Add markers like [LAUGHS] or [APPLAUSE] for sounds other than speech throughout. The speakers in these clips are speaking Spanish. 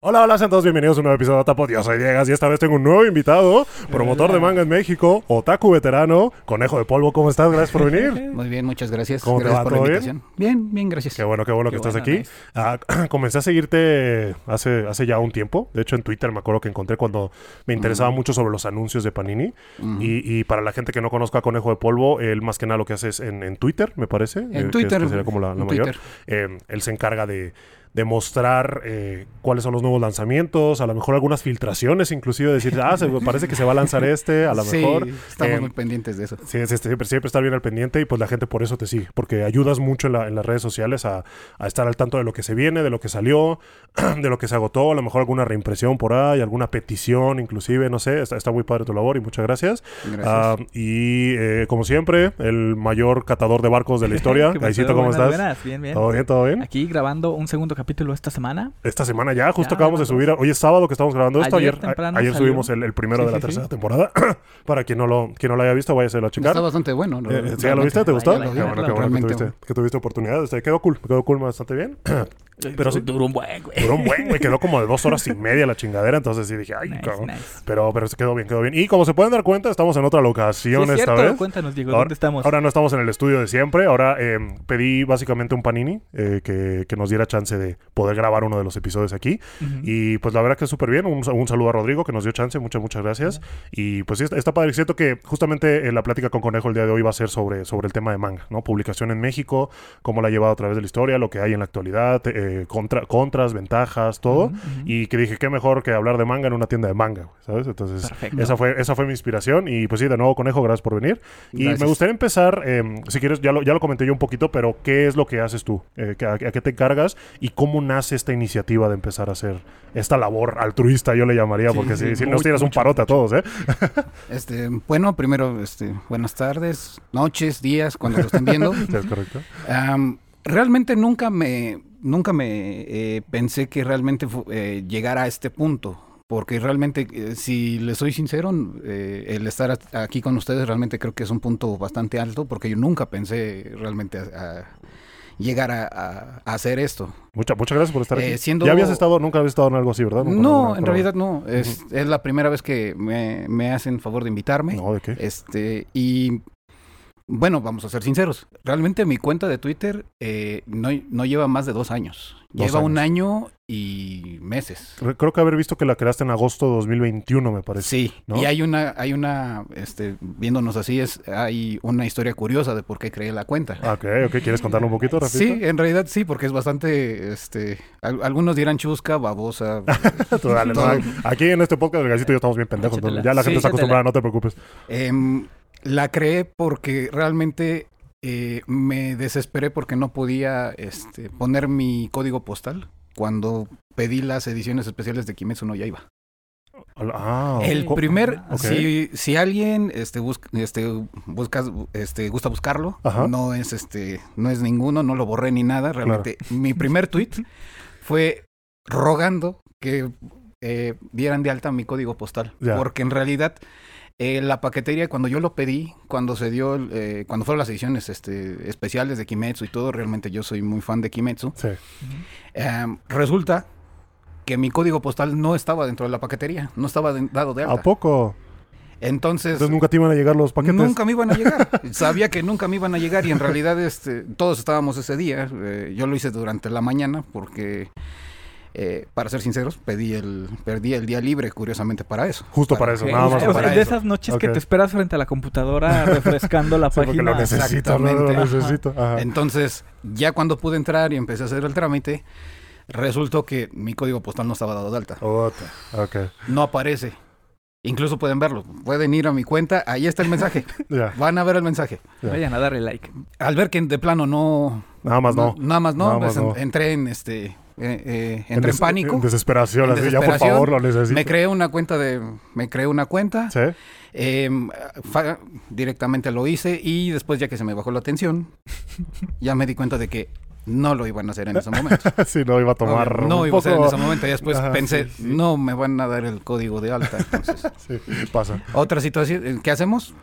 Hola, hola, sean todos bienvenidos a un nuevo episodio de Tapot. Yo soy Diegas y esta vez tengo un nuevo invitado, promotor de manga en México, otaku veterano, conejo de polvo. ¿Cómo estás? Gracias por venir. [LAUGHS] Muy bien, muchas gracias. ¿Cómo te gracias va? por ¿Todo bien? invitación. Bien, bien, gracias. Qué bueno, qué bueno Qué que estás aquí. nice. Ah, [CLEARS THROAT] comencé a seguirte hace, hace ya un tiempo. De hecho, en Twitter me acuerdo que encontré cuando me interesaba mucho sobre los anuncios de Panini. Y, y para la gente que no conozca a Conejo de Polvo, él más que nada lo que hace es en, en Twitter, me parece. eh, que es- Twitter, Que sería como la, la en mayor. Eh, él se encarga de, de mostrar eh, cuáles son los nuevos lanzamientos, a lo mejor algunas filtraciones, inclusive decir, ah, se, parece que se va a lanzar este, a lo sí, mejor. estamos Eh, muy pendientes de eso. Sí, sí, siempre, siempre estar bien al pendiente y pues la gente por eso te sigue, porque ayudas mucho en, la- en las redes sociales a, a estar al tanto de lo que se viene, de lo que salió, [CLEARS THROAT] de lo que se agotó, a lo mejor alguna reimpresión por ahí, alguna petición inclusive, no sé, está, está muy padre tu labor y muchas gracias. Gracias. Ah, y eh, como siempre, el mayor catador de barcos de la [LAUGHS] historia, ¿Qué Gaisito? ¿cómo Buenas, estás? buenas. Bien, bien. ¿Todo bien? ¿Todo bien? Aquí grabando un segundo capítulo esta semana. Esta semana ya, justo Ya, acabamos de subir. Hoy es sábado que estamos grabando esto. Ayer Ayer, a- ayer subimos el, el primero Sí, de la sí, sí. tercera temporada. [CLEARS THROAT] Para quien no lo, quien no lo haya visto, váyase a checar. Está bastante bueno. ¿no? Eh, ¿Sí ya lo viste? ¿Te gustó? Vaya, Qué bueno, qué bueno que tuviste, que tuviste oportunidad. Este, quedó cool, quedó cool bastante bien. [CLEARS THROAT] Pero sí. Duró un buen, güey. Duró un buen, güey. Quedó como de dos horas y [LAUGHS] media la chingadera. Entonces sí dije, ay, Nice, cabrón. nice. Pero, pero se quedó bien, quedó bien. Y como se pueden dar cuenta, estamos en otra Sí, locación es esta vez. Cuéntanos, Diego, Ahora- ¿dónde estamos? Ahora no estamos en el estudio de siempre. Ahora eh, pedí básicamente un panini eh, que, que nos diera chance de poder grabar uno de los episodios aquí. Y pues la verdad que es súper bien. Un, un saludo a Rodrigo que nos dio chance. Muchas, muchas gracias. Y pues sí, está, está padre. Siento que justamente eh, la plática con Conejo el día de hoy va a ser sobre, sobre el tema de manga, ¿no? Publicación en México, cómo la ha llevado a través de la historia, lo que hay en la actualidad, eh, contra, contras, ventajas, todo. Y que dije, qué mejor que hablar de manga en una tienda de manga, ¿sabes? Entonces, Perfecto. esa fue, esa fue mi inspiración. Y pues sí, de nuevo, Conejo, gracias por venir. Y Gracias. me gustaría empezar, eh, si quieres, ya lo, ya lo comenté yo un poquito, pero ¿qué es lo que haces tú? Eh, ¿a, a qué te encargas? ¿Y cómo nace esta iniciativa de empezar a hacer esta labor altruista, yo le llamaría? Sí, porque sí, si, si muy- nos tiras un mucho, parote a todos, ¿eh? [LAUGHS] Este, bueno, primero, este, buenas tardes, noches, días, cuando lo estén viendo. [LAUGHS] Sí, es correcto. Realmente nunca me, nunca me eh, pensé que realmente eh, llegara a este punto. Porque realmente, eh, si les soy sincero, eh, el estar aquí con ustedes realmente creo que es un punto bastante alto, porque yo nunca pensé realmente a, a llegar a, a- a hacer esto. Mucha- muchas gracias por estar Eh, aquí. siendo- Ya habías estado, nunca habías estado en algo así, ¿verdad? Nunca, No, en realidad no. Es, es la primera vez que me, me hacen favor de invitarme. No, ¿de qué? Este, y bueno, vamos a ser sinceros. Realmente mi cuenta de Twitter eh, no, no lleva más de dos años. Dos lleva un año y meses. Re- Creo que haber visto que la creaste en agosto de 2021, me parece. Sí, ¿no? y hay una, hay una, este, viéndonos así, es, hay una historia curiosa de por qué creé la cuenta. Ah, Ok, ok. ¿Quieres contarlo un poquito, rapidito? Sí, en realidad sí, porque es bastante, este, al- algunos dirán chusca, babosa. [LAUGHS] Tú dale, no, todo. aquí en este podcast, el gasito y yo estamos bien pendejos. Échatela. Ya la gente Sí, está acostumbrada, no te preocupes. Em, la creé porque realmente eh, me desesperé porque no podía este, poner mi código postal cuando pedí las ediciones especiales de Kimetsu no Yaiba. Ah, El primer, si, si alguien este, busca, este, buscas, este, gusta buscarlo, Ajá. no es este, no es ninguno, no lo borré ni nada. Realmente, mi primer tweet fue rogando que eh, dieran de alta mi código postal. Ya. Porque en realidad eh, la paquetería, cuando yo lo pedí, cuando se dio, eh, cuando fueron las ediciones este, especiales de Kimetsu y todo, realmente yo soy muy fan de Kimetsu. Sí. Em, resulta que mi código postal no estaba dentro de la paquetería, no estaba de- dado de ¿A alta. poco? Entonces, Entonces nunca te iban a llegar los paquetes. nunca me iban a llegar. [LAUGHS] Sabía que nunca me iban a llegar y en realidad este, todos estábamos ese día. Eh, yo lo hice durante la mañana porque, eh, para ser sinceros, pedí el, perdí el día libre curiosamente para eso. Justo para eso, nada más o sea, para de eso. esas noches que te esperas frente a la computadora [LAUGHS] refrescando la Sí, porque página. lo necesito, ¿no? lo Exactamente. necesito. Ajá. Entonces, ya cuando pude entrar y empecé a hacer el trámite, resultó que mi código postal no estaba dado de alta. No aparece. Incluso pueden verlo. Pueden ir a mi cuenta. Ahí está el mensaje. [LAUGHS] Van a ver el mensaje. Ya. Vayan a darle like. Al ver que de plano no, Nada más no. Nada más no. Nada más pues, en- entré en este. Eh, eh, entré en, pánico. En desesperación, En así, ya por favor lo necesito. me creé una cuenta de. Me creé una cuenta. Sí. em, fa- directamente lo hice. Y después, ya que se me bajó la tensión, [LAUGHS] ya me di cuenta de que no lo iban a hacer en ese momento. [LAUGHS] sí, no iba a tomar. no un iba a ser en ese momento. Y después Ajá, pensé, sí, sí. no me van a dar el código de alta. Entonces, [LAUGHS] Sí, pasa. otra situación. ¿Qué hacemos?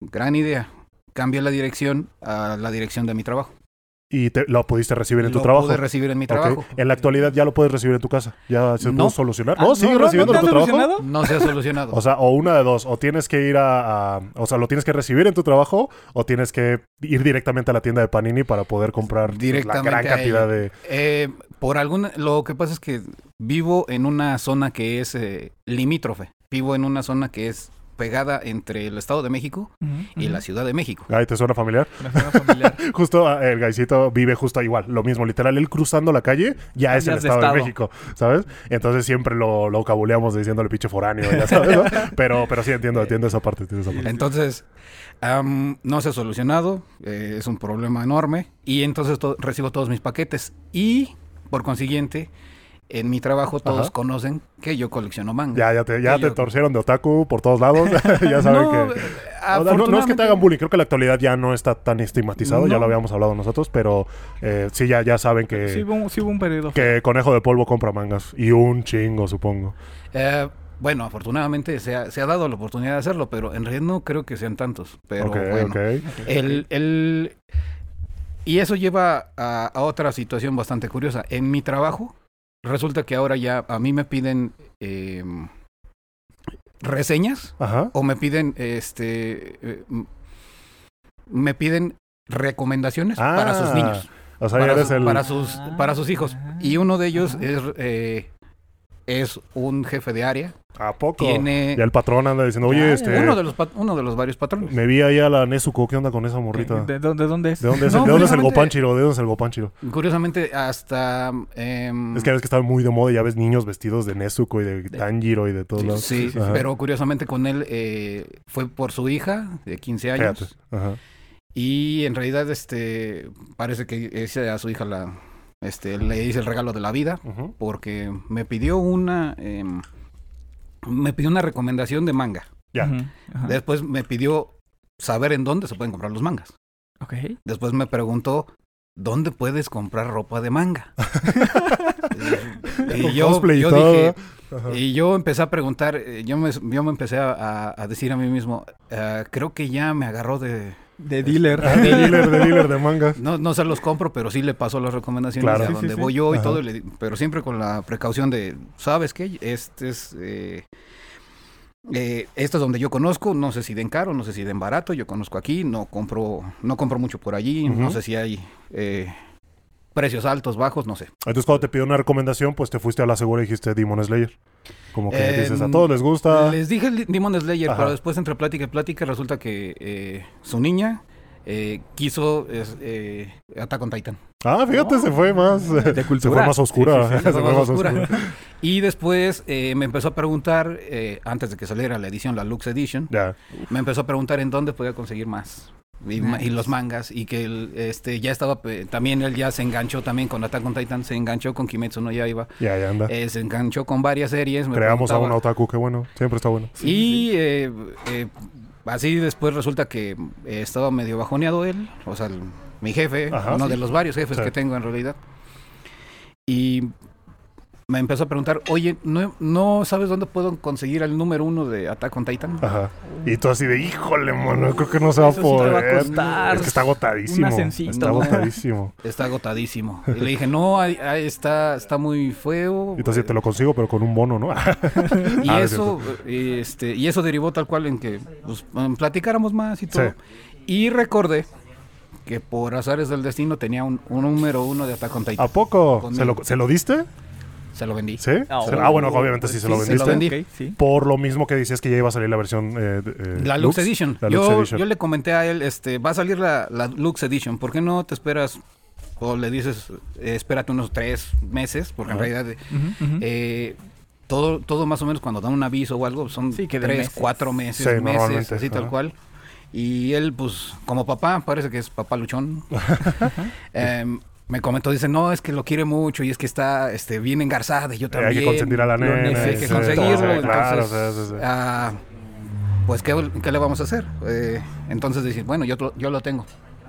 Gran idea. Cambié la dirección a la dirección de mi trabajo. Y te, lo pudiste recibir en tu lo trabajo. pude recibir en mi trabajo. En la actualidad ya lo puedes recibir en tu casa. Ya se No. pudo solucionar. Ah, No, sigue ¿no- recibiendo no en tu trabajo. solucionado? No se ha solucionado. O sea, o una de dos, o tienes que ir a, a- o sea, lo tienes que recibir en tu trabajo, o tienes que ir directamente a la tienda de Panini para poder comprar la Directamente gran a cantidad de. Eh, por alguna, lo que pasa es que vivo en una zona que es eh, limítrofe. Vivo en una zona que es pegada entre el Estado de México y la Ciudad de México. Ay, ¿te suena familiar? Una zona familiar. [LAUGHS] Justo ah, el gaisito vive justo igual, lo mismo, literal, él cruzando la calle ya es Ya el de Estado de. México, ¿sabes? Entonces siempre lo, lo cabuleamos diciéndole pinche foráneo, ya sabes, ¿no? [LAUGHS] Pero, pero sí entiendo, entiendo esa parte, entiendo esa parte. Entonces, no se ha solucionado, eh, es un problema enorme y entonces to- recibo todos mis paquetes y por consiguiente en mi trabajo todos Ajá. conocen que yo colecciono manga. Ya, ya te, ya te yo- torcieron de otaku por todos lados, [LAUGHS] ya saben No, que... eh, O sea, no, no es que te hagan bullying, creo que en la actualidad ya no está tan estigmatizado, ya No. lo habíamos hablado nosotros, pero eh, sí, ya, ya saben que, Sí hubo, un- sí hubo un periodo. que Conejo de Polvo compra mangas. Y un chingo, supongo. Eh, bueno, afortunadamente se ha, se ha dado la oportunidad de hacerlo, pero en realidad no creo que sean tantos. Pero ok, bueno, ok. El, el- y eso lleva a, a otra situación bastante curiosa. En mi trabajo, resulta que ahora ya a mí me piden eh, reseñas Ajá. o me piden, este, eh, me piden recomendaciones para sus Ah, niños, O sea, para, ya eres su- el... para sus, para sus hijos. Y uno de ellos Ajá. es, eh, es un jefe de área. ¿A poco? Tiene Ya el patrón anda diciendo, oye, Ya, este... uno de los uno de los varios patrones. Me vi ahí a la Nezuko, ¿qué onda con esa morrita? ¿De, dónde, de dónde es? ¿De dónde es, No, el, ¿de dónde es el Gopanchiro? ¿De dónde es el Gopanchiro? Curiosamente, hasta. em, Es que ves que estaba muy de moda y ya ves niños vestidos de Nezuko y de Tanjiro y de todos lados. Sí, Ajá. pero curiosamente con él eh, fue por su hija de 15 años. Fíjate. Ajá. Y en realidad, este parece que ese a su hija la, este, le hice el regalo de la vida. Porque me pidió una. em, me pidió una recomendación de manga. Ya. Después me pidió saber en dónde se pueden comprar los mangas. Ok. Después me preguntó, ¿dónde puedes comprar ropa de manga? [LAUGHS] y yo, yo dije, y yo empecé a preguntar, eh, yo me, yo me empecé a, a- a decir a mí mismo, "Ah, creo que ya me agarró de... De dealer. Ah, de dealer, de dealer de mangas. No, no se los compro, pero sí le paso las recomendaciones Claro. de a Sí, sí, donde sí. voy yo y Ajá. todo, y le di- pero siempre con la precaución de, ¿sabes qué? Este es... eh, eh, esto es donde yo conozco, no sé si den caro, no sé si den barato, yo conozco aquí, no compro, no compro mucho por allí, no sé si hay eh, precios altos, bajos, no sé. Entonces, cuando te pidió una recomendación, pues te fuiste a la segura y dijiste Demon Slayer. Como que Eh, dices, a todos les gusta. Les dije el Demon Slayer, Ajá. pero después entre plática y plática resulta que eh, su niña eh, quiso eh, Attack on Titan. Ah, fíjate, se fue más. De [LAUGHS] Se cultura. fue más oscura. Sí, sí, sí. [LAUGHS] Se Fue más más oscura. oscura. Y después eh, me empezó a preguntar, eh, antes de que saliera la edición, la Lux Edition, me empezó a preguntar en dónde podía conseguir más. Y, los mangas, y que él, este, ya estaba, también él ya se enganchó también con Attack on Titan, se enganchó con Kimetsu no Yaiba, Ya, ya anda. eh, se enganchó con varias series. me Creamos a un otaku, qué bueno. Siempre está bueno. y eh, eh, así después resulta que eh, estaba medio bajoneado él, o sea, el- mi jefe, Ajá, uno sí. de los varios jefes Sí. que tengo en realidad. Y me empezó a preguntar, oye, ¿no, no sabes dónde puedo conseguir el número uno de Attack on Titan? Ajá. Y tú así de, híjole, mano, creo que no se va a Eso sí te va a poder. costar es que está agotadísimo. Está agotadísimo. [LAUGHS] Está agotadísimo. Y le dije, no, ahí- ahí está, está muy feo. Y entonces te lo consigo, pero con un bono, ¿no? [LAUGHS] Y Ah, es eso, este, y eso derivó tal cual en que pues, em, platicáramos más y todo. Sí. Y recordé que por azares del destino tenía un, un número uno de Attack on Titan. ¿A poco? ¿Se lo, ¿Se lo diste? Se lo vendí. ¿Sí? Ah, Se- Ah, bueno, obviamente sí se lo vendiste. vendí. Ok, sí. Por lo mismo que decías que ya iba a salir la versión. eh, de- eh, La Lux, Edition. La yo, Lux Edition. yo le comenté a él, este, va a salir la, la Lux Edition. ¿Por qué no te esperas o le dices, eh, espérate unos tres meses? Porque en realidad eh, eh, todo, todo más o menos cuando dan un aviso o algo son Sí, que de tres, meses. cuatro meses, Sí, meses, normalmente, así tal ajá. cual. Y él, pues, como papá, parece que es papá luchón. [LAUGHS] em, me comentó, dice, no, es que lo quiere mucho y es que está este, bien engarzada y yo Eh, también. hay que consentir a la nena. Hay que conseguirlo. sí, claro, entonces, sí, ah, pues, ¿qué, qué le vamos a hacer? Eh, entonces decir, bueno, yo, lo- yo lo tengo.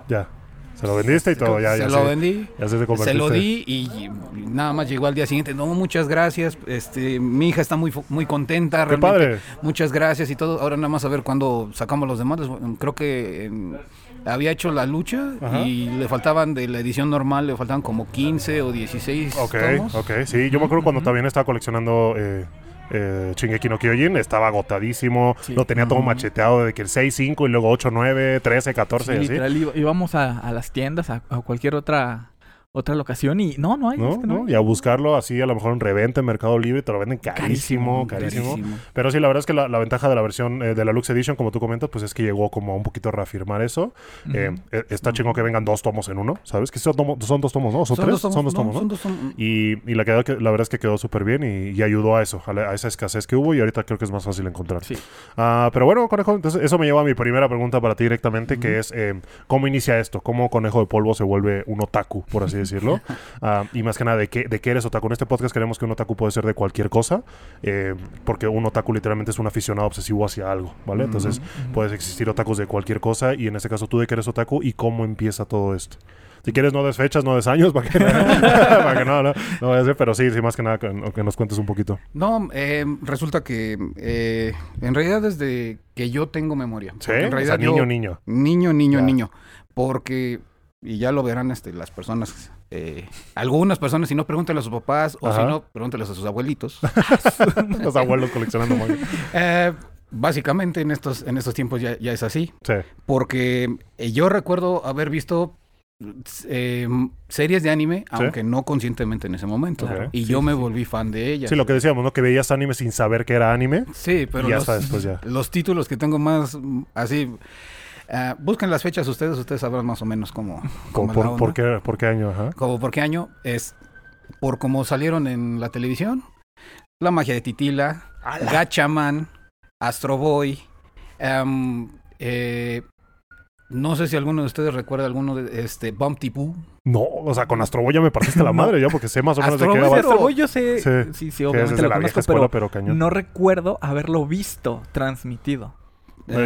Ya. Se lo vendiste y todo. Ya, se ya lo vendí. Ya se te Se lo di y nada más llegó al día siguiente. No, muchas gracias. Este, mi hija está muy, muy contenta. Qué realmente. padre. Muchas gracias y todo. Ahora nada más a ver cuándo sacamos los demás. Creo que en había hecho la lucha Ajá. y le faltaban de la edición normal, le faltaban como 15 o 16 Ok, tomos. ok, sí. Yo me acuerdo cuando también estaba coleccionando eh, eh, Shingeki no Kyojin, estaba agotadísimo, Sí. lo tenía todo Ujú. macheteado de que el 6, 5 y luego 8, 9, 13, 14 Sí, y así. literal, íbamos a, a las tiendas, a, a cualquier otra otra locación y no, no hay. ¿No? es que no. Y a buscarlo así, a lo mejor en reventa, en Mercado Libre, te lo venden carísimo, carísimo. Carísimo. Pero sí, la verdad es que la, la ventaja de la versión eh, de la Lux Edition, como tú comentas, pues es que llegó como a un poquito a reafirmar eso. Eh, eh, está chingón que vengan dos tomos en uno, ¿sabes? Que son, tomo- son dos tomos, ¿no? ¿Son, tres? son dos tomos, ¿no? son dos tomos. Y, y la, quedó, que- la verdad es que quedó súper bien y, y ayudó a eso, a, la- a esa escasez que hubo y ahorita creo que es más fácil encontrar. Sí. Ah, pero bueno, Conejo, entonces eso me lleva a mi primera pregunta para ti directamente, que es eh, ¿cómo inicia esto? ¿Cómo Conejo de Polvo se vuelve un otaku, por así decirlo? [LAUGHS] Ah, y más que nada, ¿de qué, ¿de qué eres otaku? En este podcast queremos que un otaku puede ser de cualquier cosa, eh, porque un otaku literalmente es un aficionado obsesivo hacia algo, ¿vale? Entonces puedes existir otakus de cualquier cosa y en este caso tú de qué eres otaku y cómo empieza todo esto. Si quieres, no des fechas, no des años, [LAUGHS] para que, para que no, no, no vaya a ser, pero sí, sí, más que nada, que, que nos cuentes un poquito. No, eh, resulta que eh, en realidad desde que yo tengo memoria. ¿Sí? En o sea, realidad niño, yo- niño. Niño, niño, Ya. niño. Porque, y ya lo verán este, las personas, eh, algunas personas, si no, pregúntenle a sus papás, o Ajá. si no, pregúntenles a sus abuelitos. [LAUGHS] Los abuelos coleccionando [LAUGHS] manga. Eh, básicamente en estos, en estos tiempos ya, ya es así. Sí. Porque eh, yo recuerdo haber visto eh, series de anime, aunque no conscientemente en ese momento. Y Sí, yo me volví fan de ellas. Sí, lo que decíamos, ¿no? Que veías anime sin saber que era anime. Sí, pero y los, hasta después ya. los títulos que tengo más así. Ah, busquen las fechas ustedes, ustedes sabrán más o menos cómo. ¿Por, cómo qué, por qué año? Ajá. Como por qué año es por cómo salieron en la televisión. La magia de Titila, Gachaman, Astro Boy. em, eh, no sé si alguno de ustedes recuerda alguno de este Bumpty Boo. No, o sea, con Astro Boy ya me partiste la [LAUGHS] No. madre ya, porque sé más o menos Astro de qué va. Astro Boy yo sé, Sí. sí, obviamente lo la conozco, escuela, pero pero, cañón. no recuerdo haberlo visto transmitido.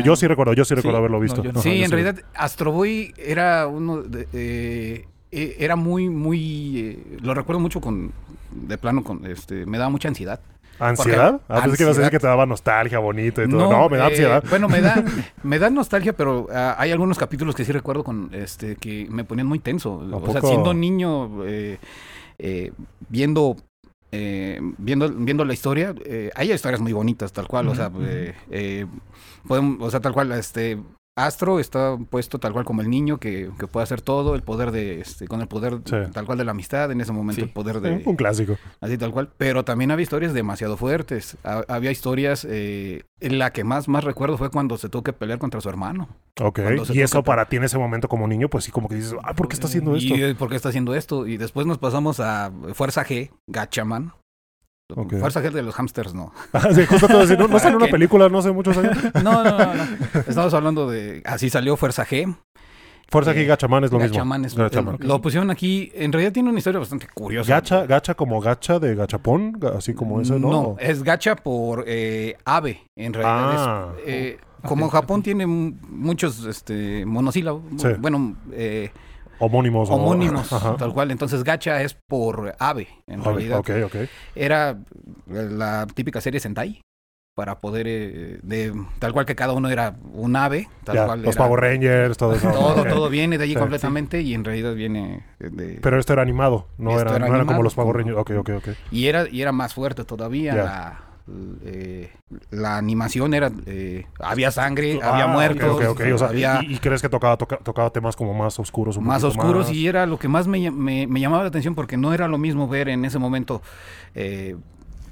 Yo sí recuerdo, yo sí recuerdo Sí, haberlo visto. no. Sí, en realidad Astro Boy era uno de, eh, eh, era muy muy eh, lo recuerdo mucho con de plano con este me daba mucha ansiedad. ¿Ansiedad? Ah, pensé que ibas a decir que te daba nostalgia, bonito y todo. No, me da eh, ansiedad. Bueno, me da, [LAUGHS] me da nostalgia, pero ah, hay algunos capítulos que sí recuerdo con este que me ponían muy tenso. O sea, siendo niño, eh, eh, viendo, eh, viendo, viendo la historia, eh, hay historias muy bonitas, tal cual. O sea, eh, eh, podem- o sea, tal cual, este. Astro está puesto tal cual como el niño que, que puede hacer todo, el poder de, este, con el poder Sí. tal cual de la amistad, en ese momento Sí. el poder de, un clásico. Así tal cual. Pero también había historias demasiado fuertes. Ha- había historias. eh, la que más, más recuerdo fue cuando se tuvo que pelear contra su hermano. Ok. Y eso para ti en ese momento como niño, pues sí, como que dices, ah, ¿por qué está haciendo esto? ¿Y eh, por qué está haciendo esto? Y después nos pasamos a Fuerza G, Gachaman. Fuerza G de los hamsters, no. [LAUGHS] Ah, sí, justo te decir, no, no [LAUGHS] salió una película no hace muchos años. [LAUGHS] No, no, no. no. Estamos hablando de. Así salió Fuerza G. Fuerza Eh, Giga Chamán es lo mismo. Gachaman es- Gachaman. eh, Lo pusieron aquí. En realidad tiene una historia bastante curiosa. Gacha, gacha como gacha de gachapón, ga- así como eso, ¿no? No, es gacha por eh, ave. En realidad Ah. es. eh, como Japón tiene muchos este, monosílabos. Sí. Bueno, eh, Homónimos. homónimos, [LAUGHS] Ajá. tal cual. Entonces, gacha es por ave, en Ok, realidad. Ok, ok. Era la típica serie Sentai. Para poder, eh, de, tal cual que cada uno era un ave, tal Ya, cual los era- Power Rangers, todo eso. [LAUGHS] Todo, todo viene de allí Sí, completamente y en realidad viene de... Pero esto era animado, no, era, era no era como los Power Rangers. Ok, ok, ok. Y era, y era más fuerte todavía. La, eh, la animación era. eh, había sangre, había Ah, muertos. Ok, ok, ok. O sea, había y, y crees que tocaba, toca- tocaba temas como más oscuros? Un más oscuros más? y era lo que más me, me- me llamaba la atención porque no era lo mismo ver en ese momento. eh,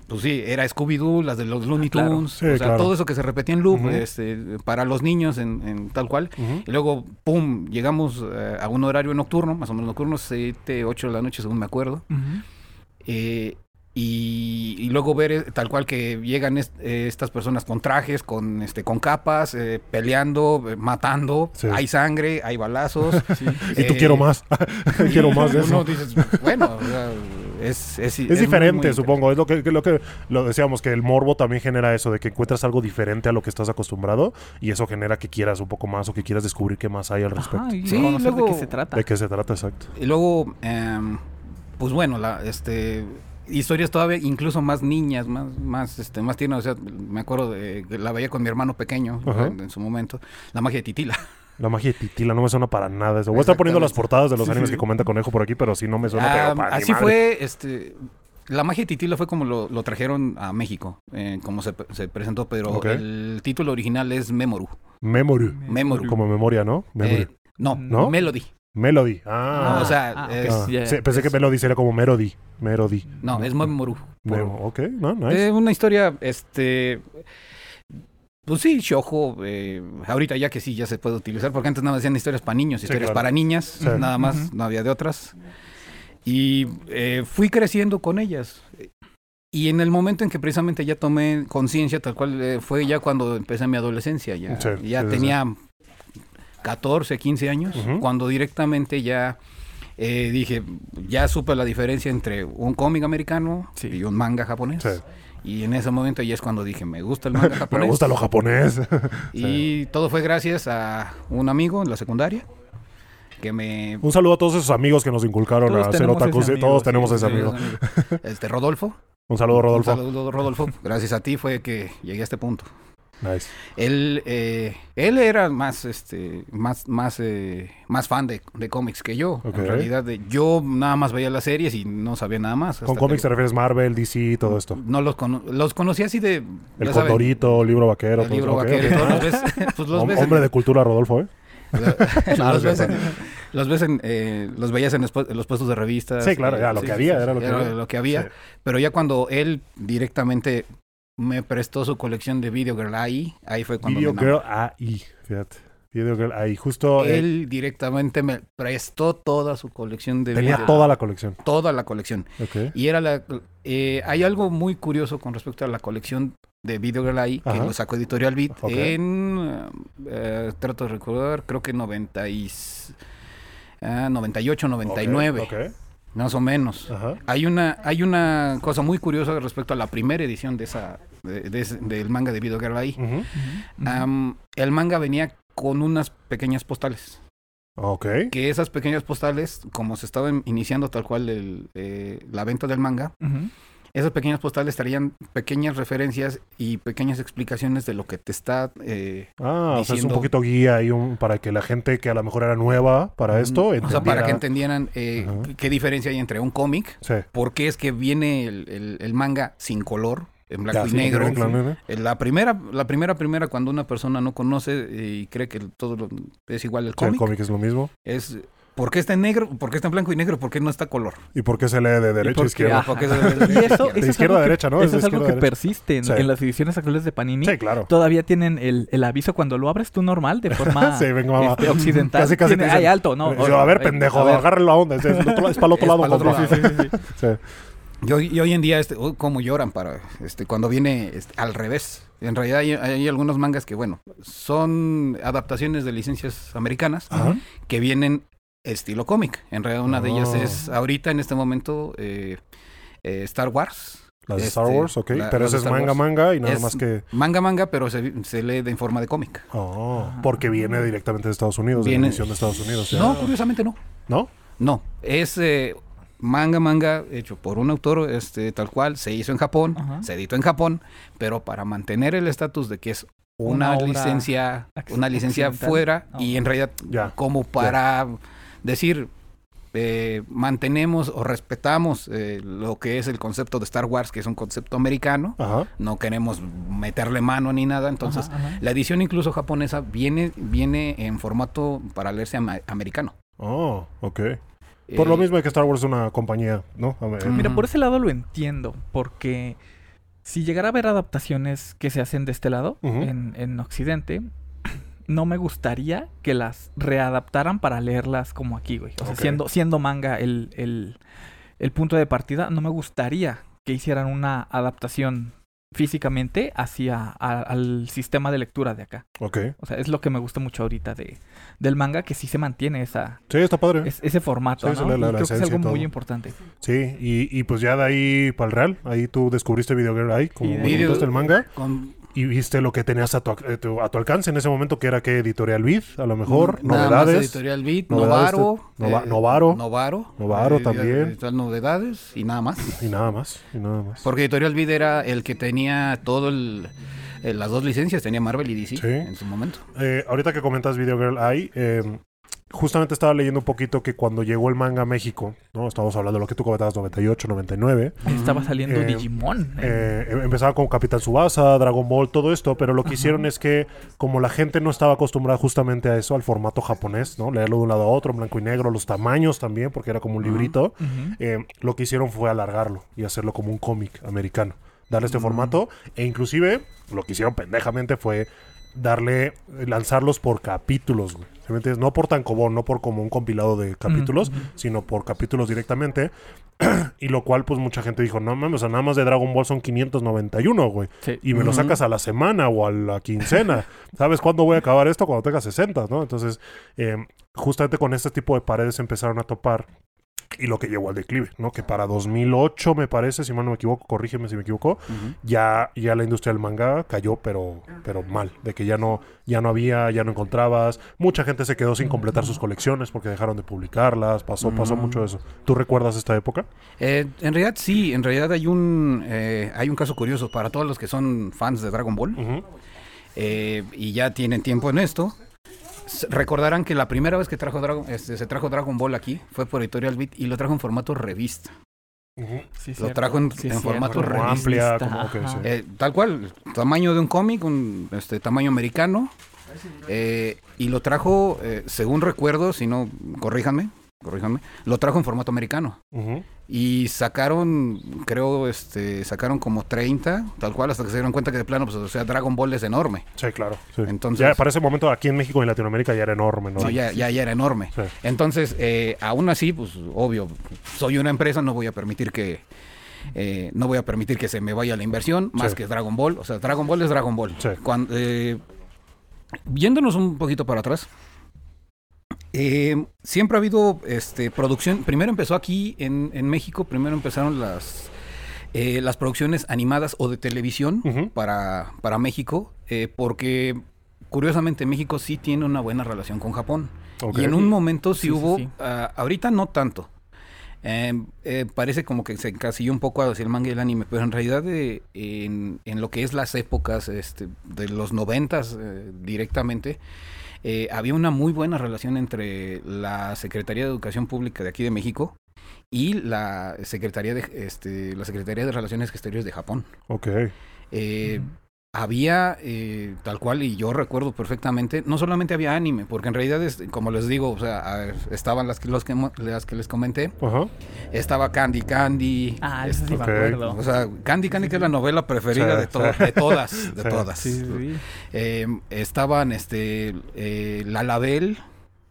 pues sí, era Scooby-Doo, las de los Looney Claro. Tunes, Sí, o sea, claro. todo eso que se repetía en loop Ujú. este, para los niños en, en tal cual. Ujú. Y luego, pum, llegamos eh, a un horario nocturno, más o menos nocturno, 7, 8 de la noche, según me acuerdo. Ujú. Eh, y, y luego ver eh, tal cual que llegan est- eh, estas personas con trajes, con este, con capas, eh, peleando, eh, matando, Sí. hay sangre, hay balazos. [LAUGHS] [LAUGHS] Y tú quiero más. [LAUGHS] quiero más de uno eso. dices, bueno, o sea, es, es, Es, diferente, muy supongo. Es lo que, que lo que lo decíamos, que el morbo también genera eso, de que encuentras algo diferente a lo que estás acostumbrado y eso genera que quieras un poco más o que quieras descubrir qué más hay al respecto. Ajá, y Sí, luego- de qué se trata. ¿De qué se trata exacto? Y luego, em, pues bueno, la, este, historias todavía incluso más niñas, más, más, este, más tiernas. O sea, me acuerdo de que la veía con mi hermano pequeño en, en su momento. La magia de Titila. La magia de Titila no me suena para nada eso. Voy a estar poniendo las portadas de los Sí, animes sí. que comenta Conejo por aquí, pero sí no me suena Ah, para así fue, este, la magia de Titila fue como lo, lo trajeron a México, eh, como se, se presentó, pero el título original es Memoru. Memory. Memoru. Como memoria, ¿no? Memory. Eh, no, ¿No? Melody. Melody. Ah. o sea, ah, ok, es- Ah, sí, pensé que es- Melody sería como Melody. Melody. No, es Memoru. Memo. Ok, no, nice. Eh, una historia, este... Pues sí, shojo, eh, ahorita ya que sí, ya se puede utilizar, porque antes nada más hacían historias para niños, historias claro. para niñas, Sí. nada más, no había de otras. Y eh, fui creciendo con ellas. Y en el momento en que precisamente ya tomé conciencia, tal cual eh, fue ya cuando empecé mi adolescencia, ya, Sí, ya sí, sí, tenía 14, 15 años, cuando directamente ya eh, dije, ya supe la diferencia entre un cómic americano Sí. y un manga japonés. Sí. Y en ese momento ya es cuando dije, me gusta el [LAUGHS] manga japonés. Me gusta lo japonés. [LAUGHS] Y todo fue gracias a un amigo en la secundaria que me... Un saludo a todos esos amigos que nos inculcaron Todos a hacer otakus. sí, Todos tenemos ese amigo. Este, Rodolfo. Un saludo, Rodolfo. Un saludo, Rodolfo. Gracias a ti fue que llegué a este punto. Nice. Él, eh, él era más, este, más, más, eh, más fan de, de cómics que yo. En realidad, de- yo nada más veía las series y no sabía nada más. Con cómics que- te refieres Marvel, DC, todo esto. No los, cono- los conocí así de... El Condorito, libro vaquero. El todo libro vaquero. ok. y todos los ves, [LAUGHS] pues los Hom- ves en- Hombre de cultura, Rodolfo, ¿eh? [LAUGHS] [LAUGHS] Los, ves en, los ves en, eh, los veías en, los puestos de revistas. Sí, claro, ya, lo que había, era lo que había. lo que había. Sí. Pero ya cuando él directamente me prestó su colección de Video Girl ahí, ahí fue cuando Video me. Girl ahí, fíjate. Video Girl ahí, justo. eh, Él directamente me prestó toda su colección de tenía Video toda la colección. toda la colección. Ok. Y era la eh, hay algo muy curioso con respecto a la colección de Video Girl ahí, que lo sacó Editorial Beat en eh, trato de recordar, creo que 90 y, ah, 98, 99, Ok, ok. Más o menos. Ajá. Hay una, hay una cosa muy curiosa respecto a la primera edición de esa, de- de del manga de Video Girl ahí. Ujú. Ujú. Am, el manga venía con unas pequeñas postales. Ok. Que esas pequeñas postales, como se estaba iniciando tal cual el, eh, la venta del manga. Esas pequeñas postales traían pequeñas referencias y pequeñas explicaciones de lo que te está... eh, Ah, o sea, es un poquito guía y un, para que la gente que a lo mejor era nueva para esto o sea, para entendiera- que entendieran eh, qué- qué diferencia hay entre un cómic, Sí. por qué es que viene el, el- el manga sin color, en blanco Ya, y sí, negro. y negro. Eh, La primera, la primera, primera, cuando una persona no conoce eh, y cree que todo lo- es igual el Sí, el cómic, cómic es lo mismo. es ¿por qué está en negro? ¿Por qué está en blanco y negro? ¿Por qué no está color? ¿Y por qué se lee de derecha a porque- izquierda? [LAUGHS] Porque es de- Y eso, de eso izquierda. algo a que- derecha, ¿no? Es Eso de es algo que a derecha. persiste en, Sí. en las ediciones actuales de Panini. Sí, claro. Todavía tienen el, el aviso cuando lo abres tú normal, de forma [LAUGHS] Sí, mamá. este, occidental. Casi, casi Tiene- te dicen, ay, alto, no. Eh, a ver, pendejo, a ver. la onda. Es, para el otro [LAUGHS] lado, otro lado. Sí, sí. Y hoy, y hoy en día, este, oh, cómo lloran para este, cuando viene este, al revés. En realidad hay, hay algunos mangas que, bueno, son adaptaciones de licencias americanas Ajá. que vienen estilo cómic. En realidad una de ellas Oh. es ahorita en este momento eh, eh, Star Wars. Las de Este, Star Wars, ok. la- Pero ese es manga, Wars. manga y nada Es más que... Manga, manga, pero se, se lee de en forma de cómic. Oh, porque viene directamente de Estados Unidos, de la edición de Estados Unidos. ya. No, curiosamente no. ¿No? No, es eh, manga, manga hecho por un autor este, tal cual, se hizo en Japón, Ajá. se editó en Japón, pero para mantener el estatus de que es una, licencia, una licencia fuera Ah, y en realidad Ya, como para decir eh, mantenemos o respetamos eh, lo que es el concepto de Star Wars, que es un concepto americano, Ajá. no queremos meterle mano ni nada, entonces Ajá, ajá. la edición incluso japonesa viene viene en formato para leerse ama- americano. Oh, ok. Por lo Eh, mismo que Star Wars es una compañía, ¿no? Mira, por ese lado lo entiendo, porque si llegara a haber adaptaciones que se hacen de este lado, en, en Occidente, no me gustaría que las readaptaran para leerlas como aquí, güey. O sea, siendo, siendo manga el, el, el punto de partida, no me gustaría que hicieran una adaptación físicamente hacia a- al sistema de lectura de acá. Ok. O sea, es lo que me gusta mucho ahorita de, del manga, que sí se mantiene esa, Sí, está padre. es- ese formato, Sí, ¿no? la- Y la creo que es algo muy importante. Sí, y, y pues ya de ahí para el real, ahí tú descubriste Video Girl ahí, como Y de- comentaste el manga, con y viste lo que tenías a tu, eh, tu- a tu alcance en ese momento, que era que Editorial Vid, a lo mejor, Nada más novedades. Editorial Novaro, de- Nova- eh, Novaro. Novaro, Novaro eh, también. Editorial Novedades y nada más. Y nada más, y nada más. Porque Editorial Beat era el que tenía todo el las dos licencias tenía Marvel y DC Sí. en su momento. Eh, ahorita que comentas Video Girl Eye, eh, justamente estaba leyendo un poquito que cuando llegó el manga a México, ¿no? Estamos hablando de lo que tú comentabas, 98, 99. Estaba saliendo Eh, Digimon. Eh, em- empezaba con Capitán Subasa, Dragon Ball, todo esto, pero lo que hicieron es que, como la gente no estaba acostumbrada justamente a eso, al formato japonés, ¿no? Leerlo de un lado a otro, en blanco y negro, los tamaños también, porque era como un librito, eh, lo que hicieron fue alargarlo y hacerlo como un cómic americano. Darle este formato, e inclusive, lo que hicieron pendejamente fue darle, lanzarlos por capítulos, güey. ¿Sí me entiendes? No por tankobon, no por como un compilado de capítulos, sino por capítulos directamente. [CLEARS THROAT] y lo cual, pues mucha gente dijo, no mames, o sea, nada más de Dragon Ball son 591, güey. Sí. Y me lo sacas a la semana o a la quincena. [LAUGHS] ¿Sabes cuándo voy a acabar esto? Cuando tenga 60, ¿no? Entonces, eh, justamente con este tipo de paredes empezaron a topar. Y lo que llevó al declive, ¿no? Que para 2008, me parece, si mal no me equivoco, corrígeme si me equivoco, ya, ya la industria del manga cayó, pero, pero mal. De que ya no, ya no había, ya no encontrabas. Mucha gente se quedó sin completar sus colecciones porque dejaron de publicarlas. Pasó, pasó Mm. mucho eso. ¿Tú recuerdas esta época? Eh, en realidad sí, en realidad hay un eh, hay un caso curioso para todos los que son fans de Dragon Ball eh, y ya tienen tiempo en esto. Recordarán que la primera vez que trajo Dragon, este, se trajo Dragon Ball aquí fue por Editorial Beat y lo trajo en formato revista. Sí, Lo cierto. trajo en- Sí, en cierto. formato Como revista, amplia, como- sí. Eh, tal cual, tamaño de un cómic, un este, tamaño americano. eh, y lo trajo, eh, según recuerdo, si no, corríjanme, corríjanme, lo trajo en formato americano. Y sacaron, creo, este, sacaron como 30, tal cual, hasta que se dieron cuenta que de plano, pues, o sea, Dragon Ball es enorme. Sí, claro. sí. Entonces- ya para ese momento aquí en México y en Latinoamérica ya era enorme, ¿no? No, ya, ya, ya era enorme. Sí. Entonces, eh, aún así, pues, obvio, soy una empresa, no voy a permitir que, eh, no voy a permitir que se me vaya la inversión, más Sí. que Dragon Ball. O sea, Dragon Ball es Dragon Ball. Sí. Cuan- eh, yéndonos un poquito para atrás, eh, siempre ha habido este, producción. Primero empezó aquí en, en México, primero empezaron las, eh, las producciones animadas o de televisión para, para México, eh, porque curiosamente México sí tiene una buena relación con Japón. Y en un momento sí, hubo, sí. ah, ahorita no tanto. Eh, eh, parece como que se encasilló un poco hacia el manga y el anime, pero en realidad en, en lo que es las épocas este, de los noventas eh, directamente, eh, había una muy buena relación entre la Secretaría de Educación Pública de aquí de México y la Secretaría de, este, la Secretaría de Relaciones Exteriores de Japón. Ok. Eh, había eh, tal cual, y yo recuerdo perfectamente, no solamente había anime, porque en realidad, es, como les digo, o sea, estaban las que, los que, las que les comenté, estaba Candy Candy. Ah, eso sí me acuerdo. O sea, Candy Candy que es la novela preferida Sí, de, to- sí. de todas, de Sí, todas. Sí, sí, sí. Eh, estaban este eh, La Label.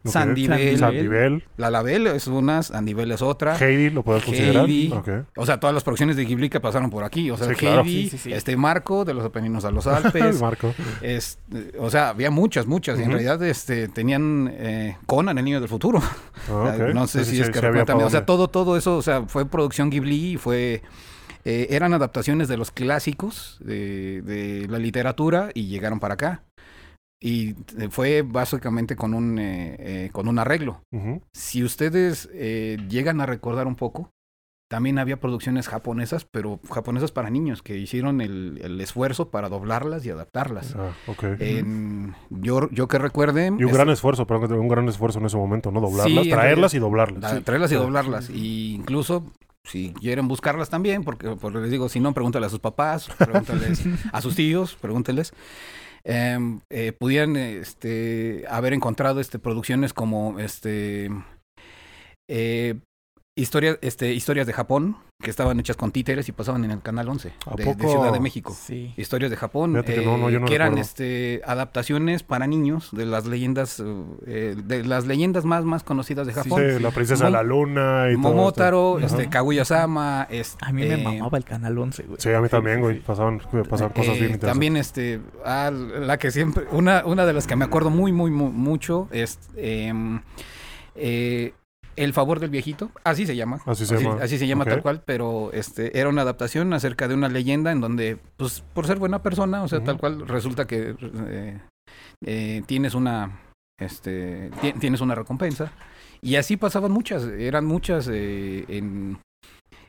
Sandivel. Sandivel. La Label es una, Sandivel es otra. Heidi, ¿lo puedes considerar? Heidi. O sea, todas las producciones de Ghibli que pasaron por aquí. O sea, Sí, claro. Heidi, Sí, sí, sí. este Marco, de los Apeninos a los [LAUGHS] El Alpes. Marco. es, o sea, había muchas, muchas. Y en realidad este, tenían eh, Conan, el niño del futuro. Ah. [LAUGHS] No sé Sí, si sí, es que sí había recuerdan también. O sea, todo, todo eso, o sea, fue producción Ghibli y fue... eh, eran adaptaciones de los clásicos de, de la literatura y llegaron para acá. Y fue básicamente con un, eh, eh, con un arreglo. Si ustedes eh, llegan a recordar un poco, también había producciones japonesas, pero japonesas para niños, que hicieron el, el esfuerzo para doblarlas y adaptarlas. Ah, ok. En- yo, yo que recuerde... y un es- gran esfuerzo, perdón, un gran esfuerzo en ese momento, ¿no? Doblarlas, Sí, traerlas realidad- y doblarlas. Sí. traerlas y doblarlas. Y incluso, si quieren buscarlas también, porque, porque les digo, si no, pregúntale a sus papás, pregúntales [LAUGHS] a sus tíos, pregúnteles. Em, eh, pudieran este, haber encontrado este, producciones como este, eh, este, historias de Japón, que estaban hechas con títeres y pasaban en el Canal 11 ¿A de, de? Ciudad de México. Sí. Historias de Japón, Fíjate que no, no, eh, yo no que eran este, adaptaciones para niños de las leyendas, eh, de las leyendas más, más conocidas de Japón. Sí, la princesa de la luna y todo Momotaro, esto. este. Kaguya-sama, este, A mí me mamaba el Canal 11, güey. Sí, a mí también, güey. Pasaban, pasaban cosas eh, bien interesantes. también este ah, la que siempre una una de las que me acuerdo muy muy, mu- mucho es em, eh, el favor del viejito así se llama. Así se llama. así se llama tal cual pero este era una adaptación acerca de una leyenda en donde pues por ser buena persona o sea tal cual resulta que eh, eh, tienes una este ti- tienes una recompensa. Y así pasaban muchas eran muchas eh, en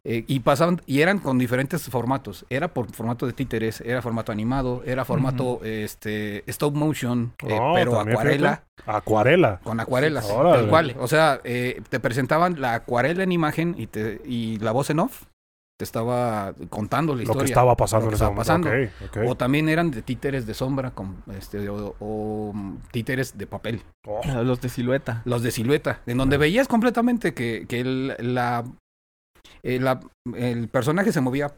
Eh, y pasaban, y eran con diferentes formatos. Era por formato de títeres, era formato animado, era formato este stop motion, eh, Oh, pero acuarela, fíjate. Acuarela. con acuarelas, tal cual. O sea, eh, te presentaban la acuarela en imagen y, te, y la voz en off te estaba contando la Lo historia. que estaba pasando lo en que estaba pasando. O también eran de títeres de sombra con, este, o, o, títeres de papel. Oh, Los de silueta. Los de silueta, en donde veías completamente que, que el, la, eh, la- el personaje se movía,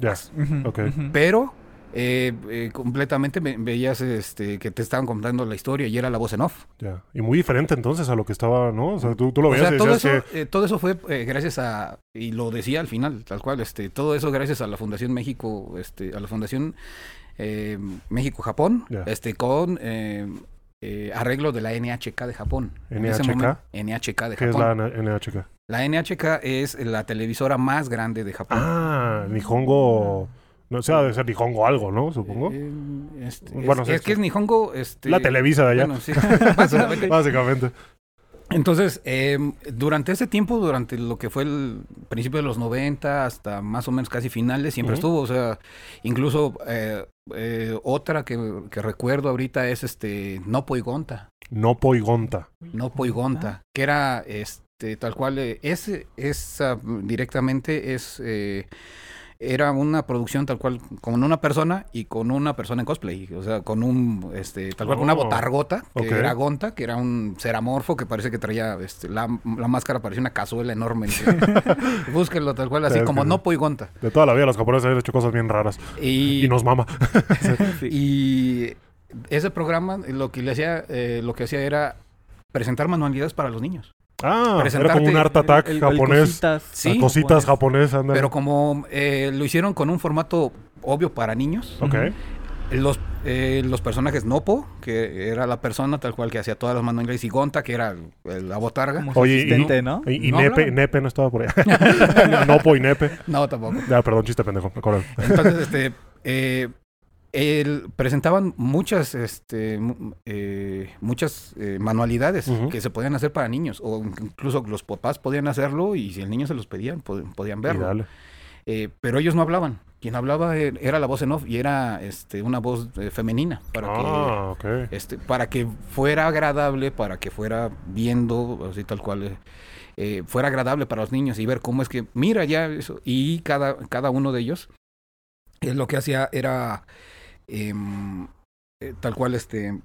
ya. Ujú, Ok. ujú. pero eh, eh, completamente ve- veías este, que te estaban contando la historia y era la voz en off. Ya. Y muy diferente entonces a lo que estaba, ¿no? O sea, tú, tú lo O veías sea, y todo eso, que... eh, todo eso fue eh, gracias a, y lo decía al final, tal cual, este, todo eso gracias a la Fundación México, este, a la Fundación eh, México-Japón, este, con eh, eh, arreglo de la NHK de Japón. En ese ¿NHK? momento, NHK de ¿Qué es la NHK? La NHK es la televisora más grande de Japón. Ah, Nihongo... No sé, ha de ser Nihongo algo, ¿no? Supongo. Eh, este, Bueno, es, es que es Nihongo. Este, la Televisa de allá. bueno, sí, [LAUGHS] básicamente. [LAUGHS] Básicamente. Entonces, eh, durante ese tiempo, durante lo que fue el principio de los 90 hasta más o menos casi finales, siempre estuvo. O sea, incluso eh, eh, otra que, que recuerdo ahorita es este Nopo y Gonta. No Poigonta. Nopo y Gonta, que era este tal cual, eh, es, es ah, directamente es eh, era una producción tal cual con una persona y con una persona en cosplay, o sea, con un este tal cual con una Oh, botargota que era Gonta, que era un ceramorfo que parece que traía este, la, la máscara parecía una cazuela enorme. [LAUGHS] [LAUGHS] Búsquenlo tal cual así Sí, como. Nopo y Gonta. De toda la vida los japoneses han hecho cosas bien raras. Y, Y nos mama. [LAUGHS] Sí. y ese programa lo que le hacía eh, lo que hacía era presentar manualidades para los niños. Ah, era como un Art Attack El- el- el japonés. cositas, Sí, cositas japonesas, ándale. Pero como eh, lo hicieron con un formato obvio para niños, Ok. los, eh, los personajes Nopo, que era la persona tal cual que hacía todas las manualidades, y Gonta, que era el- el- la botarga. Oye, y- asistente, ¿no? Y, y No Nepe. Nepe no estaba por ahí. [LAUGHS] [LAUGHS] Nopo y Nepe. No, tampoco. Ya, perdón, chiste pendejo. me acuerdo. Entonces, este, eh, el- presentaban muchas, este, eh, muchas eh, manualidades que se podían hacer para niños, o incluso los papás podían hacerlo y si el niño se los pedían, pod- podían verlo. Eh, pero ellos no hablaban. Quien hablaba eh, era la voz en off y era este, una voz femenina para que Ah, ok. este, para que fuera agradable, para que fuera viendo, así tal cual, fuera agradable para los niños y ver cómo es que, mira ya eso, y cada, cada uno de ellos, lo que hacía era em, eh, tal cual, este,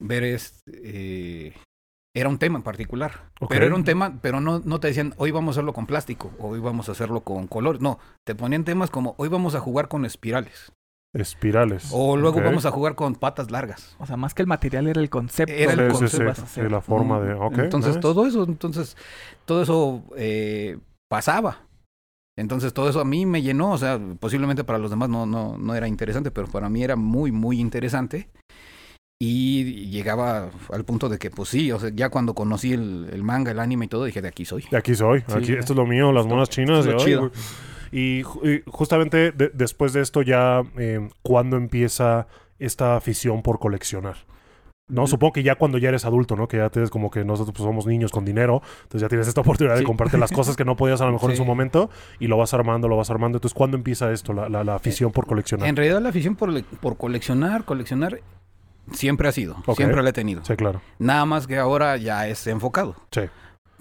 ver es, eh, era un tema en particular, pero era un tema, pero no, no te decían, hoy vamos a hacerlo con plástico, hoy vamos a hacerlo con color, no, te ponían temas como, hoy vamos a jugar con espirales, Espirales. o luego vamos a jugar con patas largas. O sea, más que el material era el concepto. Era el de Sí, lo sí, que sí. vas a Sí, hacer. la forma de. Mm, Ok. entonces nice. todo eso, entonces todo eso eh, pasaba. Entonces todo eso a mí me llenó, o sea, posiblemente para los demás no, no, no era interesante, pero para mí era muy, muy interesante. Y llegaba al punto de que, pues sí, o sea, ya cuando conocí el, el manga, el anime y todo, dije, de aquí soy. De aquí soy. Sí. Aquí, esto es lo mío, las monas chinas. esto es lo y, ay, chido. güey. Y, ju- y justamente de- después de esto, ya, eh, ¿cuándo empieza esta afición por coleccionar? No, supongo que ya cuando ya eres adulto, ¿no? Que ya tienes como que nosotros pues, somos niños con dinero, entonces ya tienes esta [LAUGHS] oportunidad de comprarte las cosas que no podías a lo mejor en su momento y lo vas armando, lo vas armando. Entonces, ¿cuándo empieza esto, la, la- la afición por coleccionar? En realidad la afición por, por coleccionar, coleccionar, siempre ha sido, siempre la he tenido. Sí, claro. Nada más que ahora ya es enfocado. Sí.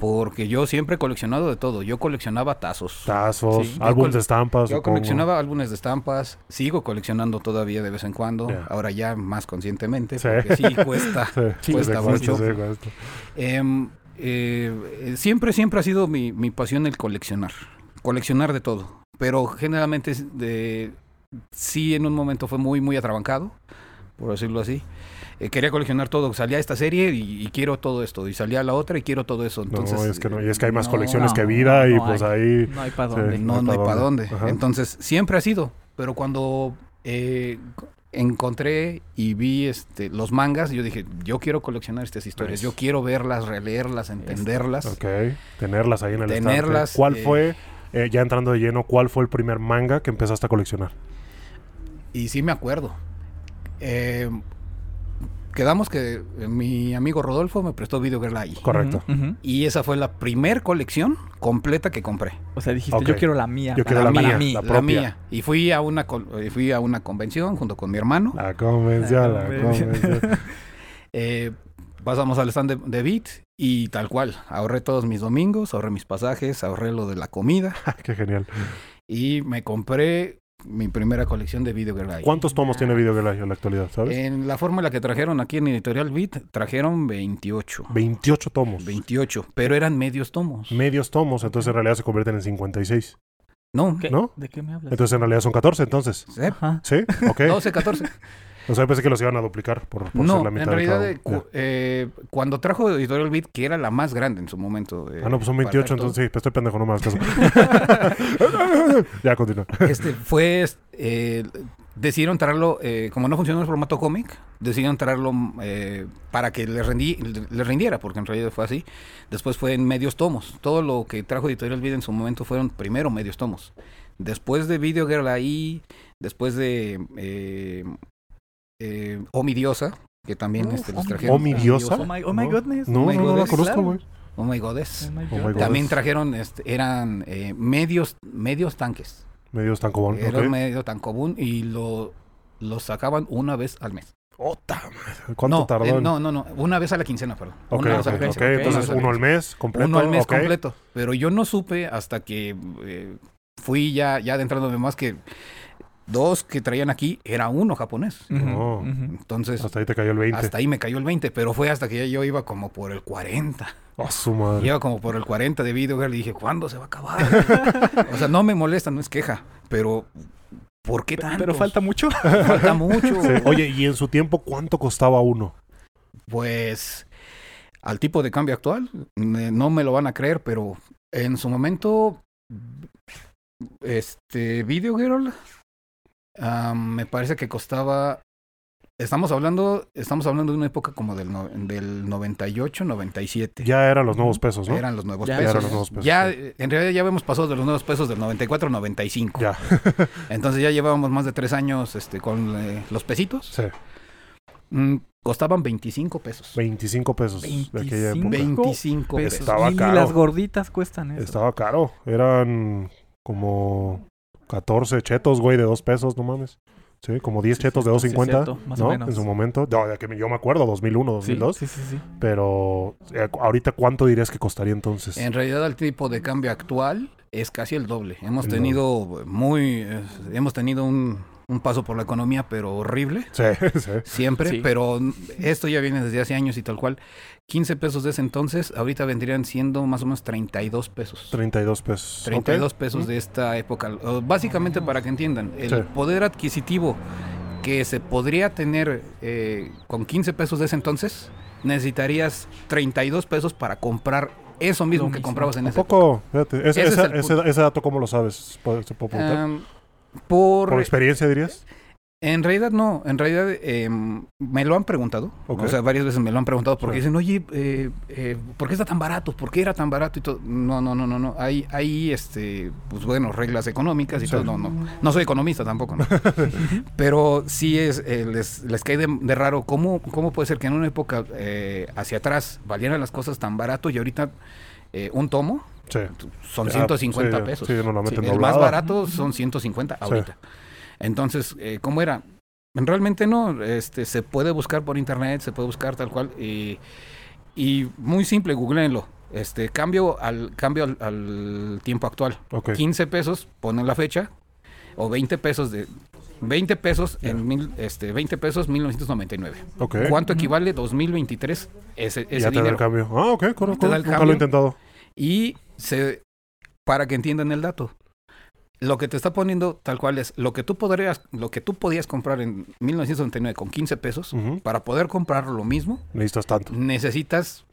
Porque yo siempre he coleccionado de todo. Yo coleccionaba tazos. Tazos, Sí. Álbumes de estampas. Yo supongo. coleccionaba álbumes de estampas, sigo coleccionando todavía de vez en cuando, ahora ya más conscientemente, Sí. porque sí cuesta. [LAUGHS] Sí, cuesta mucho. cuesta. Em, eh, eh, siempre, siempre ha sido mi, mi pasión el coleccionar, coleccionar de todo, pero generalmente de, sí en un momento fue muy, muy atrabancado, por decirlo así. Eh, quería coleccionar todo, salía esta serie y, y quiero todo esto, y salía la otra y quiero todo eso. Entonces, no, es que no, y es que hay más no, colecciones no, que vida y pues hay. ahí... No hay para dónde. no, no no hay para pa' dónde. Ajá. Entonces, siempre ha sido. Pero cuando eh, encontré y vi este, los mangas, yo dije, yo quiero coleccionar estas historias. Nice. Yo quiero verlas, releerlas, entenderlas. Ok, tenerlas ahí en el Tenerlas, estante. ¿Cuál eh, fue, ya entrando de lleno, cuál fue el primer manga que empezaste a coleccionar? Y sí me acuerdo. Eh, quedamos que eh, mi amigo Rodolfo me prestó Video Girl ahí. Correcto. Y esa fue la primer colección completa que compré. O sea, dijiste, yo quiero la mía. Yo quiero la mí. mía. mí, la la, propia. mía. Y fui a una eh, fui a una convención junto con mi hermano. La convención, La la convención. convención. [LAUGHS] Eh, pasamos al stand de, de Beat y tal cual. Ahorré todos mis domingos, ahorré mis pasajes, ahorré lo de la comida [LAUGHS] Qué genial. y me compré mi primera colección de Video. ¿Cuántos tomos tiene Video Girl en la actualidad, sabes? En la forma en la que trajeron aquí en Editorial Beat, trajeron 28. 28 tomos. 28, pero eran medios tomos. Medios tomos, entonces en realidad se convierten en 56. No, ¿Qué? ¿No? ¿De qué me hablas? Entonces en realidad son 14, entonces. ¿eh? Ajá. ¿Sí? Ok. [LAUGHS] 12, 14. O sea, pensé que los iban a duplicar por, por No, ser la en mitad de realidad, cada eh, uno. cu- eh, cuando trajo Editorial Beat, que era la más grande en su momento. eh. Ah, no, pues son para 28, hacer todo, entonces sí, estoy pendejo, no me caso. [LAUGHS] [LAUGHS] ya, continúa. Este fue. eh, decidieron traerlo, eh, como no funcionó el formato cómic, decidieron traerlo eh, para que le, rendí, le rindiera, porque en realidad fue así. Después fue en medios tomos. Todo lo que trajo Editorial Beat en su momento fueron primero medios tomos. Después de Video Girl ahí, después de eh, eh, Omi Diosa, que también Uf, este, los Omi trajeron. Omi Diosa. Oh my, oh my No. goodness. No, Oh my no, no la conozco, claro. güey. Oh my goddess. Oh my Oh my God. También trajeron, este, eran eh, medios, medios tanques. Medios tan cobón. Era ok. medio tan común y lo, lo sacaban una vez al mes. Ota. ¿Cuánto no, tardó? eh, no, no, no, una vez a la quincena, perdón. Ok, Una ok, vez a la Entonces uno al mes completo. Uno al mes completo. Pero yo no supe hasta que eh, fui ya, ya adentrándome más que dos que traían aquí era uno japonés. Ujú. Entonces, Hasta ahí te cayó el 20. hasta ahí me cayó el 20, pero fue hasta que ya yo iba como por el 40. Oh, su madre. Iba como por el 40 de Video Girl y dije, ¿cuándo se va a acabar? [LAUGHS] o sea, no me molesta, no es queja, pero ¿por qué tanto? Pero falta mucho. falta mucho. [LAUGHS] Sí. Oye, ¿y en su tiempo cuánto costaba uno? Pues al tipo de cambio actual, no me lo van a creer, pero en su momento, este Video Girl, me parece que costaba. Estamos hablando, estamos hablando de una época como del, no- del 98, 97. Ya eran los nuevos pesos, ¿no? Eran los nuevos Ya pesos. eran los nuevos pesos, Ya, sí. en realidad ya habíamos pasado de los nuevos pesos del 94 al 95. Ya, [LAUGHS] Entonces ya llevábamos más de tres años este, con eh, los pesitos. sí. Mm, costaban 25 pesos. 25 pesos de aquella época. 25 pesos. y las gorditas cuestan eso. Estaba caro. Eran como 14 chetos, güey, de 2 pesos, no mames. Sí, como 10 Sí, chetos sí, de sí, 2.50, cierto, más o ¿no? menos. En su momento. No, de que me- yo me acuerdo, 2001, Sí, 2002. sí, sí, sí. Pero eh, ahorita, ¿cuánto dirías que costaría entonces? En realidad el tipo de cambio actual es casi el doble. Hemos El tenido muy, eh, hemos tenido un, un paso por la economía, pero horrible. Sí, [LAUGHS] sí. Siempre, Sí. pero esto ya viene desde hace años y tal cual. 15 pesos de ese entonces, ahorita vendrían siendo más o menos 32 pesos. 32 pesos. 32 Ok. pesos de esta época. Básicamente para que entiendan, el Sí. poder adquisitivo que se podría tener eh, con 15 pesos de ese entonces, necesitarías 32 pesos para comprar eso mismo que comprabas en ¿A ese poco? Fíjate, ese, Ese dato, ¿cómo lo sabes? ¿Puede- ¿Se puede preguntar? Am, por, ¿Por experiencia dirías? En realidad no, en realidad em, me lo han preguntado, o sea, varias veces me lo han preguntado porque dicen, oye, eh, eh, ¿por qué está tan barato? ¿Por qué era tan barato? Y todo. No, no, no, no, no, hay, hay, este, pues bueno, reglas económicas y Sí. todo, no, no, no soy economista tampoco, ¿no? [LAUGHS] Pero sí es, eh, les, les cae de, de raro cómo, cómo puede ser que en una época eh, hacia atrás valieran las cosas tan barato y ahorita eh, un tomo Sí. son Ya, 150 sí, pesos. sí, normalmente el más barato son 150 ahorita. Entonces, eh, ¿cómo era? Realmente no, este, se puede buscar por internet, se puede buscar tal cual, y, y muy simple, googleenlo. Este, cambio al, cambio al, al tiempo actual. Ok. 15 pesos, ponen la fecha, o 20 pesos de 20 pesos en mil, este, 20 pesos 1999. Ok. ¿Cuánto equivale 2023 ese, ese ya te da el cambio. Ah, ok, correcto. Nunca lo he intentado. Y se, para que entiendan el dato, lo que te está poniendo tal cual es lo que tú podrías, lo que tú podías comprar en 1999 con 15 pesos, para poder comprar lo mismo, Necesitas tanto. necesitas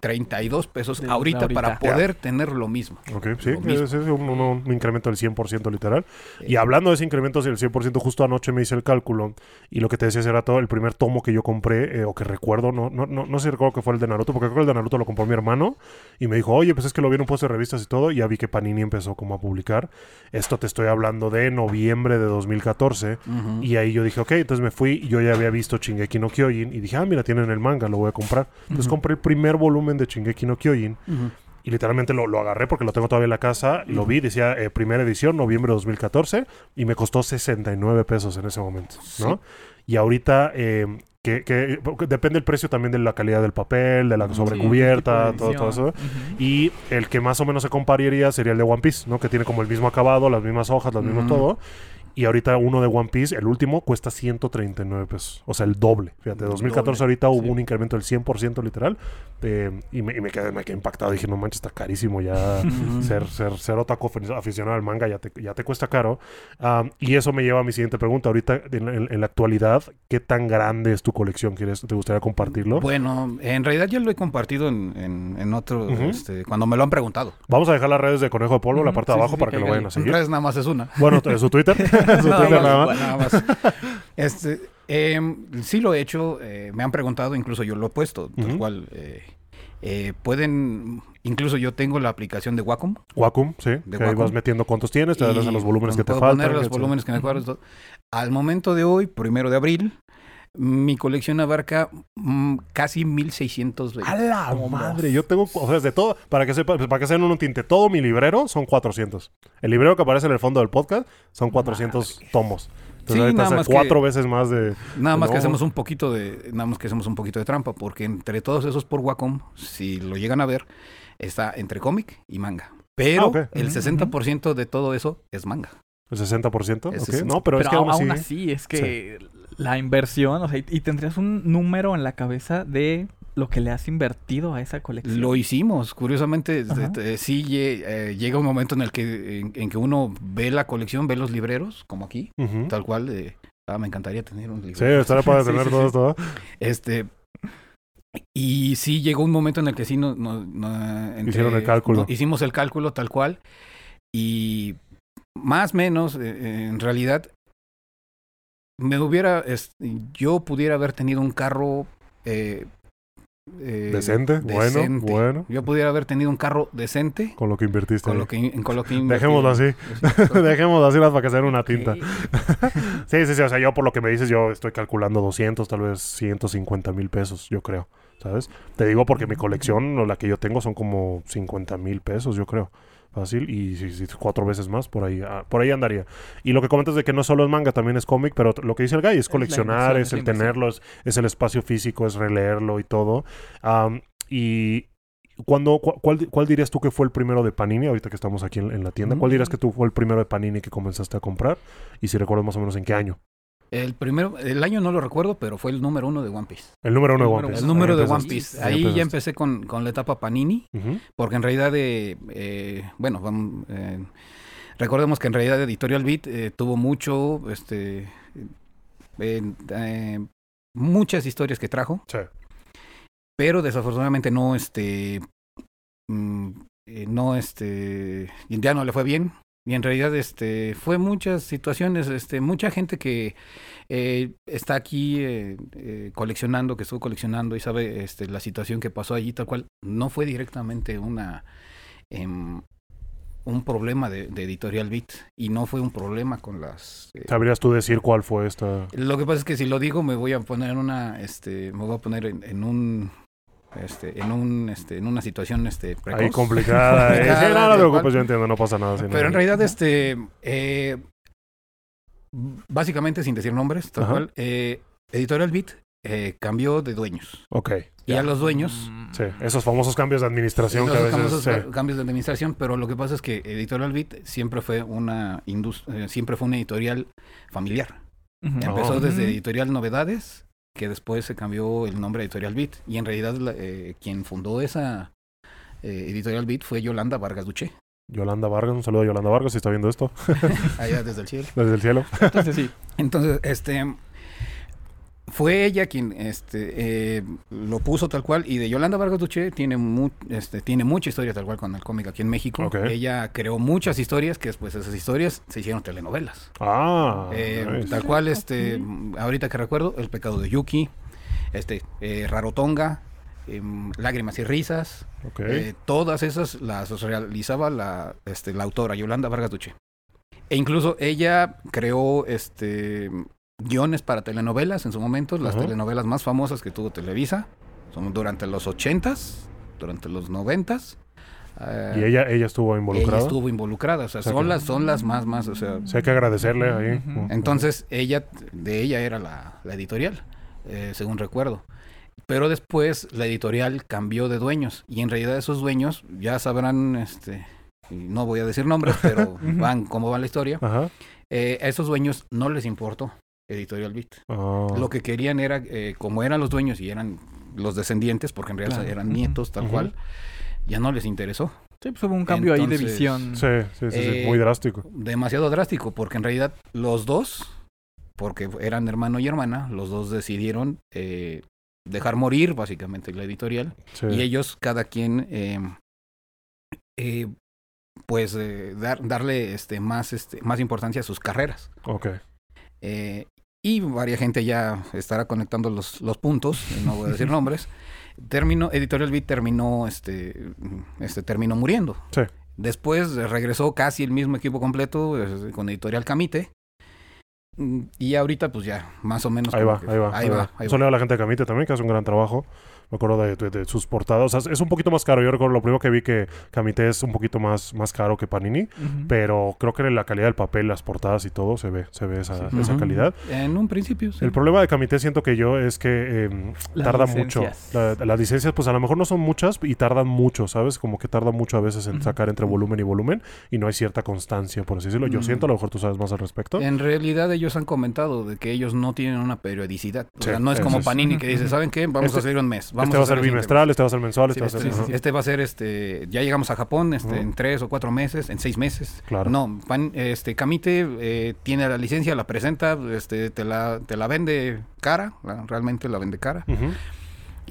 32 pesos De- ahorita, ahorita. para poder tener lo mismo. Ok, sí, mismo. es, es un, un- un incremento del 100% literal. Y hablando de ese incremento del 100%, justo anoche me hice el cálculo y lo que te decía hace rato, el primer tomo que yo compré, eh, o que recuerdo, no, no, no, no sé si recuerdo que fue el de Naruto, porque creo que el de Naruto lo compró mi hermano y me dijo, oye, pues es que lo vi en un puesto de revistas y todo, y ya vi que Panini empezó como a publicar. Esto te estoy hablando de noviembre de 2014. Ujú. Y ahí yo dije, ok, entonces me fui y yo ya había visto Shingeki no Kyojin y dije, ah, mira, tienen el manga, lo voy a comprar. Entonces compré el primer volumen de Shingeki no Kyojin Ujú. y literalmente lo, lo agarré porque lo tengo todavía en la casa y lo vi, decía eh, primera edición, noviembre de 2014 y me costó 69 pesos en ese momento, ¿no? Y ahorita, eh, que, que- depende el precio también de la calidad del papel, de la Sí, sobrecubierta, de todo, todo eso. edición. Ujú. Y el que más o menos se compararía sería el de One Piece, ¿no? Que tiene como el mismo acabado, las mismas hojas, las mismas Ujú. todo. Y ahorita uno de One Piece, el último, cuesta 139 pesos. O sea, el doble. Fíjate, El 2014 doble, ahorita hubo sí. un incremento del 100% literal. eh, y me, y me quedé, me quedé impactado. Dije, no manches, está carísimo ya. Ser, ser, ser otaku afi- aficionado al manga ya te, ya te cuesta caro. Am, y eso me lleva a mi siguiente pregunta. Ahorita, en, en- en la actualidad, ¿qué tan grande es tu colección? ¿Quieres, ¿Te gustaría compartirlo? Bueno, en realidad ya lo he compartido en, en, otro, Ujú. este, cuando me lo han preguntado. Vamos a dejar las redes de Conejo de Polvo en la Ujú, parte de sí, abajo sí, para que que lo vayan a seguir. redes nada más es una. Bueno, su Twitter. [LAUGHS] [LAUGHS] Nada más, nada más. Este, em, sí lo he hecho, eh, me han preguntado, incluso yo lo he puesto, tal Ujú. cual. eh, eh, pueden, incluso yo tengo la aplicación de Wacom. Wacom, sí. De que ahí vas Wacom. metiendo cuántos tienes, te das a los volúmenes que te puedo faltan. poner los volúmenes que me acuerdo. Al momento de hoy, primero de abril, mi colección abarca mm, casi 1600 ¡A la madre! Yo tengo, o sea, de todo, para que sepa, para que se den un tinte, todo mi librero son 400. El librero que aparece en el fondo del podcast son 400 tomos. Entonces Sí, nada más que- cuatro veces más de... Nada más No. que hacemos un poquito de, nada más que hacemos un poquito de trampa, porque entre todos esos por Wacom, si lo llegan a ver, está entre cómic y manga. Pero Ah, el Ujú, 60% de todo eso es manga. ¿El 60%? El ok. 60. No, pero, Pero, es que aún aún, así... así, es que la inversión, o sea, y, y tendrías un número en la cabeza de lo que le has invertido a esa colección. Lo hicimos, curiosamente, este, sí eh, llega un momento en el que en, en que uno ve la colección, ve los libreros, como aquí, tal cual. de, ah, me encantaría tener un Sí, librero. estaría para [LAUGHS] Sí, tener sí, todo sí. esto. Este. Y sí llegó un momento en el que sí no, no- no- entre- Hicieron el cálculo. no, hicimos el cálculo tal cual. Y más o menos, eh, en realidad, me hubiera. es- yo pudiera haber tenido un carro. eh, eh, Decente, bueno, decente. bueno. Yo pudiera haber tenido un carro decente. Con lo que invertiste. Con lo que, con lo que invertí. Dejémoslo así. [LAUGHS] Dejémoslo así para que se den una tinta. [LAUGHS] Sí, sí, sí. O sea, yo por lo que me dices, yo estoy calculando 200, tal vez 150 mil pesos, yo creo. ¿Sabes? Te digo porque mi colección, o la que yo tengo, son como 50 mil pesos, yo creo. Fácil. Y si, si cuatro veces más, por ahí, ah, por ahí andaría. Y lo que comentas de que no solo es manga, también es cómic, pero lo que dice el guy es coleccionar, es el inversión. tenerlo, es, es el espacio físico, es releerlo y todo. Y cuando, cu- cuál, cuál dirías tú que fue el primero de Panini, ahorita que estamos aquí en, en la tienda? ¿Cuál dirías que tú fue el primero de Panini que comenzaste a comprar? Y si recuerdas más o menos en qué año. El primero, el año no lo recuerdo, pero fue el número uno de One Piece. El número uno El de One Piece. El número Ahí de. One Piece. Ahí Ahí ya empecé con, con la etapa Panini. Porque en realidad, de, eh, bueno, vamos, eh, recordemos que en realidad Editorial Beat eh, tuvo mucho, este, eh, eh, muchas historias que trajo, Sí. pero desafortunadamente no, este, mm, eh, no, este, ya no le fue bien. Y en realidad, este, fue muchas situaciones, este, mucha gente que eh, está aquí eh, eh, coleccionando, que estuvo coleccionando y sabe, este, la situación que pasó allí, tal cual, no fue directamente una, em, un problema de, de Editorial Beat y no fue un problema con las. eh, ¿Sabrías tú decir cuál fue esta? lo que pasa es que si lo digo me voy a poner en una, este, me voy a poner en, en un, este, en un, este, en una situación, este, precoz. Ahí complicada. [LAUGHS] eh. Sí, no, no te preocupes, yo entiendo, no pasa nada. Pero en realidad, este, eh, básicamente sin decir nombres, tal cual, eh, Editorial Beat eh, cambió de dueños Ok. y a los dueños. Mm, Sí, esos famosos cambios de administración que a Los veces... famosos sí. cambios de administración, pero lo que pasa es que Editorial Beat siempre fue una eh, siempre fue una editorial familiar. Empezó Oh. desde. Editorial Novedades, que después se cambió el nombre a Editorial Beat. Y en realidad la- eh, quien fundó esa eh, Editorial Beat fue Yolanda Vargas Duché, Yolanda Vargas, un saludo a Yolanda Vargas si está viendo esto [LAUGHS] allá desde el cielo. [LAUGHS] desde el cielo. Entonces sí. Entonces, este fue ella quien este, eh, lo puso tal cual y de Yolanda Vargas Duché tiene, mu- este, tiene mucha historia tal cual con el cómic aquí en México. Ella creó muchas historias que después esas historias se hicieron telenovelas. Ah, Eh, nice. Tal cual, este, ahorita que recuerdo, El pecado de Yuki, este, eh, Rarotonga, em, Lágrimas y risas, eh, todas esas las realizaba la, este, la autora Yolanda Vargas Duché. E incluso ella creó este guiones para telenovelas en su momento, las Ajá. telenovelas más famosas que tuvo Televisa, son durante los ochentas, durante los noventas. eh, y ella, ella estuvo involucrada. ella estuvo involucrada, o sea, O sea son que- las, son las más, más, o sea, O sea, hay que agradecerle ahí. Entonces, ella, de ella era la, la editorial, eh, según recuerdo. Pero después la editorial cambió de dueños y en realidad esos dueños ya sabrán, este, y no voy a decir nombres, pero [LAUGHS] van cómo va la historia. Ajá. Eh, a esos dueños no les importó Editorial Beat. Ah, Lo que querían era, eh, como eran los dueños y eran los descendientes, porque en realidad Claro. eran nietos tal cual, ya no les interesó. Sí, pues hubo un cambio ahí de visión. Sí, sí, sí, sí, Eh, muy drástico. demasiado drástico, porque en realidad los dos, porque eran hermano y hermana, los dos decidieron eh, dejar morir básicamente la editorial Sí. y ellos cada quien eh, eh, pues eh, dar- darle este más este más importancia a sus carreras Ok. Eh, y varias gente ya estará conectando los, los puntos no voy a decir [LAUGHS] nombres terminó editorial Beat terminó este este terminó muriendo Sí. Después regresó casi el mismo equipo completo eh, con Editorial Camite. Mm, Y ahorita pues ya, más o menos. Ahí va, ahí va. Ahí va, ahí Un saludo a la gente de Camite también, que hace un gran trabajo. Me acuerdo de, de- de sus portadas. O sea, es un poquito más caro. Yo recuerdo lo primero que vi que Camite es un poquito más, más caro que Panini. Pero creo que la calidad del papel, las portadas y todo, se ve, se ve esa, Sí. esa calidad. En un principio, sí. El problema de Camite siento que yo es que em, tarda mucho. La- las licencias, pues a lo mejor no son muchas y tardan mucho, ¿sabes? Como que tarda mucho a veces en sacar entre volumen y volumen y no hay cierta constancia, por así decirlo. Yo siento, a lo mejor tú sabes más al respecto. En realidad ellos han comentado de que ellos no tienen una periodicidad. O Sí, sea, no es como es. Panini que dice. ¿saben qué? Vamos Este- a hacer un mes. Vamos este va a ser bimestral, este va a ser mensual, mes". este va a Sí, ser... este, ajá. este va a ser este ya llegamos a Japón este, en tres o cuatro meses en seis meses Claro. no Pan- este Camite eh, tiene la licencia la presenta este te la te la vende cara la- realmente la vende cara Ujú.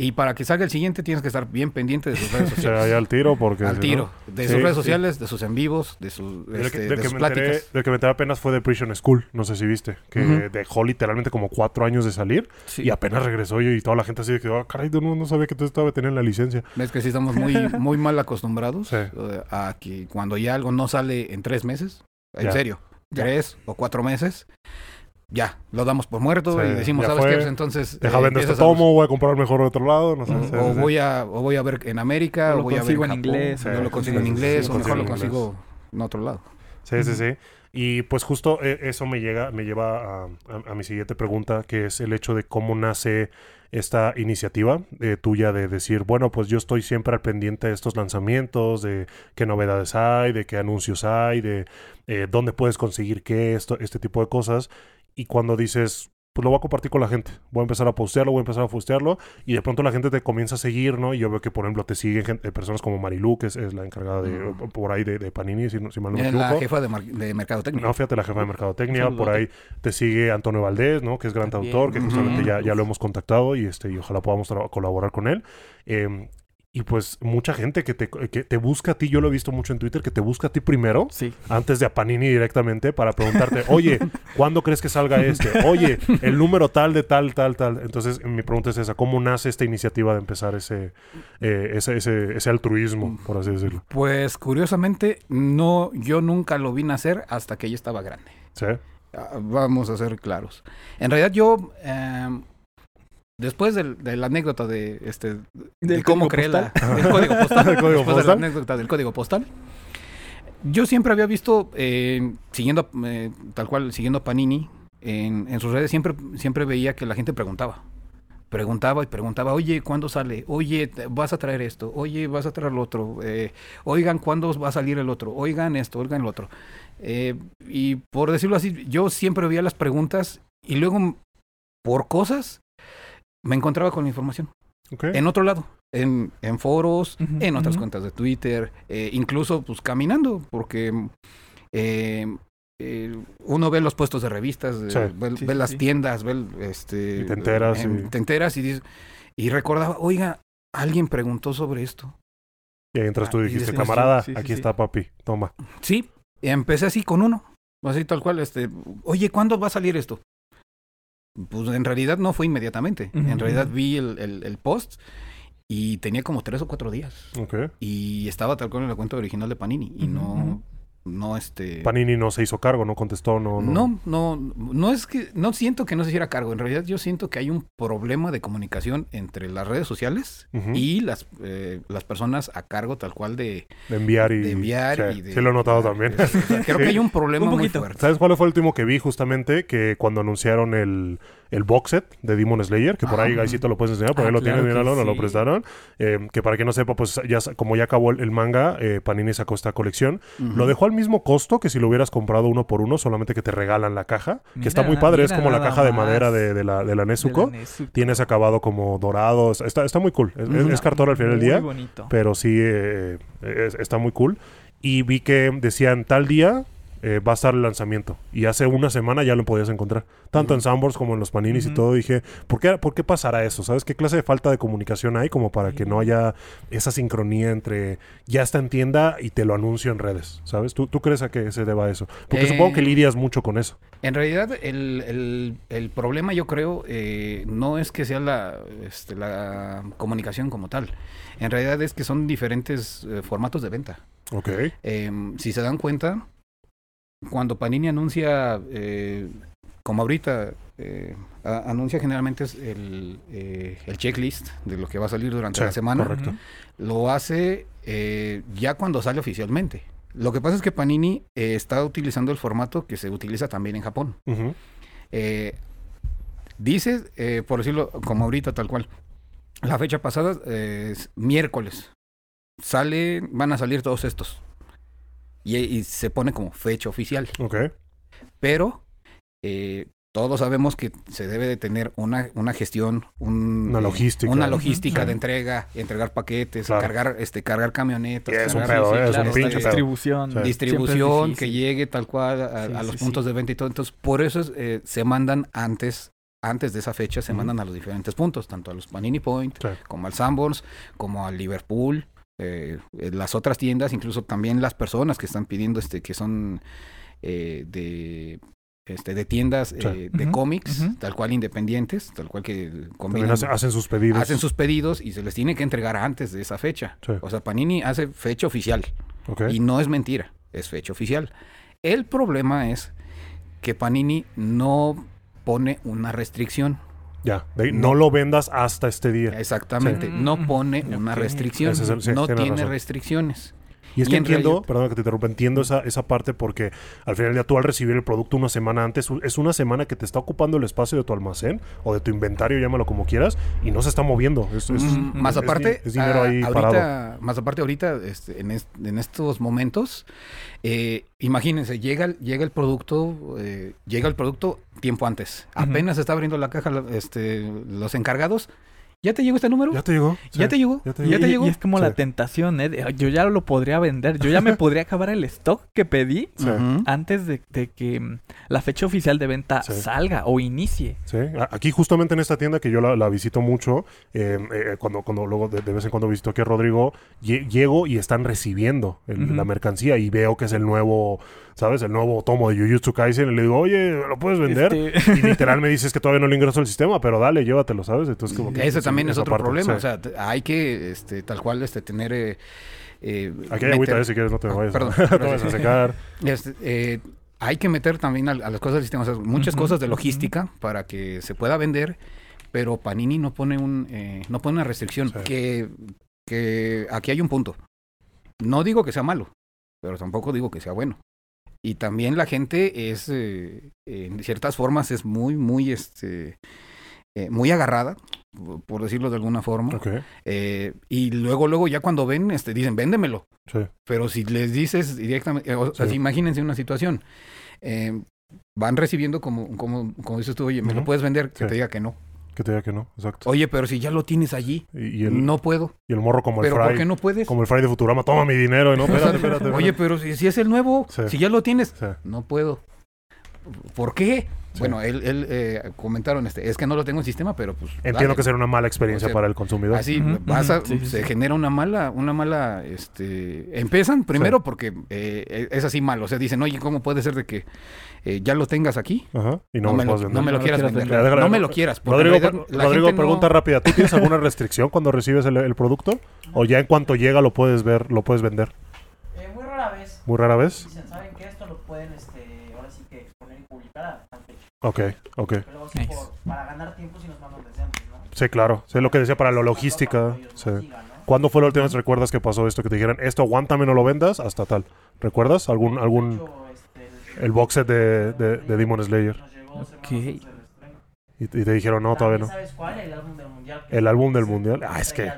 Y para que salga el siguiente tienes que estar bien pendiente de sus redes [LAUGHS] O sea, sociales. ya al tiro porque... Al si tiro. no- De Sí, sus redes sí. sociales, de sus en vivos, de sus, este, que, de sus me enteré, pláticas. del que me enteré apenas fue de Prison School, no sé si viste, que dejó literalmente como cuatro años de salir Sí. y apenas regresó y, y toda la gente así de que, ah, caray, no, no sabía que tú estabas teniendo la licencia. Ves que sí estamos muy, [LAUGHS] muy mal acostumbrados eh, a que cuando ya algo no sale en tres meses, en Ya. serio, Ya. tres o cuatro meses, ya, lo damos por muerto Sí, y decimos, ¿sabes fue. qué? Pues entonces... Deja eh, vender este empiezas a tomo, voy a comprar mejor de otro lado, no sé. Sí, O sí, voy, a, o voy a ver en América, O voy a ver en inglés, o o lo lo consigo en inglés, sí, o mejor lo consigo en otro lado. Sí, sí, sí. Y pues justo eh, eso me llega, me lleva a, a- a mi siguiente pregunta, que es el hecho de cómo nace esta iniciativa eh, tuya de decir, bueno, pues yo estoy siempre al pendiente de estos lanzamientos, de qué novedades hay, de qué anuncios hay, de eh, dónde puedes conseguir qué, esto, este tipo de cosas. Y cuando dices, pues lo voy a compartir con la gente, voy a empezar a postearlo, voy a empezar a postearlo, y de pronto la gente te comienza a seguir, ¿no? Y yo veo que, por ejemplo, te siguen gente- personas como Marilu, que es, es la encargada de, por ahí de, de Panini, si, si mal no me la equivoco. jefa de, de mercadotecnia. No, fíjate, la jefa de Mercadotecnia, Un por saludote. ahí te sigue Antonio Valdés, ¿no? Que es gran autor, que justamente ya, ya lo hemos contactado y este y ojalá podamos colaborar con él. Eh, y pues mucha gente que te, que te busca a ti, yo lo he visto mucho en Twitter, que te busca a ti primero, Sí. antes de a Panini directamente, para preguntarte, [LAUGHS] oye, ¿cuándo crees que salga este? Oye, el número tal de tal, tal, tal. Entonces, mi pregunta es esa, ¿cómo nace esta iniciativa de empezar ese, eh, ese, ese, ese altruismo, por así decirlo? Pues curiosamente, no, yo nunca lo vi nacer hasta que ella estaba grande. ¿Sí? Ah, Vamos a ser claros. En realidad yo, eh, después del- de la anécdota de, este, de cómo creé la, del código [LAUGHS] postal, ¿El código después de postal? la anécdota del código postal, yo siempre había visto, eh, siguiendo, eh, tal cual, siguiendo a Panini, en, en sus redes, siempre, siempre veía que la gente preguntaba. Preguntaba y preguntaba, oye, ¿cuándo sale? Oye, ¿vas a traer esto? Oye, ¿vas a traer lo otro? Eh, oigan, ¿cuándo va a salir el otro? Oigan esto, oigan lo otro. Eh, y por decirlo así, yo siempre veía las preguntas y luego, por cosas, me encontraba con la información. En otro lado, en, en foros, en otras cuentas de Twitter, eh, incluso pues caminando, porque eh, eh, uno ve los puestos de revistas, Sí. ve, Sí, ve sí, las tiendas, ve este, Y te enteras, em, y- te enteras y dices, y recordaba, oiga, alguien preguntó sobre esto. Y ahí entras tú y Ah, y dijiste, camarada, aquí está papi, toma. Sí, empecé así con uno, así tal cual, este, oye, ¿cuándo va a salir esto? Pues en realidad no fue inmediatamente, en realidad vi el, el- el post y tenía como tres o cuatro días Ok. y estaba tal cual en la cuenta original de Panini y no. No este... Panini no se hizo cargo, no contestó, no. no. No, no, no es que, no siento que no se hiciera cargo. En realidad yo siento que hay un problema de comunicación entre las redes sociales y las, eh, las personas a cargo tal cual de, De enviar y. de enviar sí, y de... sí lo he notado también. [LAUGHS] O sea, creo que hay un problema Un muy fuerte. ¿Sabes cuál fue el último que vi justamente? Que cuando anunciaron el, el box set de Demon Slayer, que por Ah, ahí. Gaisito, lo puedes enseñar, por Ah, ahí lo claro tienes, que míralo, nos lo sí. prestaron. Eh, que para quien no sepa, pues ya como ya acabó el, el manga, eh, Panini sacó esta colección. Lo dejó al mismo costo que si lo hubieras comprado uno por uno, solamente que te regalan la caja. que está Mira, muy padre, es mira como la caja de madera de, de la, de la Nezuko. De la Nezuko. Tiene ese acabado como dorado. Está, está muy cool. Es, es- es cartón al final del día. Bonito. Pero sí, eh, es- está muy cool. Y vi que decían tal día eh, va a estar el lanzamiento. Y hace una semana ya lo podías encontrar. Tanto en Sanborns como en los Paninis y todo. Dije, ¿por qué, ¿por qué pasará eso? ¿Sabes qué clase de falta de comunicación hay como para que no haya esa sincronía entre ya está en tienda y te lo anuncio en redes? ¿Sabes? ¿Tú, tú crees a qué se deba eso? Porque Eh, supongo que lidias mucho con eso. En realidad, el, el- el problema, yo creo, eh, no es que sea la, este, la comunicación como tal. En realidad es que son diferentes formatos de venta. Ok. Em, si se dan cuenta, cuando Panini anuncia, eh, como ahorita, eh, a- anuncia generalmente el, eh, el checklist de lo que va a salir durante Sí, la semana, correcto. Lo hace eh, ya cuando sale oficialmente. Lo que pasa es que Panini eh, está utilizando el formato que se utiliza también en Japón. Ujú. Eh, dice, por decirlo como ahorita tal cual, la fecha pasada es miércoles. Sale, van a salir todos estos. Y, y se pone como fecha oficial. Ok. Pero eh, todos sabemos que se debe de tener una, una gestión, un, Una eh, logística. una logística de entrega, entregar paquetes, Claro. cargar, este, cargar camionetas, un cargar- pedo, ¿eh? Es claro, un pinche este, pedo. distribución. Sí. distribución que llegue tal cual a, Sí, a los sí, puntos sí. de venta y todo. Entonces, por eso es, eh, se mandan antes, antes de esa fecha, se mandan a los diferentes puntos, tanto a los Panini Point, Sí. como al Sanborns, como al Liverpool, eh, las otras tiendas, incluso también las personas que están pidiendo, este, que son eh, de este, de tiendas Sí. eh, de cómics, tal cual independientes, tal cual que combinan, hace- hacen sus pedidos. hacen sus pedidos y se les tiene que entregar antes de esa fecha. Sí. O sea, Panini hace fecha oficial. Y no es mentira, es fecha oficial. El problema es que Panini no pone una restricción. Ya. De ahí, no lo vendas hasta este día. Exactamente, Sí. no pone una restricción. Ese es el- sí, no tiene razón. restricciones. Y es Y que en entiendo, perdón que te interrumpa, entiendo esa, esa parte porque al final día tú al recibir el producto una semana antes, es una semana que te está ocupando el espacio de tu almacén o de tu inventario, llámalo como quieras, y no se está moviendo. Es, es- Mm, más es- aparte, es dinero ah, ahí ahorita, parado. más aparte ahorita, este, en, en estos momentos, eh, imagínense, llega, llega el producto, eh, llega el producto tiempo antes. Apenas está abriendo la caja, este, los encargados. ¿Ya te llegó este número? ¿Ya te llegó? ¿Ya Sí, te llegó? ya te llegó. ¿Ya te llegó? y es como Sí. la tentación, ¿eh? Yo ya lo podría vender. Yo ya me [LAUGHS] podría acabar el stock que pedí Sí. Antes de, de que mm, la fecha oficial de venta Sí. salga o inicie. Sí, aquí justamente en esta tienda que yo la, la visito mucho, eh, eh, cuando, cuando luego de, de vez en cuando visito aquí a Rodrigo, lle- llego y están recibiendo el- la mercancía y veo que es el nuevo, ¿sabes? El nuevo tomo de Jujutsu Kaisen y le digo, oye, ¿lo puedes vender? Este, Y literal me dices que todavía no le ingreso al sistema, pero dale, llévatelo, ¿sabes? Entonces como que... Ese sí, también es otro parte, problema. O sea, hay que, este, tal cual, este, tener... eh, eh, Aquí hay agüita, meter- eh, si quieres, no te Ah, vayas, perdón, [LAUGHS] no te gracias. vayas a secar. Este, eh, hay que meter también a, a las cosas del sistema, o sea, muchas cosas de logística para que se pueda vender, pero Panini no pone un eh, no pone una restricción. Sí. Que, que aquí hay un punto. No digo que sea malo, pero tampoco digo que sea bueno. Y también la gente es, eh, en ciertas formas, es muy, muy, este, eh, muy agarrada, por- decirlo de alguna forma. Eh, y luego, luego, ya cuando ven, este, dicen, véndemelo. sí. Pero si les dices directamente, o sea, Sí. si imagínense una situación, van recibiendo como, como, como dices tú, oye, ¿me lo puedes vender? Que Sí. te diga que no. Que te diga que no, exacto. Oye, pero si ya lo tienes allí, Y, y el, no puedo. y el morro como el ¿Pero por fry, qué no puedes? como el fry de Futurama, toma mi dinero, y no, espérate, espérate. [LAUGHS] Oye, pero si, si es el nuevo, Sí. si ya lo tienes, Sí. no puedo. ¿por qué? Sí. Bueno, él, él eh, comentaron, este, es que no lo tengo en sistema, pero pues... Entiendo dale. que será una mala experiencia O sea, para el consumidor. Así vas a- sí, se sí. genera una mala, una mala, este, empiezan primero porque eh, es así malo, o sea, dicen, oye, ¿cómo puede ser de que eh, ya lo tengas aquí? Ajá. Y no, No, me lo no me lo quieras vender. No me lo quieras. Rodrigo, realidad Rodrigo no- pregunta rápida. ¿Tú tienes alguna restricción cuando recibes el, el producto? ¿O ya en cuanto llega lo puedes ver, lo puedes vender? Eh, muy rara vez. Muy rara vez. Dicen, ¿saben que Esto lo pueden, este, ahora sí que exponer y publicar a tal fecha. Ok, ok. Pero sí, Nice. por- para ganar tiempo si nos mandan desde antes, ¿no? Sí, claro. Sé lo que decía para la logística. Sí. nos sigan, ¿no? ¿Cuándo fue la última vez recuerdas que pasó esto? Que te dijeran, esto aguántame, no lo vendas, hasta tal. ¿Recuerdas? ¿Algún, algún este, el box set de, de, de Demon Slayer? Ok. del. Y, y te dijeron, no, todavía no. ¿Sabes cuál? El álbum del mundial. El álbum del mundial. Ah, es que-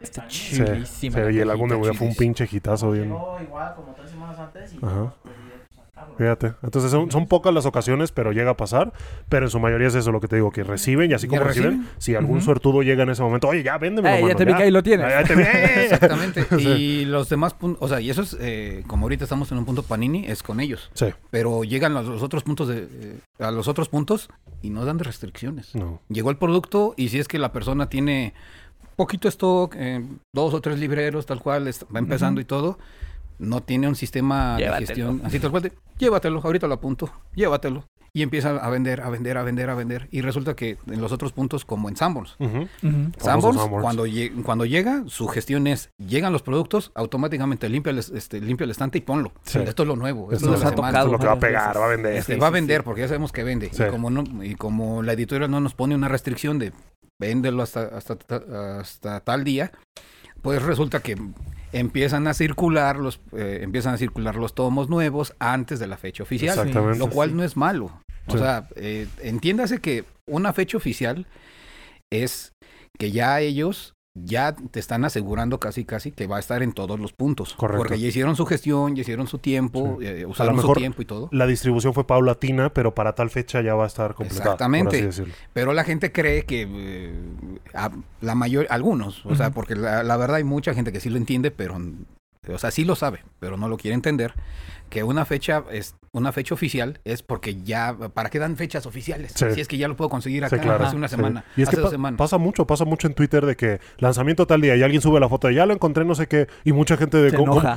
Está. Sí, Chulísima sí, la y el álbum de cajita, Mundial fue un pinche hitazo bien. Llegó igual como tres semanas antes y Ajá. pues, pues, directo a sacarlo. Fíjate. Entonces son, son pocas las ocasiones, pero llega a pasar. Pero en su mayoría es eso lo que te digo, que reciben y así como reciben, reciben. si algún Ujú. suertudo llega en ese momento, oye, ya véndeme. Eh, ya te vi que ahí lo tienes. Ya te vi. [LAUGHS] Exactamente. [LAUGHS] Sí. Y los demás puntos, o sea, y eso es, eh, como ahorita estamos en un punto Panini, es con ellos. Sí, Pero llegan a los otros puntos de, eh, a los otros puntos y no dan de restricciones. no. Llegó el producto y si es que la persona tiene poquito stock, eh, dos o tres libreros, tal cual, va empezando Ujú. y todo, no tiene un sistema Llévatelo. de gestión así tal cual, de, llévatelo, ahorita lo apunto, llévatelo. Y empieza a vender, a vender, a vender, a vender. Y resulta que en los otros puntos, como en Sanborns, Sanborns. cuando, lle- cuando llega, su gestión es, llegan los productos, automáticamente limpia el, es- este, limpia el estante y ponlo. Sí. Esto es lo nuevo, esto Esto es nos de la ha semana. Esto es lo que va a pegar, va a vender. Este, Sí, va a vender sí. porque ya sabemos que vende. Sí. Y, como no, y como la editorial no nos pone una restricción de véndelo hasta, hasta, ta- hasta tal día, pues resulta que empiezan a circular los eh, empiezan a circular los tomos nuevos antes de la fecha oficial. Exactamente. Lo cual no es malo. O Sí. sea, eh, entiéndase que una fecha oficial es que ya ellos ya te están asegurando casi casi que va a estar en todos los puntos. Correcto. Porque ya hicieron su gestión, ya hicieron su tiempo, Sí. eh, usaron mejor- su tiempo y todo. La distribución fue paulatina, pero para tal fecha ya va a estar completada. Exactamente. Pero la gente cree que eh, a- la mayor, algunos, o sea, porque la, la verdad hay mucha gente que sí lo entiende, pero, o sea, sí lo sabe, pero no lo quiere entender, que una fecha es una fecha oficial es porque ya, ¿para qué dan fechas oficiales? Sí. Si es que ya lo puedo conseguir Sí, acá claro. hace una Sí. semana, Y es hace que dos pa- semanas. pasa mucho, pasa mucho en Twitter de que lanzamiento tal día y alguien sube la foto de ya lo encontré, no sé qué, y mucha gente de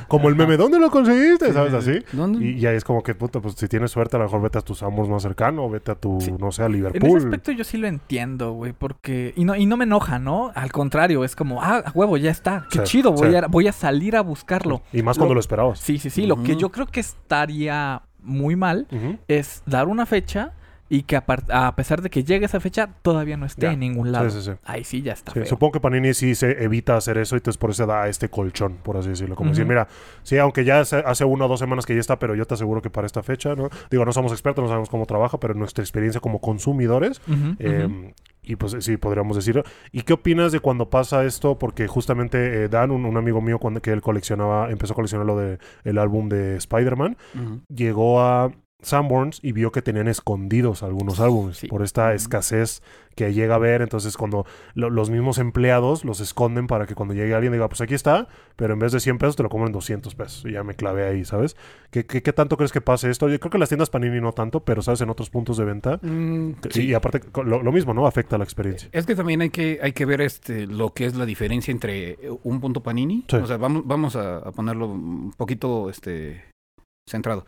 como, el meme, ¿dónde lo conseguiste? ¿Sabes así? ¿Dónde? Y ya es como que, puta, pues si tienes suerte, a lo mejor vete a tus amos más cercano, vete a tu, Sí. no sé, a En Liverpool. ese aspecto yo sí lo entiendo, güey, porque... Y no, y no me enoja, ¿no? Al contrario, es como, ah, huevo, ya está. Qué Sí, chido, voy, sí. a, voy a salir a buscarlo. Y más Lo- cuando lo esperabas. Sí, sí, sí. Lo que yo creo que estaría muy mal es dar una fecha y que apar- a pesar de que llegue esa fecha, todavía no esté en ningún lado. Sí, sí, sí. Ahí sí ya está feo. supongo que Panini sí se evita hacer eso y entonces por eso da este colchón, por así decirlo. Como decir, mira, sí, aunque ya hace, hace una o dos semanas que ya está, pero yo te aseguro que para esta fecha, ¿no? Digo, no somos expertos, no sabemos cómo trabaja, pero nuestra experiencia como consumidores, eh. Y pues sí, podríamos decirlo. ¿Y qué opinas de cuando pasa esto? Porque justamente eh, Dan, un, un amigo mío, cuando que él coleccionaba, empezó a coleccionar lo de el álbum de Spider-Man, llegó a Sanborns y vio que tenían escondidos algunos álbumes Sí. por esta escasez que llega a ver. Entonces, cuando lo- los mismos empleados los esconden para que cuando llegue alguien diga, pues aquí está, pero en vez de 100 pesos te lo cobran 200 pesos. Y ya me clavé ahí, ¿sabes? ¿Qué, qué, qué tanto crees que pase esto? Yo creo que las tiendas Panini no tanto, pero, ¿sabes? En otros puntos de venta. Mm, sí. Y aparte, lo, lo mismo, ¿no? Afecta la experiencia. Es que también hay que, hay que ver este lo que es la diferencia entre eh, un punto panini. Sí. O sea, vamos, vamos a, a ponerlo un poquito este centrado.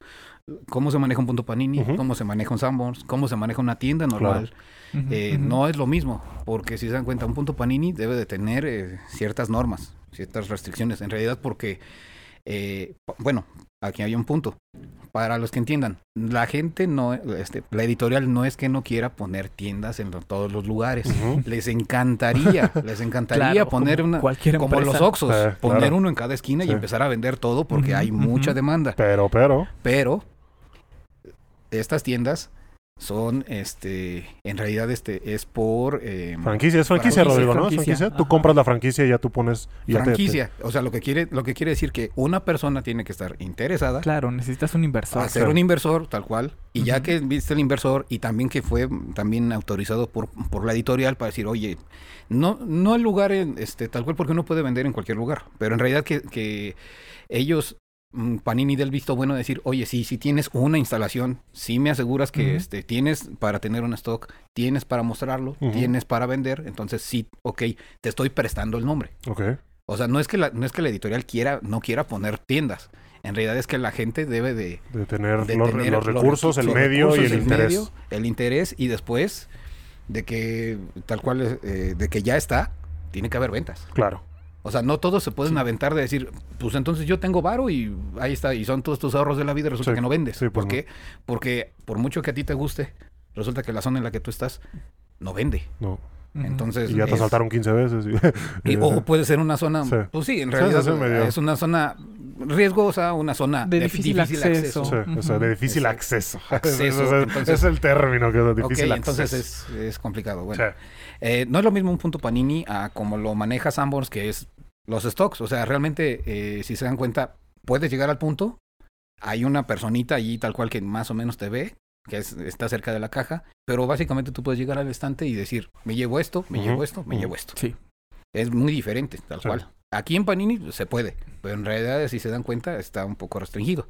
¿Cómo se maneja un punto panini? ¿Cómo se maneja un Sanborns? ¿Cómo se maneja una tienda normal? Eh. No es lo mismo, porque si se dan cuenta, un punto panini debe de tener eh, ciertas normas, ciertas restricciones. En realidad, porque, eh, bueno, aquí hay un punto. Para los que entiendan, la gente no, este, la editorial no es que no quiera poner tiendas en todos los lugares. Les encantaría, [LAUGHS] les encantaría Claro, poner como una, cualquier como los Sí, poner claro. uno en cada esquina Sí. y empezar a vender todo porque hay mucha demanda. Pero, pero. Pero estas tiendas son, este, en realidad, este, es por eh, Franquicia, es franquicia, Franquicia, Rodrigo, ¿no? Es franquicia. franquicia. Tú compras la franquicia y ya tú pones. y ya te- te- franquicia. O sea, lo que quiere, lo que quiere decir que una persona tiene que estar interesada, Claro, necesitas un inversor. a ser claro. un inversor, tal cual, y ya que viste el inversor y también que fue también autorizado por, por la editorial para decir, oye, no, no el lugar en, este, tal cual porque uno puede vender en cualquier lugar, pero en realidad que, que ellos Panini del visto bueno de decir, oye, sí, si tienes una instalación, sí me aseguras que este, tienes para tener un stock, tienes para mostrarlo, tienes para vender, entonces sí, ok, te estoy prestando el nombre. Ok. O sea, no es que la, no es que la editorial quiera, no quiera poner tiendas. En realidad es que la gente debe de, De tener de los, tener los recursos, el los medio y recursos, el interés. medio, el interés y después de que tal cual eh, de que ya está, tiene que haber ventas. Claro. O sea, no todos se pueden aventar de decir, pues entonces yo tengo varo y ahí está, y son todos tus ahorros de la vida y resulta Sí, que no vendes. sí, pues ¿Por qué? Porque por mucho que a ti te guste, resulta que la zona en la que tú estás no vende. No. Entonces, Y ya te es- asaltaron 15 veces. y- y- [LAUGHS] o puede ser una zona, Sí. pues sí, en realidad sí, sí, medio- es una zona riesgosa, una zona De difícil acceso. Sí, o sea, de difícil [LAUGHS] acceso. Es, el- entonces- es el término que es de difícil entonces acceso. es, es complicado. Bueno, Sí. Eh, no es lo mismo un punto Panini a como lo maneja Sanborns, que es los stocks. O sea, realmente, eh, si se dan cuenta, puedes llegar al punto. Hay una personita allí tal cual que más o menos te ve, que es- está cerca de la caja, pero básicamente tú puedes llegar al estante y decir, me llevo esto, me llevo esto, me llevo esto. Sí. Es muy diferente, tal Sí. cual. Aquí en Panini se puede, pero en realidad, si se dan cuenta, está un poco restringido.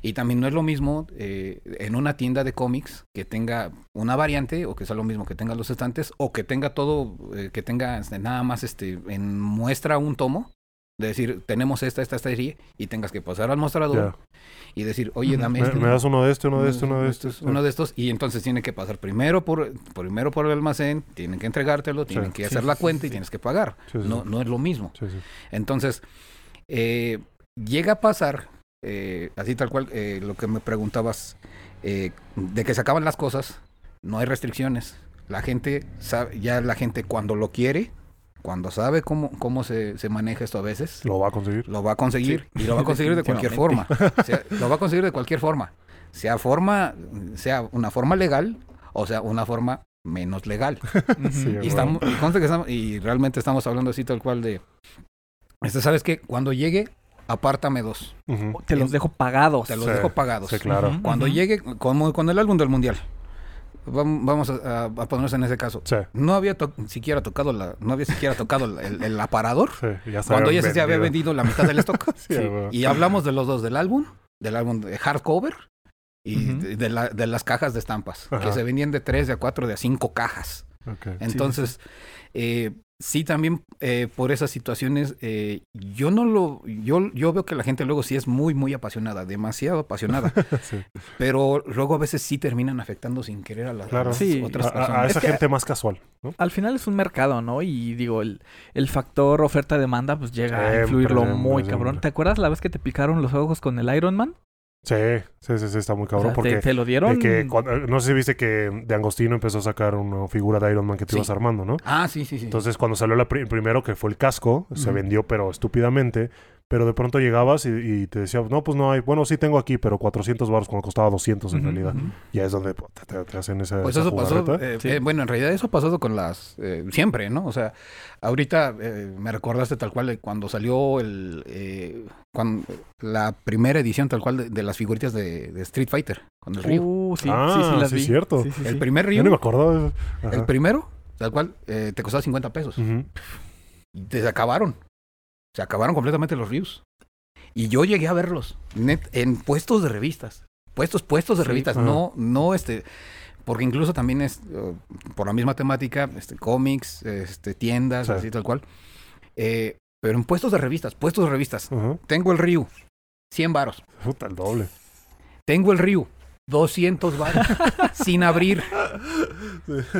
Y también no es lo mismo eh, en una tienda de cómics que tenga una variante o que sea lo mismo que tenga los estantes o que tenga todo, eh, que tenga nada más este en muestra un tomo. De decir, tenemos esta, esta, esta serie y tengas que pasar al mostrador y decir, oye, dame Me, este. me das uno de este, uno de este, uno de estos. Uno de estos y entonces tiene que pasar primero por primero por el almacén, tienen que entregártelo, tienen que Sí, hacer sí, la cuenta y tienes que pagar. No, no es lo mismo. Entonces, eh, llega a pasar, eh, así tal cual, eh, lo que me preguntabas, eh, de que se acaban las cosas, no hay restricciones. La gente sabe, ya la gente cuando lo quiere, cuando sabe cómo, cómo se, se maneja esto a veces, Lo va a conseguir. lo va a conseguir y lo va a conseguir de [LAUGHS] cualquier forma. [LAUGHS] Sea, lo va a conseguir de cualquier forma. Sea forma, sea una forma legal o sea una forma menos legal. [LAUGHS] Sí, Y, estamos, y conste que estamos- y realmente estamos hablando así tal cual de... Este, ¿Sabes qué? Cuando llegue, apártame dos. Te los dejo pagados. Te los Sí, dejo pagados. Sí, claro. Cuando llegue, como con el álbum del Mundial. Vam- Vamos a, ponernos en ese caso. Sí, No había to- siquiera tocado la, no había siquiera tocado el, el aparador sí. Ya cuando ya se había vendido la mitad del stock. [LAUGHS] Sí, bueno. Y hablamos de los dos, del álbum, del álbum de hardcover y de, de la- de las cajas de estampas, Ajá. que se vendían de tres, de a cuatro, de a cinco cajas. Ok. Entonces, eh, sí, también eh, por esas situaciones, eh, yo no lo, yo, yo veo que la gente luego sí es muy, muy apasionada, demasiado apasionada, [LAUGHS] Sí. pero luego a veces sí terminan afectando sin querer a las, Claro. a las Sí. otras A, a- a personas. esa Es que- gente más casual, ¿no? Al final es un mercado, ¿no? Y digo, el, el factor oferta-demanda pues llega a influirlo siempre, muy siempre. cabrón. ¿Te acuerdas la vez que te picaron los ojos con el Iron Man? Sí, sí, sí, sí, está muy O cabrón sea, porque te, te lo de dieron. que cuando- no sé si viste que de Angostino empezó a sacar una figura de Iron Man que te Sí. ibas armando, ¿no? Ah, sí, sí, sí. Entonces, cuando salió la pri- el primero, que fue el casco, se vendió, pero estúpidamente. Pero de pronto llegabas y, y te decía, no, pues no hay. Bueno, sí tengo aquí, pero 400 baros cuando costaba 200 en realidad. ujú. Ya es donde te, te hacen esa. Pues esa eso pasó, eh, Sí. eh, bueno, en realidad eso ha pasado con las, eh, siempre, ¿no? O sea, ahorita eh, me recordaste tal cual de cuando salió el, eh, cuan- la primera edición tal cual de, de las figuritas de, de Street Fighter, con el Ryu. Uh, sí, Ah, sí, sí, las sí, vi. cierto. Sí, sí, el sí. primer Yo Ryu, ni me acordaba. Ajá. el primero, tal cual, eh, te costaba 50 pesos. Y te- acabaron. Se acabaron completamente los Ryus. Y yo llegué a verlos net, en puestos de revistas. Puestos, puestos de Sí, revistas. No, no este. Porque incluso también es eh, por la misma temática, este, cómics, este, tiendas, Sí. así tal cual. Eh, pero en puestos de revistas, puestos de revistas. Tengo el Ryu, 100 varos. Puta, el doble. Tengo el Ryu, 200 varos, [LAUGHS] sin abrir.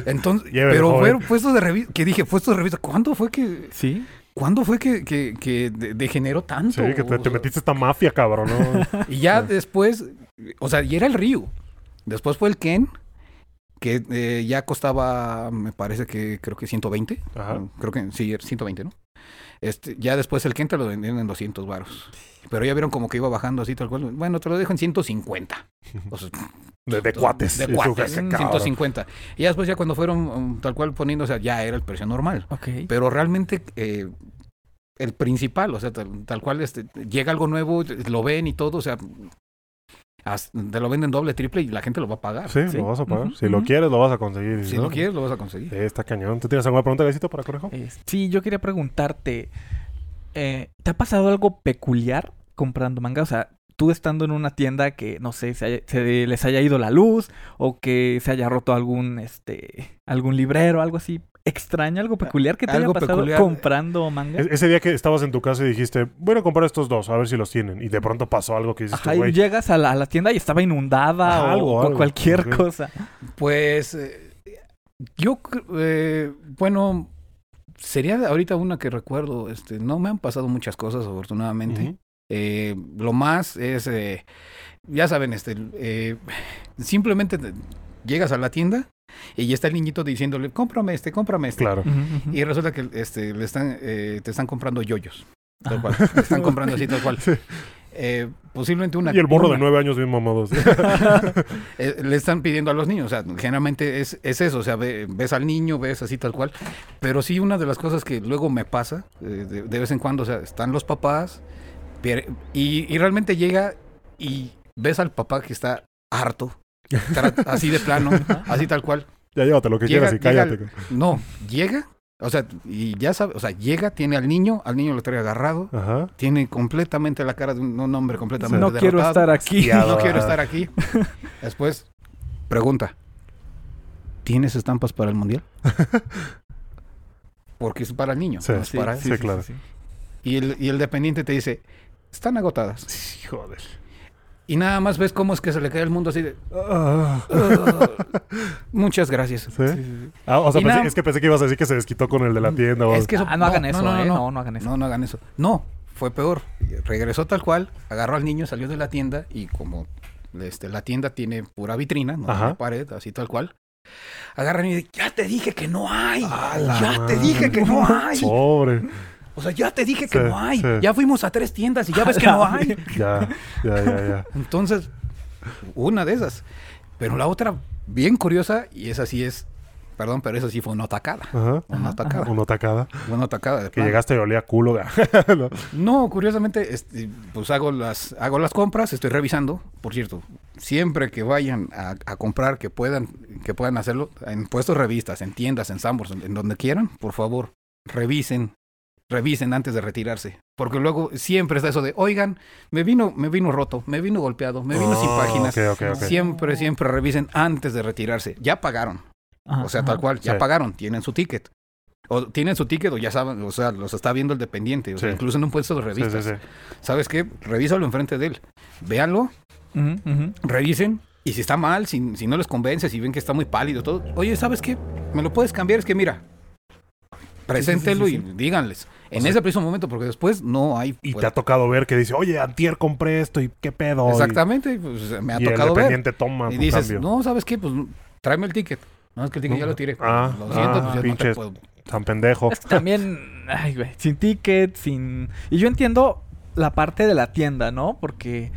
Entonces, pero fueron puestos de revista, que dije, puestos de revista, ¿cuándo fue que, Sí. ¿Cuándo fue que, que, que de- degeneró tanto? Sí, que te, metiste esta mafia, cabrón, ¿no? [LAUGHS] Y ya Sí. después, o sea, y era el Ryu. Después fue el Ken, que eh, ya costaba, me parece que creo que 120. Ajá. Creo que sí, era 120, ¿no? Este, ya después el Ken te lo vendían en 200 varos. Pero ya vieron como que iba bajando así tal cual. Bueno, te lo dejo en 150. O sea, De, de cuates. De cuates, qué cabrón. 150. Y ya después ya cuando fueron um, tal cual poniendo, o sea, ya era el precio normal. Pero realmente eh, el principal, o sea, tal, tal cual este, llega algo nuevo, lo ven y todo, o sea, te lo venden doble, triple y la gente lo va a pagar. Sí, Sí. lo vas a pagar. Si lo quieres, lo vas a conseguir. Si no, lo quieres, lo vas a conseguir. Sí, está cañón. ¿Tú tienes alguna pregunta, Gaisito, para Conejo? Eh, sí, yo quería preguntarte, eh, ¿te ha pasado algo peculiar comprando manga? O sea, tú estando en una tienda que, no sé, se, haya- se les haya ido la luz o que se haya roto algún, este, algún librero, algo así extraño, algo peculiar que te Algo haya pasado peculiar. comprando manga. E- Ese día que estabas en tu casa y dijiste, voy a comprar estos dos, a ver si los tienen. Y de pronto pasó algo que dices, Ajá, y güey. llegas a la, a la tienda y estaba inundada Ajá, o, algo, o algo. cualquier cosa. Pues eh, yo, eh, bueno, sería ahorita una que recuerdo, este, no me han pasado muchas cosas afortunadamente. Eh, lo más es, eh, ya saben, este, eh, simplemente te- llegas a la tienda y ya está el niñito diciéndole, cómprame este, cómprame este. Claro. Y resulta que este, le están, eh, te están comprando yoyos. Tal cual. Te están comprando así tal cual. [LAUGHS] Sí. Eh, posiblemente una. Y el morro de nueve años bien mamados. [LAUGHS] eh, le están pidiendo a los niños. O sea, generalmente es, es eso. O sea, ve- ves al niño, ves así tal cual. Pero sí, una de las cosas que luego me pasa, eh, de, de vez en cuando, o sea, están los papás y realmente llega y ves al papá que está harto. Así de plano, así tal cual. ya llévate lo que Llega- quieras y llega cállate. No, llega, o sea, y ya sabe, o sea, llega, tiene al niño, al niño lo trae agarrado, Ajá. tiene completamente la cara de un, un hombre completamente no quiero estar aquí. [LAUGHS] No quiero estar aquí. Después, pregunta. ¿Tienes estampas para el mundial? [LAUGHS] Porque es para el niño, Sí, no es Sí, para él. sí, claro. Y el, y el dependiente te dice, están agotadas. Joder. Y nada más ves cómo es que se le cae el mundo así de, Ah, "Ugh, muchas gracias. ¿sí? Sí, sí, sí. Ah, o sea, Y pensé- nada- es que pensé que ibas a decir que se desquitó con el de la tienda. o Es que eso- Ah, no, hagan eso, ¿eh? No, no hagan eso. No, no hagan eso. No, fue peor. Regresó tal cual, agarró al niño, salió de la tienda y como este, la tienda tiene pura vitrina, no tiene pared, así tal cual. Agarran y dicen, ya te dije que no hay. Ya te dije que no hay. Pobre. O sea, ya te dije que Sí, no hay. sí. Ya fuimos a tres tiendas y ya ves que no hay. [LAUGHS] Ya, ya, ya, ya. [LAUGHS] Entonces, una de esas. Pero la otra, bien curiosa, y esa sí es, perdón, pero esa sí fue una atacada. Ajá. Una atacada. Una tacada. Una atacada. Que llegaste y olía culo. [LAUGHS] ¿no? No, curiosamente, este, pues hago las, hago las compras, estoy revisando. Por cierto, siempre que vayan a, a comprar, que puedan, que puedan hacerlo, en puestos revistas, en tiendas, en Sambors, en, en donde quieran, por favor, revisen, revisen antes de retirarse. Porque luego siempre está eso de, oigan, me vino, me vino roto, me vino golpeado, me vino sin Oh, páginas. Siempre, siempre revisen antes de retirarse. Ya pagaron. Ajá, O sea, ajá. tal cual, ya Sí. pagaron, tienen su ticket. O tienen su ticket o ya saben, o sea, los está viendo el dependiente, o sea, Sí. incluso en un puesto de revistas. sí, sí. ¿Sabes qué? Revísalo enfrente de él. Véanlo, revisen. Y si está mal, si, si no les convence, si ven que está muy pálido, todo. Oye, ¿sabes qué? ¿Me lo puedes cambiar? Es que mira, preséntelo sí, y díganles. En ese preciso momento, porque después no hay. Y pues, te ha tocado ver que dice, oye, antier compré esto y qué pedo. Y- Exactamente, pues, me ha y, el tocado ver. dependiente toma Y dices, cambio. no, ¿sabes qué? Pues tráeme el ticket. No, es que el ticket ya lo tiré. Ah, lo siento, ah, pues ya no te pinches. puedo. Tan pendejo. Es que también, ay, güey, sin ticket, sin... Y yo entiendo la parte de la tienda, ¿no? Porque...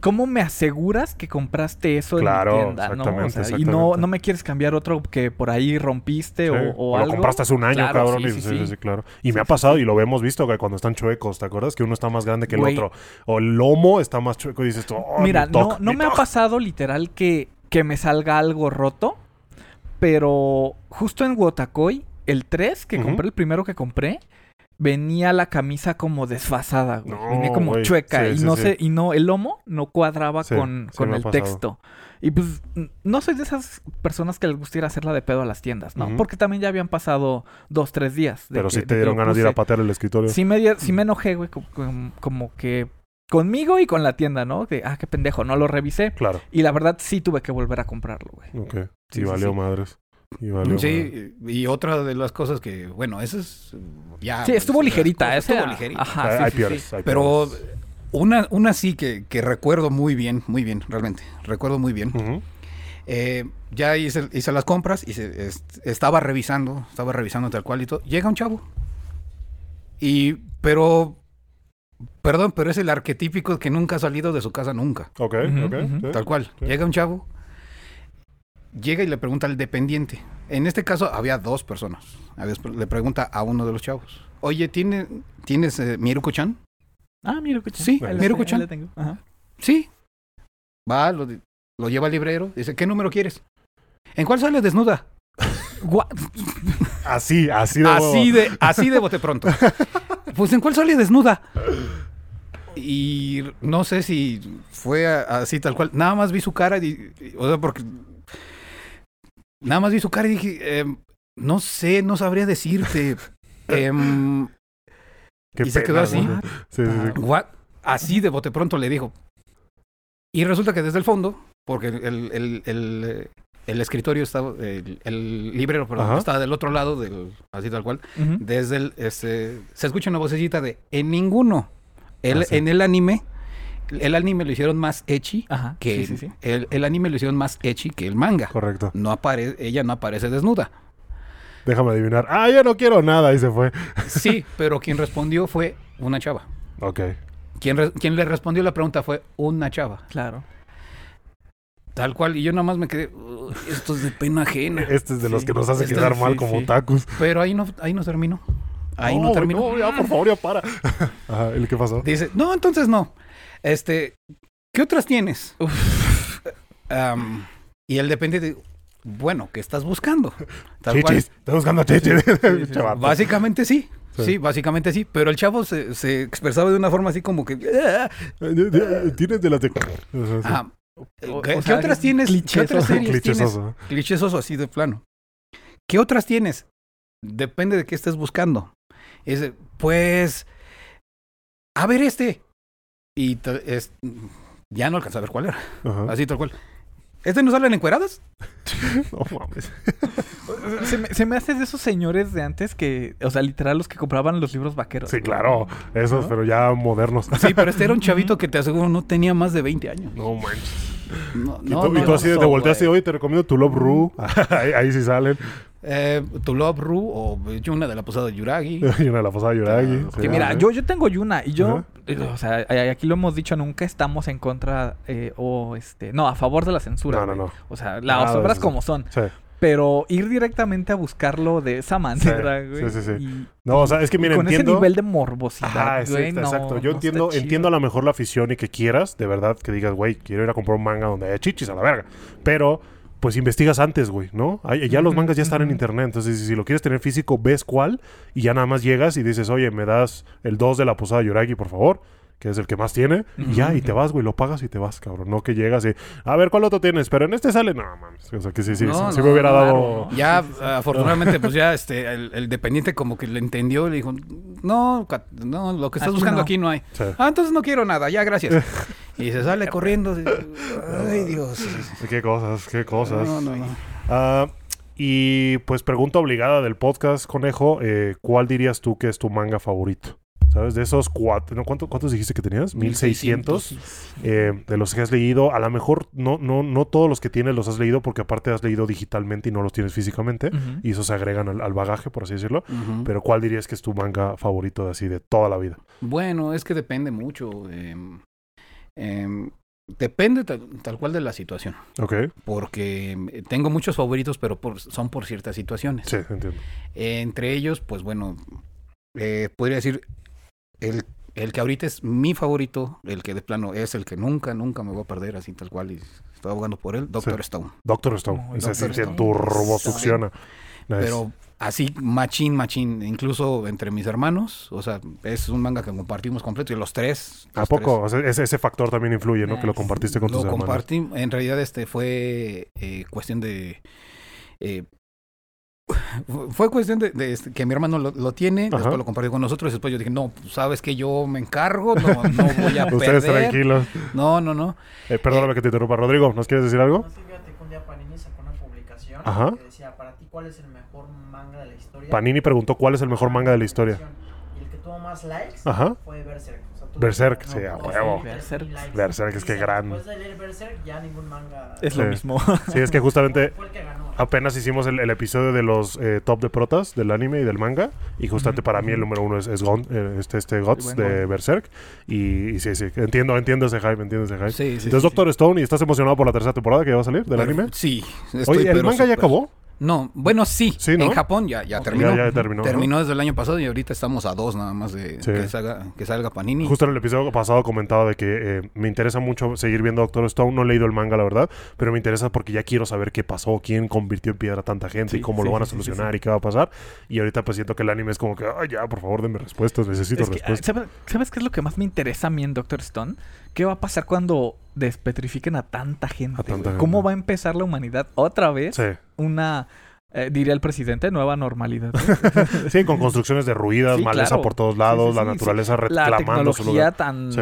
¿Cómo me aseguras que compraste eso Claro, en mi tienda, no? O exactamente, y exactamente. no, no me quieres cambiar otro que por ahí rompiste Sí, o, o lo algo. compraste hace un año, Claro, cabrón. sí, sí, sí, claro. Y me ha pasado, y lo hemos visto, que cuando están chuecos, ¿te acuerdas? Que uno está más grande que el Güey. otro. O el lomo está más chueco y dices tú, oh, Mira, mi no, toc, no mi me ha pasado literal que, que me salga algo roto, pero justo en Wotakoy, el 3 que compré, el primero que compré, venía la camisa como desfasada, güey. No, venía como chueca Sí, y sí, no sí. sé, y no, el lomo no cuadraba con, con el texto. Y pues no soy de esas personas que les gustiera hacerla de pedo a las tiendas, ¿no? Porque también ya habían pasado dos, tres días. de Pero que- sí te que dieron ganas de ir a patear el escritorio. Sí me, di- sí me enojé, güey, como, como- que conmigo y con la tienda, ¿no? De, ah, qué pendejo, no lo revisé. Claro. Y la verdad sí tuve que volver a comprarlo, güey. Ok. Sí, valió madres. Y valió. Sí, y otra de las cosas que, bueno, eso es ya. Sí, estuvo pues, ligerita. Estuvo ligerita. Ajá, hay, sí, peores. sí. hay Pero una, una sí que, que recuerdo muy bien, muy bien, realmente. Recuerdo muy bien. Ujú. Eh, ya hice, hice las compras y se- est- estaba revisando, estaba revisando tal cual y todo. Llega un chavo. Y, pero, perdón, pero es el arquetípico que nunca ha salido de su casa nunca. Ok, Ujú, ok. ujú. sí. Tal cual. Sí. Llega un chavo, llega y le pregunta al dependiente. En este caso había dos personas. A veces le pregunta a uno de los chavos. Oye, ¿tiene, ¿tienes eh, Miruko-chan? Ah, escucha. Sí, tengo. Ajá. Sí. Va, lo, lo lleva al librero. Dice, ¿qué número quieres? ¿En cuál sale desnuda? [LAUGHS] Así, así de Así de, así de bote pronto. [LAUGHS] Pues ¿en cuál sale desnuda? Y no sé si fue a- así tal cual. Nada más vi su cara y, y- o sea, porque nada más vi su cara y dije, em, no sé, no sabría decirte. [LAUGHS] Em, Qué y se quedó así. güey. Sí, sí, sí. What? Así de bote pronto le dijo. Y resulta que desde el fondo, porque el, el, el, el escritorio estaba, el, librero, perdón, Ajá. estaba del otro lado, del, así tal cual, desde el, este, se escucha una vocecita de, en ninguno, el, Ah, sí. en el anime, el anime lo hicieron más ecchi Ajá. que, sí, sí, sí. El, el anime lo hicieron más ecchi que el manga. Correcto. No apare, ella no aparece desnuda. Déjame adivinar. Ah, yo no quiero nada. Y se fue. Sí, [LAUGHS] pero quien respondió fue una chava. Ok. Quien, re- quien le respondió la pregunta fue una chava. Claro. Tal cual, y yo nada más me quedé, "Uy, esto es de pena ajena. Este es de los que nos hace Este- quedar mal sí, como sí. tacos. Pero ahí no, ahí no terminó. Ahí no, güey, terminó. no, ya, por favor, ya para. [LAUGHS] Ajá, ¿y qué pasó? Dice, no, entonces no. Este, ¿qué otras tienes? Am, y el dependiente, bueno, ¿qué estás buscando? Tal cual. Chichis. Estoy buscando chichis. sí, [LAUGHS] sí. Básicamente sí. Sí. Sí. básicamente sí. Pero el chavo se, se expresaba de una forma así como que. [LAUGHS] Tienes de las de. O- ¿Qué, o qué sea, otras tienes? ¿Qué otras series tienes? Clichesoso. Clichesoso así de plano. ¿Qué otras tienes? Depende de qué estés buscando. Es, pues, a ver este. Y es, ya no alcanza a ver cuál era. Ajá. Así tal cual. ¿Este no salen encueradas? [LAUGHS] No mames. Se me, se me hace de esos señores de antes que, o sea, literal los que compraban los libros vaqueros. Sí, claro. Esos, ¿No? pero ya modernos. Sí, pero este era un [LAUGHS] chavito que te aseguro no tenía más de 20 años. No manches. No, Y no, tú, y no, tú así no, te volteaste güey. hoy, te recomiendo tu Love Ru. ahí, ahí sí salen. Eh, tu Love Ru o Yuna de la Posada de Yuragi. [LAUGHS] y una de la posada de Yuragi. Ah, sí. Que mira, yo, yo tengo Yuna y yo, Ajá. eh, o sea, eh, aquí lo hemos dicho, nunca estamos en contra eh, o este, no, a favor de la censura. No, no, no. O sea, las obras eso. como son. Sí. Pero ir directamente a buscarlo de esa manera, Sí, güey. sí, sí, sí. y- No, o sea, es que mira, con entiendo. ese nivel de morbosidad, Ajá, güey, no, exacto. no Yo está entiendo, entiendo a lo mejor la afición y que quieras, de verdad, que digas, güey, quiero ir a comprar un manga donde haya chichis a la verga. Pero, pues investigas antes, güey, ¿no? Hay- ya los mangas ya están en internet. Entonces, si, si lo quieres tener físico, ves cuál y ya nada más llegas y dices, oye, me das el 2 de la posada Yoragi, por favor. Que es el que más tiene. Y ya, y te vas, güey, lo pagas y te vas, cabrón. No que llegas y, a ver, ¿cuál otro tienes? Pero en este sale, no, mames. O sea, que sí, sí, No, sí, sí no, me hubiera claro. dado... Ya, afortunadamente, pues ya este, el, el dependiente como que le entendió y le dijo, no, no, lo que estás Aquí buscando no. aquí no hay. Sí. Ah, entonces no quiero nada, ya, gracias. [LAUGHS] y se sale corriendo. Ay, Dios. Qué cosas, qué cosas. No, no, no. Ah, y pues pregunta obligada del podcast, Conejo, eh, ¿cuál dirías tú que es tu manga favorito? ¿Sabes? De esos cuatro, ¿no? ¿Cuánto- ¿cuántos dijiste que tenías? 1600. eh, de los que has leído, a lo mejor no, no, no todos los que tienes los has leído porque aparte has leído digitalmente y no los tienes físicamente. Y esos se agregan al, al bagaje, por así decirlo. Pero ¿cuál dirías que es tu manga favorito de así de toda la vida? Bueno, es que depende mucho. em, em, depende tal, tal cual de la situación. Ok, Porque em, tengo muchos favoritos, pero por- son por ciertas situaciones. sí, entiendo. entre ellos, pues bueno, eh, podría decir el, el que ahorita es mi favorito, el que de plano es el que nunca, nunca me voy a perder, así tal cual, y estoy abogando por él, Doctor Sí. Stone. Doctor Stone. Oh, Ese sí Stone. turbosucciona. Nice. Pero así, machín, machín, incluso entre mis hermanos, o sea, es un manga que compartimos completo y los tres. ¿A poco? O sea, ese, ese factor también influye, ¿no? Que lo compartiste con tus lo hermanos. compartí, en realidad este fue eh, cuestión de... eh, fue cuestión de, de este, que mi hermano lo, lo tiene, Ajá. después lo compartió con nosotros, y después yo dije, no, pues, sabes que yo me encargo, no, no [LAUGHS] voy a Ustedes perder. tranquilos. No, no, no. Eh, perdóname que te interrumpa. Rodrigo, ¿nos quieres decir algo? No sé, fíjate que un día Panini sacó una publicación Ajá. que decía, para ti, ¿cuál es el mejor manga de la historia? Panini preguntó cuál es el mejor manga de la historia. Y el que tuvo más likes Ajá. fue Berserk. Berserk, como sí, a huevo. Berserk. Berserk, es que Dice, gran. Después de leer Berserk, ya ningún manga... Es Sí. lo mismo. Sí, es que justamente apenas hicimos el, el episodio de los eh, top de protas del anime y del manga. Y justamente Ujú, para mí el número uno es, es Gon- eh, este, este Guts de. Berserk. Y, y sí, sí, entiendo, entiendo ese hype, entiendo ese hype. Sí, sí, Entonces, sí, Doctor Stone, ¿y estás emocionado por la tercera temporada que ya va a salir del Pero- anime? Sí. estoy, Oye, ¿el manga ya súper. acabó? No, bueno, sí. Sí, ¿no? En Japón ya, ya terminó. Ya, ya terminó. ¿no? Terminó desde el año pasado y ahorita estamos a dos nada más de Sí. que, salga, que salga Panini. Justo en el episodio pasado comentaba de que eh, me interesa mucho seguir viendo Doctor Stone. No he leído el manga, la verdad, pero me interesa porque ya quiero saber qué pasó, quién convirtió en piedra a tanta gente y cómo sí, lo van a sí, sí, sí, solucionar y qué va a pasar. Y ahorita pues siento que el anime es como que, ay, ya, por favor, denme respuestas, necesito Es que, ah, respuestas. ¿sabes, sabes qué es lo que más me interesa a mí en Doctor Stone? ¿Qué va a pasar cuando despetrifiquen a tanta gente? A tanta güey? ¿Cómo va a empezar la humanidad otra vez? Sí. Una, eh, diría el presidente, nueva normalidad. ¿no? [LAUGHS] sí, con [LAUGHS] construcciones derruidas, Sí, maleza claro. por todos lados, Sí, sí, la sí, naturaleza la reclamando su tecnología lugar. tan Sí.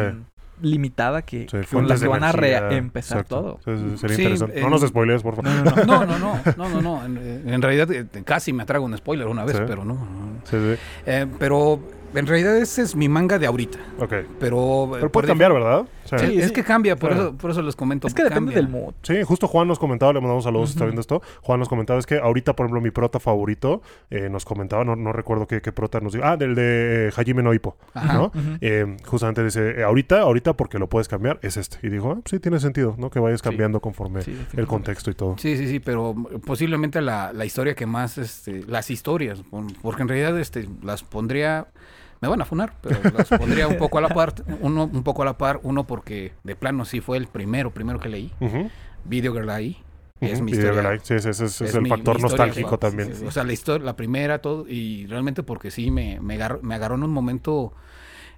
limitada que, con la fuentes que van a reempezar todo. Sería Sí, interesante. no nos spoilees, por favor. No, no, no. No, no, [LAUGHS] no, no, no, no. En, en realidad eh, casi me atrago un spoiler una vez, Sí. pero no. no. Sí, sí. Eh, pero en realidad ese es mi manga de ahorita. Ok. Pero, Pero puede cambiar, ¿verdad? Sí. Es sí. que cambia, por, Claro. eso, por eso les comento. Es que depende cambia. del mood. Sí, justo Juan nos comentaba, le mandamos saludos, si está Ujú. viendo esto. Juan nos comentaba, es que ahorita, por ejemplo, mi prota favorito, eh, nos comentaba, no, no recuerdo qué, qué prota nos dijo, ah, del de eh, Hajime no Ippo, Ajá. Eh, justamente dice, eh, ahorita, ahorita porque lo puedes cambiar, es este. Y dijo, ah, sí, tiene sentido, ¿no? Que vayas Sí. cambiando conforme Sí, el contexto y todo. Sí, sí, sí, pero posiblemente la, la historia que más, este, las historias, por- porque en realidad este, las pondría, me van a funar, pero las pondría un poco a la par, uno un poco a la par, uno porque de plano sí fue el primero, primero que leí, Ujú, Video Girl ahí, es mi de historia. verdad, Sí, ese, ese es, es el mi- factor mi nostálgico también. sí, sí. O sea, la historia, la primera, todo, y realmente porque sí me, me, agarró, me agarró en un momento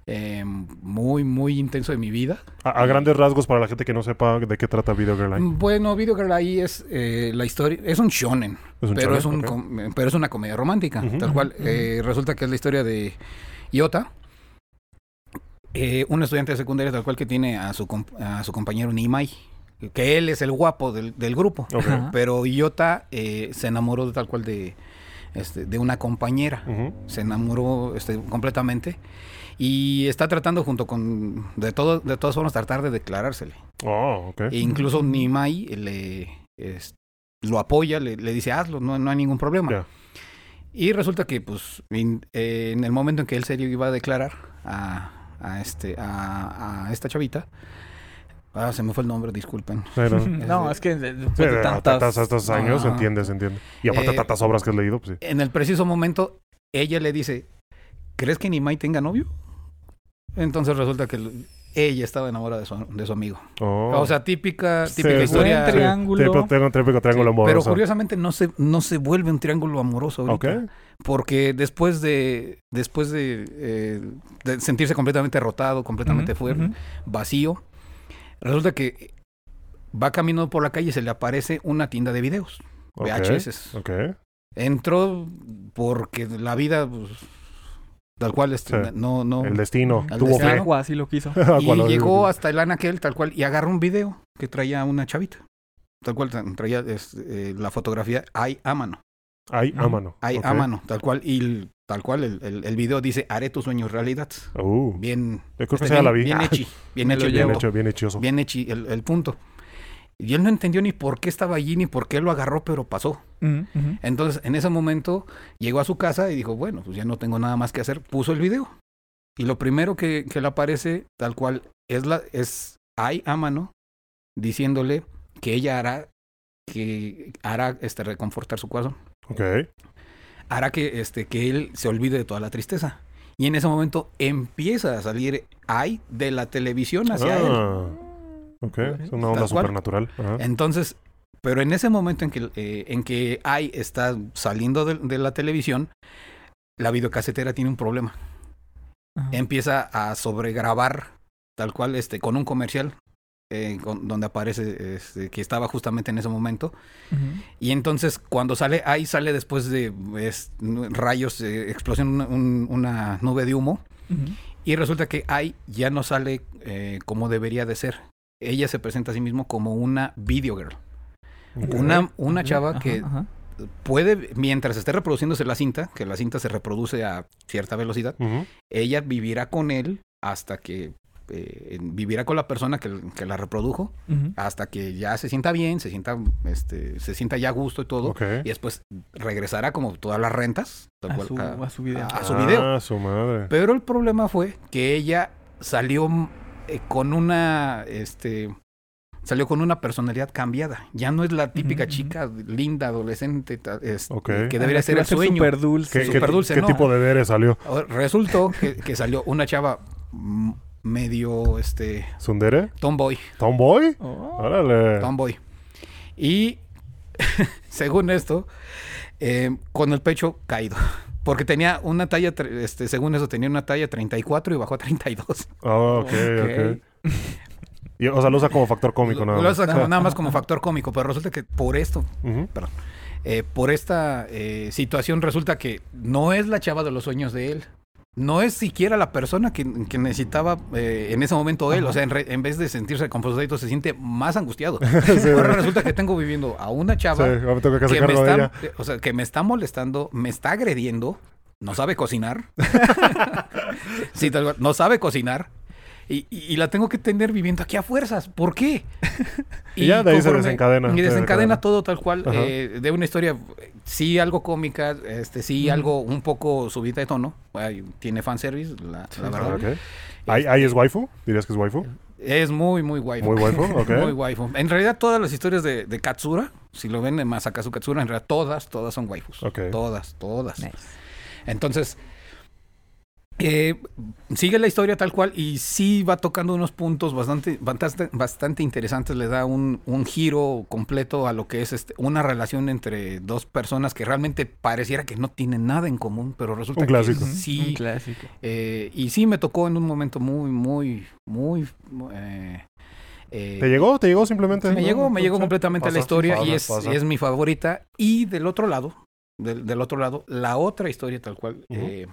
eh, muy, muy intenso de mi vida. A, a grandes rasgos, para la gente que no sepa de qué trata Video Girl Line. Bueno, Video Girl ahí es eh, la historia, es un shonen, Es un pero, shonen, es un com- pero es una comedia romántica, tal cual. Eh, resulta que es la historia de Iota, eh, un estudiante de secundaria tal cual que tiene a su, a su compañero Nimai, que él es el guapo del, del grupo. Pero Iota eh, se enamoró de tal cual de, este, de una compañera. Se enamoró este, completamente. Y está tratando junto con, de, todo, de todas formas, tratar de declarársele. Oh, ok. E incluso Nimai le, es- lo apoya, le, le dice, hazlo, no, no hay ningún problema. Y resulta que, pues, in- eh, en el momento en que él se iba a declarar a, a este, a, a esta chavita, ah, se me fue el nombre, disculpen. [LAUGHS] No. No, es que de- después de tantas... tantas, estos años, Ajá. entiende, se entiende. Y aparte Eh, tantas obras que has leído, pues sí. En el preciso momento, ella le dice, ¿crees que Nimai tenga novio? Entonces resulta que ella estaba enamorada de su, de su amigo. Oh. O sea, típica, Sí, típica sí, historia. Buen triángulo. Un típico triángulo Sí, pero amoroso. curiosamente no se, no se vuelve un triángulo amoroso ahorita. Porque después de, después de, eh, de sentirse completamente rotado, completamente fuerte, vacío, resulta que va caminando por la calle y se le aparece una tienda de videos, VHS. Ok. Entró porque la vida, pues, tal cual, este, Sí. no, no. El destino. Tuvo destino. Agua, así lo quiso. [LAUGHS] y llegó hasta el anaquel, tal cual, y agarró un video que traía una chavita. Tal cual tra- traía este, eh, la fotografía Ay a mano. Ay, a mano. Ay Ok. a mano, tal cual. Y el- tal cual el, el- el video dice Haré tus sueños realidad. Uh, Bien. yo creo que este, ya bien, la vi. bien hechi. Bien hecho. Bien hecho, bien hechoso. Bien hechi el, el punto. Y él no entendió ni por qué estaba allí, ni por qué lo agarró, pero pasó. Ujú. Entonces, en ese momento, llegó a su casa y dijo, bueno, pues ya no tengo nada más que hacer. Puso el video. Y lo primero que, que le aparece, tal cual, es la es Ay a mano, diciéndole que ella hará, que hará este, reconfortar su corazón. Ok. Hará que, este, que él se olvide de toda la tristeza. Y en ese momento empieza a salir Ay de la televisión hacia él. Ok. Es una onda supernatural. Ajá. Entonces, pero en ese momento en que, eh, en que Ai está saliendo de, de la televisión, la videocasetera tiene un problema. Ajá. Empieza a sobregrabar tal cual este con un comercial eh, con- donde aparece este, que estaba justamente en ese momento. Y entonces cuando sale Ai sale después de es, rayos, eh, explosión, una, un- una nube de humo. Y resulta que Ai ya no sale eh, como debería de ser. Ella se presenta a sí mismo como una video girl. Una, una chava Ajá, que ajá. puede, mientras esté reproduciéndose la cinta, que la cinta se reproduce a cierta velocidad, ella vivirá con él hasta que eh, vivirá con la persona que, que la reprodujo, hasta que ya se sienta bien, se sienta, este, se sienta ya a gusto y todo, y después regresará como todas las rentas, A cual, su, a- a su video. a su video. Ah, su madre. Pero el problema fue que ella salió eh, con una, este, salió con una personalidad cambiada. Ya no es la típica chica linda, adolescente, que debería ser el sueño. Súper dulce. ¿Qué, súper dulce, qué ¿no? tipo de Dere salió? Resultó que, que salió una chava medio, este, ¿Sundere? tomboy, ¿Tomboy? Oh. Órale. tomboy. Y [LAUGHS] según esto, eh, con el pecho caído. Porque tenía una talla, este, según eso, tenía una talla 34 y bajó a 32. Ah, ok, ok. Y, o sea, lo usa como factor cómico nada Lo más. usa como- [LAUGHS] nada más como factor cómico, pero resulta que por esto, perdón, eh, por esta eh, situación resulta que no es la chava de los sueños de él. No es siquiera la persona que, que necesitaba eh, en ese momento él. O sea, en, re- en vez de sentirse confundido, se siente más angustiado. [LAUGHS] Ahora resulta que tengo viviendo a una chava que me, está, o sea, que me está molestando, me está agrediendo, no sabe cocinar. [LAUGHS] sí, tal cual, no sabe cocinar. Y, y- la tengo que tener viviendo aquí a fuerzas. ¿Por qué? [LAUGHS] Y ya de ahí se desencadena, Y se desencadena todo tal cual. Eh, de una historia, sí, algo cómica, este sí, algo un poco subida de tono. Ay, tiene fanservice, la, la Ah, verdad. ¿Ahí, ahí es waifu? ¿Dirías que es waifu? Es muy, muy guay. Muy waifu, [LAUGHS] ok. Muy waifu. En realidad, todas las historias de, de Katsura, si lo ven en Masakazu Katsura, en realidad todas, todas son waifus. Ok. Todas, todas. Nice. Entonces, eh, sigue la historia tal cual y sí va tocando unos puntos bastante, bastante, bastante interesantes. Le da un, un giro completo a lo que es este, una relación entre dos personas que realmente pareciera que no tienen nada en común, pero resulta Un clásico. que Un sí. clásico. eh, y sí me tocó en un momento muy, muy, muy... eh, eh, ¿Te llegó? ¿Te llegó simplemente? me ¿No? llegó, me llegó completamente la Pasa, historia y es, pasa. es mi favorita. Y del otro lado, del, del otro lado, la otra historia tal cual, eh,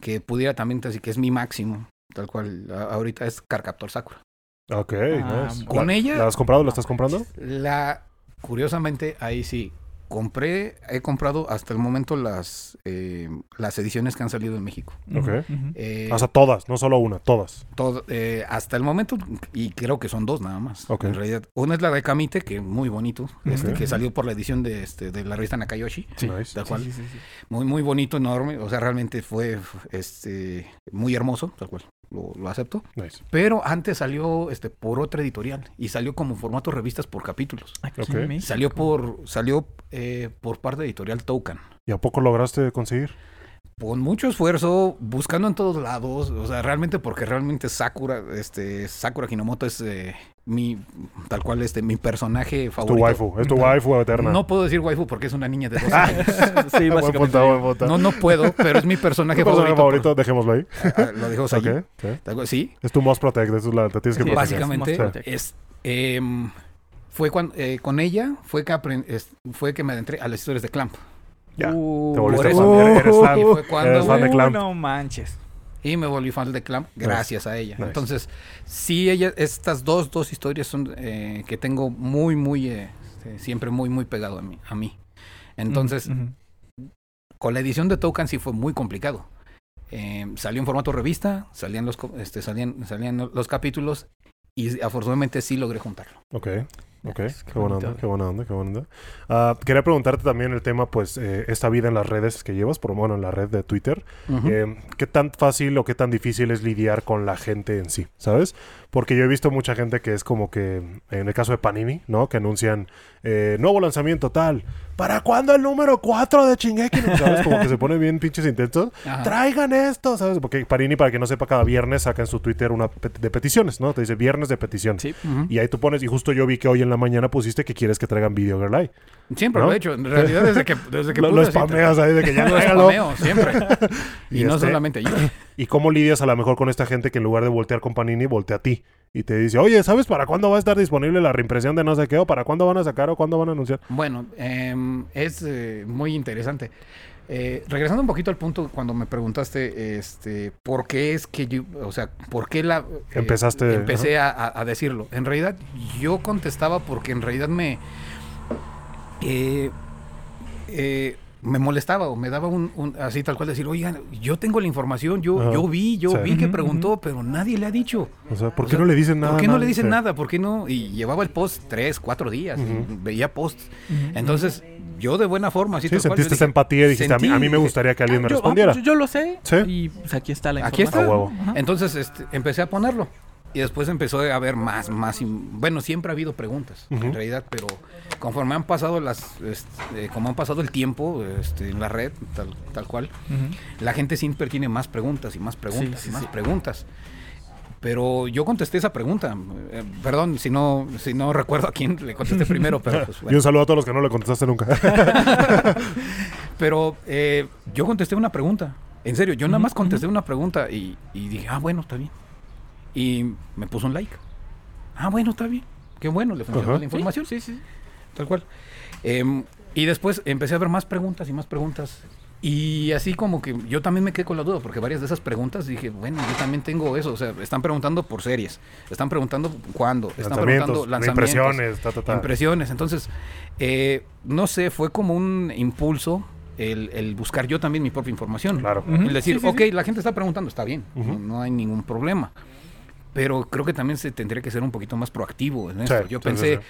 que pudiera también decir que es mi máximo, tal cual, ahorita es Carcaptor Sakura. Ok, Ah, nice. con ¿La- ella- ¿La has comprado? ¿La estás comprando? La, curiosamente, ahí sí, compré, he comprado hasta el momento las, eh, las ediciones que han salido en México. Ok. Eh, O sea, todas, no solo una, todas. todo, eh, hasta el momento, y creo que son dos nada más. Ok. En realidad, una es la de Kamite, que es muy bonito, este, que salió por la edición de, este, de la revista Nakayoshi. Sí. Nice. Tal cual. Sí, sí, sí, sí. Muy, muy bonito, enorme. O sea, realmente fue este, muy hermoso, tal cual. Lo, lo acepto. Nice. Pero antes salió este, por otra editorial y salió como formato revistas por capítulos. Aquí. Salió por salió eh, por parte de editorial Toucan. ¿Y a poco lograste conseguir? Con mucho esfuerzo, buscando en todos lados, o sea, realmente porque realmente Sakura, este, Sakura Hinomoto es eh, mi, tal cual, este, mi personaje Es tu favorito. waifu, es tu waifu eterna. No puedo decir waifu porque es una niña de 12 Ah. años. [LAUGHS] sí, básicamente. punto, buen punto. No, no puedo, pero es mi personaje ¿Tu personaje favorito. favorito? Dejémoslo ahí. ah, ah, lo dejamos ahí. Ok, sí. Es tu most protect, eso es la, te tienes que Sí, proteger. básicamente es em, fue cuando con ella fue que apren- es- fue que me adentré a las historias de Clamp Ya, Uh, te volviste fan. eso- Eres- eres fan. y fue cuando Eres fan de Uh, Clamp. No manches. y me volví fan de Clamp gracias a ella Nice. entonces sí ella estas dos dos historias son eh, que tengo muy muy eh, este, siempre muy muy pegado a mí a mí entonces Ujú. con la edición de Token sí fue muy complicado. Eh, salió en formato revista, salían los, este, salían, salían los capítulos y afortunadamente sí logré juntarlo. Ok, ok. Nice, Qué, qué buena onda, qué buena onda, qué buena onda. Ah, quería preguntarte también el tema, pues, eh, esta vida en las redes que llevas, por bueno, en la red de Twitter. Eh, ¿Qué tan fácil o qué tan difícil es lidiar con la gente en sí? ¿Sabes? Porque yo he visto mucha gente que es como que, en el caso de Panini, ¿no? Que anuncian eh, nuevo lanzamiento tal. ¿Para cuándo el número 4 de Shingeki? no? ¿Sabes? Como que se pone bien pinches intensos. [LAUGHS] Ajá. Traigan esto, ¿sabes? Porque Panini, para que no sepa, cada viernes saca en su Twitter una pet- de peticiones, ¿no? Te dice viernes de petición. Sí. Y ahí tú pones, y justo yo vi que hoy en la mañana pusiste que quieres que traigan Video Girl Eye. Siempre ¿No? lo he hecho. En realidad, desde que, desde que [LAUGHS] Lo, pude, lo spameas ahí de que ya [LAUGHS] Lo tráigalo. spameo, siempre. y, Y no este- solamente yo. ¿Y cómo lidias a lo mejor con esta gente que en lugar de voltear con Panini, voltea a ti? Y te dice, oye, ¿sabes para cuándo va a estar disponible la reimpresión de no sé qué? ¿O para cuándo van a sacar o cuándo van a anunciar? Bueno, em, es eh, muy interesante. Eh, regresando un poquito al punto cuando me preguntaste, este, ¿por qué es que yo, o sea, por qué la... eh, Empezaste, Empecé a, a- a decirlo. En realidad, yo contestaba porque en realidad me... eh, eh, me molestaba o me daba un, un- así tal cual decir, oigan, yo tengo la información, yo, Ajá. yo vi, yo Sí. vi que preguntó, pero nadie le ha dicho. O sea, ¿por O qué sea, no le dicen nada? ¿Por qué no le dicen Sí. nada? ¿Por qué no? Y llevaba el post tres, cuatro días, veía posts. Entonces, yo de buena forma, así Sí, tal cual, sentiste esa dije, empatía y dijiste, a mí, a mí me gustaría que alguien me Ah, yo- respondiera. ah, yo, yo lo sé. Sí. Y pues aquí está la Aquí está. información. A huevo. Ajá. Entonces este, empecé a ponerlo. Y después empezó a haber más, más. in- Bueno, siempre ha habido preguntas, en realidad, pero conforme han pasado las. este, como han pasado el tiempo este, en la red, tal, tal cual, la gente siempre tiene más preguntas y más preguntas Sí, y sí, más sí. preguntas. Pero yo contesté esa pregunta. Eh, perdón si no, si no recuerdo a quién le contesté primero, pero pues, [LAUGHS] Y bueno. un saludo a todos los que no le contestaste nunca. [LAUGHS] Pero eh, yo contesté una pregunta. En serio, yo nada más contesté una pregunta y, y dije, ah, bueno, está bien. Y me puso un like. Ah, bueno, está bien. Qué bueno, le funcionó Ajá. la información. Sí, sí. Tal cual. Em, y después empecé a ver más preguntas y más preguntas. Y así como que yo también me quedé con la duda, porque varias de esas preguntas dije, bueno, yo también tengo eso. O sea, están preguntando por series, están preguntando cuándo, están preguntando Lanzamientos, impresiones, ta, ta, ta. impresiones. Entonces, eh, no sé, fue como un impulso el, el buscar yo también mi propia información. Claro. Ujú. El decir, Sí, sí, ok, sí. la gente está preguntando, está bien, no hay ningún problema. Pero creo que también se tendría que ser un poquito más proactivo en esto. Sí, yo sí, pensé, sí,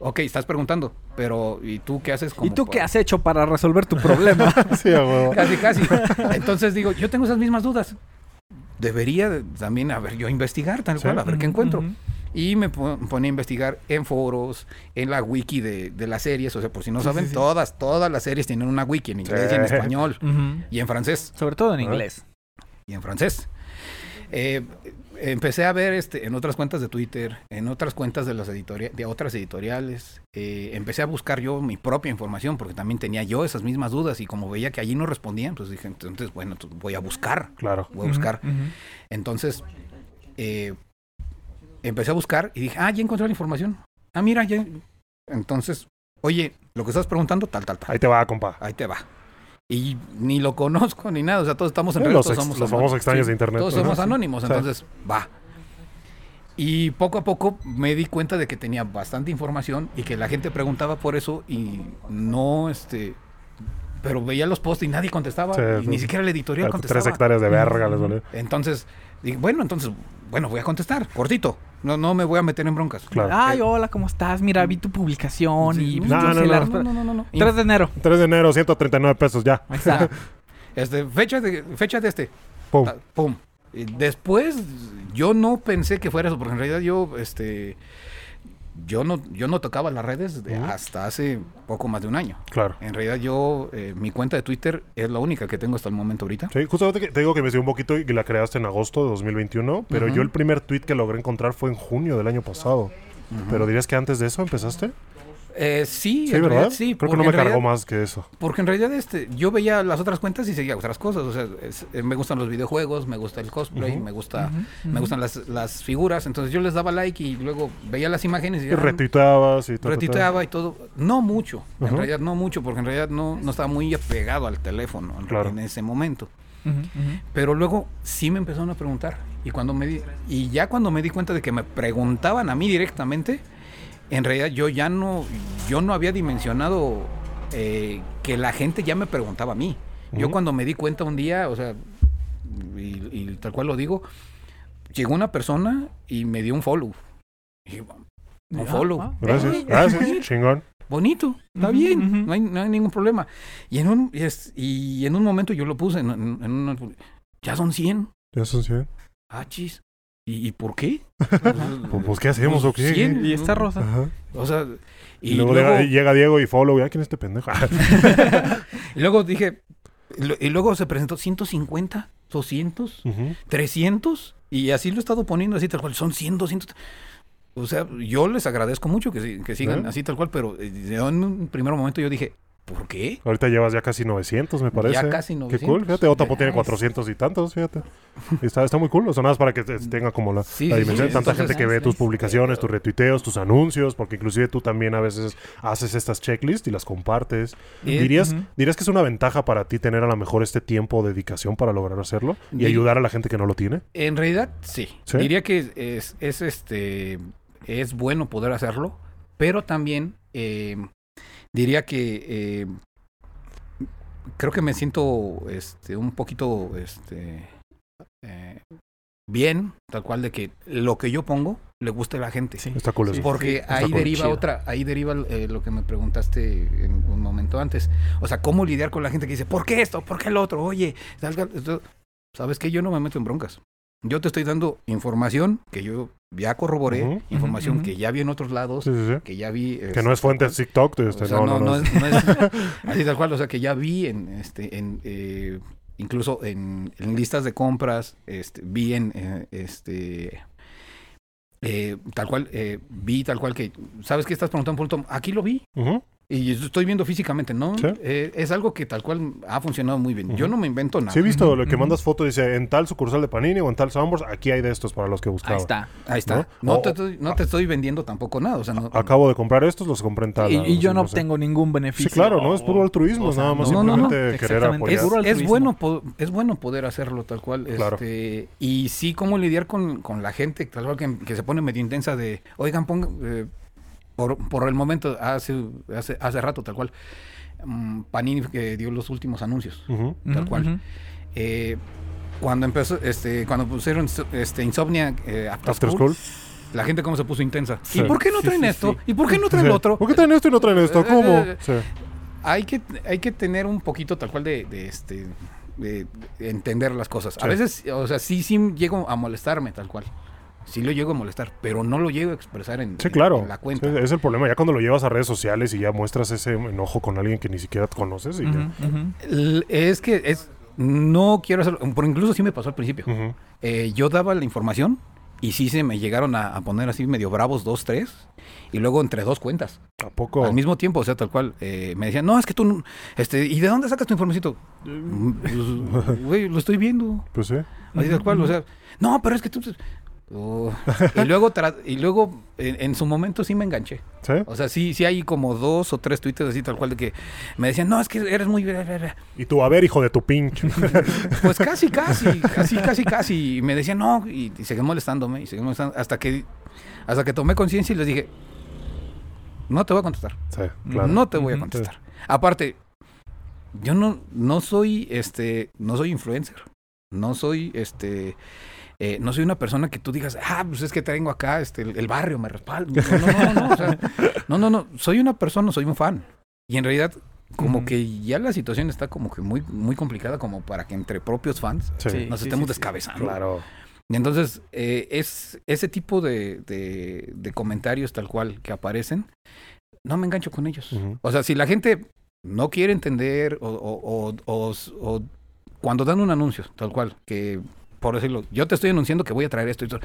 ok, estás preguntando, pero ¿y tú qué haces? ¿Y como tú para- qué has hecho para resolver tu problema? [LAUGHS] [LAUGHS] Casi, casi. Entonces digo, yo tengo esas mismas dudas. Debería de- también, a ver, yo investigar tal Sí. cual, a ver qué encuentro. Y me po- ponía a investigar en foros, en la wiki de, de las series. O sea, por si no Sí, saben, sí, sí. todas, todas las series tienen una wiki en inglés y en español. Ujú. Y en francés. Sobre todo en inglés. Y en francés. Eh, empecé a ver este, en otras cuentas de Twitter, en otras cuentas de, las editori- de otras editoriales. eh, empecé a buscar yo mi propia información porque también tenía yo esas mismas dudas y como veía que allí no respondían, pues dije, entonces, bueno, entonces voy a buscar. Claro. Voy a buscar. Entonces, eh, empecé a buscar y dije, ah, ya encontré la información. Ah, mira, ya. Entonces, oye, lo que estás preguntando, tal, tal, tal. Ahí te va, compa. Ahí te va. Y ni lo conozco ni nada, o sea, todos estamos en los todos ex- somos los famosos extraños de internet. Todos somos anónimos, entonces va. Y poco a poco me di cuenta de que tenía bastante información y que la gente preguntaba por eso y no, este, pero veía los posts y nadie contestaba, Sí, y sí. ni siquiera el editorial Tres contestaba. hectáreas de verga les. Entonces, bueno, entonces, bueno, voy a contestar, cortito. No, no me voy a meter en broncas. Claro. Ay, hola, ¿cómo estás? Mira, vi tu publicación Sí, y no, pues, yo no, sé no, la no. respuesta. no, no, no, no. 3 de enero. 3 de enero, 139 pesos ya. Está. [LAUGHS] Este, fecha de, fecha de este. Pum. Ta- Pum. Después, yo no pensé que fuera eso, porque en realidad yo, este, yo no, yo no tocaba las redes de- hasta hace poco más de un año. Claro. En realidad yo, eh, mi cuenta de Twitter es la única que tengo hasta el momento ahorita. Sí, justamente que te digo que me un poquito y que la creaste en agosto de 2021, pero yo el primer tweet que logré encontrar fue en junio del año pasado. Pero dirías que antes de eso empezaste? Eh, sí, Sí, en ¿verdad? realidad sí. Creo que porque no me cargó más que eso. Porque en realidad este, yo veía las otras cuentas y seguía otras cosas. O sea, es- eh, me gustan los videojuegos, me gusta el cosplay, me gusta, me gustan las, las figuras. Entonces yo les daba like y luego veía las imágenes y Y retuiteabas y todo. retuiteaba y todo. No mucho, en realidad no mucho, porque en realidad no, no estaba muy apegado al teléfono en, Claro. en ese momento. Pero luego sí me empezaron a preguntar. Y cuando me di, y ya cuando me di cuenta de que me preguntaban a mí directamente, en realidad yo ya no, yo no había dimensionado eh, que la gente ya me preguntaba a mí. Yo cuando me di cuenta un día, o sea, y, y tal cual lo digo, llegó una persona y me dio un follow. Y un follow. ah, Gracias, ah, gracias, [LAUGHS] chingón. Bonito, está bien, no, hay, no hay ningún problema. Y en un, y, es- y en un momento yo lo puse en, en- en una- ya son 100. Ya son 100. Ah, chis. ¿Y, y por qué? Pues, pues, ¿qué hacemos o qué? 100, Y está rosa. Ajá. O sea, Y, y, luego, luego, llega, llega Diego y follow. ¿Ya quién es este pendejo? [LAUGHS] y luego dije, y luego se presentó 150, 200, Ujú. 300, y así lo he estado poniendo así tal cual, son 100, 200. O sea, yo les agradezco mucho que, si- que sigan ¿Eh? así tal cual, pero eh, yo en un primer momento yo dije, ¿por qué? Ahorita llevas ya casi 900, me parece. Ya casi Qué 900. cool, fíjate, Otapo tiene es- 400 y tantos, fíjate. Está, está muy cool, o sea, nada más para que te- tenga como la, Sí, la sí, dimensión. sí, Tanta gente que ve tus publicaciones, tus retuiteos, tus anuncios, porque inclusive tú también a veces haces estas checklists y las compartes. Eh, ¿Dirías. ¿Dirías que es una ventaja para ti tener a lo mejor este tiempo o dedicación para lograr hacerlo y ayudar a la gente que no lo tiene? En realidad, sí. ¿Sí? Diría que es, es, este es bueno poder hacerlo, pero también eh, diría que eh, creo que me siento este un poquito este eh, bien, tal cual de que lo que yo pongo le guste a la gente. Sí. Está cool Sí. Porque está ahí cool. deriva Chido. otra, ahí deriva eh, lo que me preguntaste en un momento antes. O sea, cómo lidiar con la gente que dice, ¿por qué esto? ¿Por qué el otro? Oye, salga- esto- ¿sabes qué? Yo no me meto en broncas. Yo te estoy dando información que yo ya corroboré, información que ya vi en otros lados, Sí, sí, sí. que ya vi... Que no es fuente de TikTok. de este, o sea, no, no, no, es, no es [LAUGHS] así tal cual, o sea, que ya vi en, este, en, eh, incluso en, en listas de compras, este, vi en, eh, este, eh, tal cual, eh, vi tal cual que, ¿sabes qué estás preguntando? por un tom? Aquí lo vi Ujú. Y estoy viendo físicamente, ¿no? Sí. Eh, es algo que tal cual ha funcionado muy bien. Yo no me invento nada. Sí, he visto lo que mandas foto, dice en tal sucursal de Panini o en tal Sambors, aquí hay de estos para los que buscaba. Ahí está. Ahí está. ¿No? No, O- te, estoy, no te estoy vendiendo tampoco nada. O sea, no, Acabo de comprar estos, los compré en tal. Y, yo no sé. obtengo ningún beneficio. Sí, claro, no es puro altruismo, o sea, nada más no, no, no. simplemente querer apoyar. Es puro es bueno po- es bueno poder hacerlo tal cual Claro. este y sí cómo lidiar con, con la gente tal cual que, que se pone medio intensa de oigan pongan eh, por, por el momento hace, hace hace rato tal cual mm, Panini que dio los últimos anuncios tal cual. Eh, cuando empezó este cuando pusieron este Insomnia eh, After, After School, School. la gente cómo se puso intensa Sí. y por qué no Sí, traen sí, esto sí. y por qué no traen Sí. lo otro ¿Por qué traen esto y no traen esto? ¿Cómo? Eh, Sí. hay que hay que tener un poquito tal cual de, de este de, de entender las cosas. A veces, o sea, sí sí llego a molestarme tal cual. Sí lo llego a molestar, pero no lo llego a expresar en, Sí, en- claro. en la cuenta. Sí, es el problema. Ya cuando lo llevas a redes sociales y ya muestras ese enojo con alguien que ni siquiera conoces. Y ya. El- Es que es no quiero hacerlo, por incluso sí me pasó al principio. Eh, yo daba la información y sí se me llegaron a, a poner así medio bravos dos, tres, y luego entre dos cuentas. ¿A poco? Al mismo tiempo, o sea, tal cual. eh, me decían, no, es que tú, no- este, ¿y de dónde sacas tu información? Pues, [LAUGHS] Güey, lo estoy viendo. Pues sí. Así tal cual, o sea, no, pero es que tú... Oh. [LAUGHS] Y luego, y luego en, en su momento sí me enganché. ¿Sí? O sea, sí, sí hay como dos o tres tweets así tal cual de que me decían, no, es que eres muy... Y tú, a ver, hijo de tu pinche. [LAUGHS] Pues casi, casi, casi, casi, casi. Y me decían, no, y, y seguían molestándome, y seguían molestando, hasta que, hasta que tomé conciencia y les dije, no te voy a contestar. sí, claro. No te voy a contestar. Aparte, yo no, no soy este, no soy influencer. No soy este. Eh, no soy una persona que tú digas, ah, pues es que tengo acá, este, el, el barrio me respalda. No, no, no, no, o sea, [LAUGHS] no, no, no. Soy una persona, soy un fan. Y en realidad, como que ya la situación está como que muy, muy complicada como para que entre propios fans Sí, Sí. nos estemos descabezando. claro. Y entonces, eh, es ese tipo de, de- de comentarios tal cual que aparecen, no me engancho con ellos. O sea, si la gente no quiere entender o, o- o- o- o cuando dan un anuncio, tal cual, que por decirlo, yo te estoy anunciando que voy a traer esto y todo.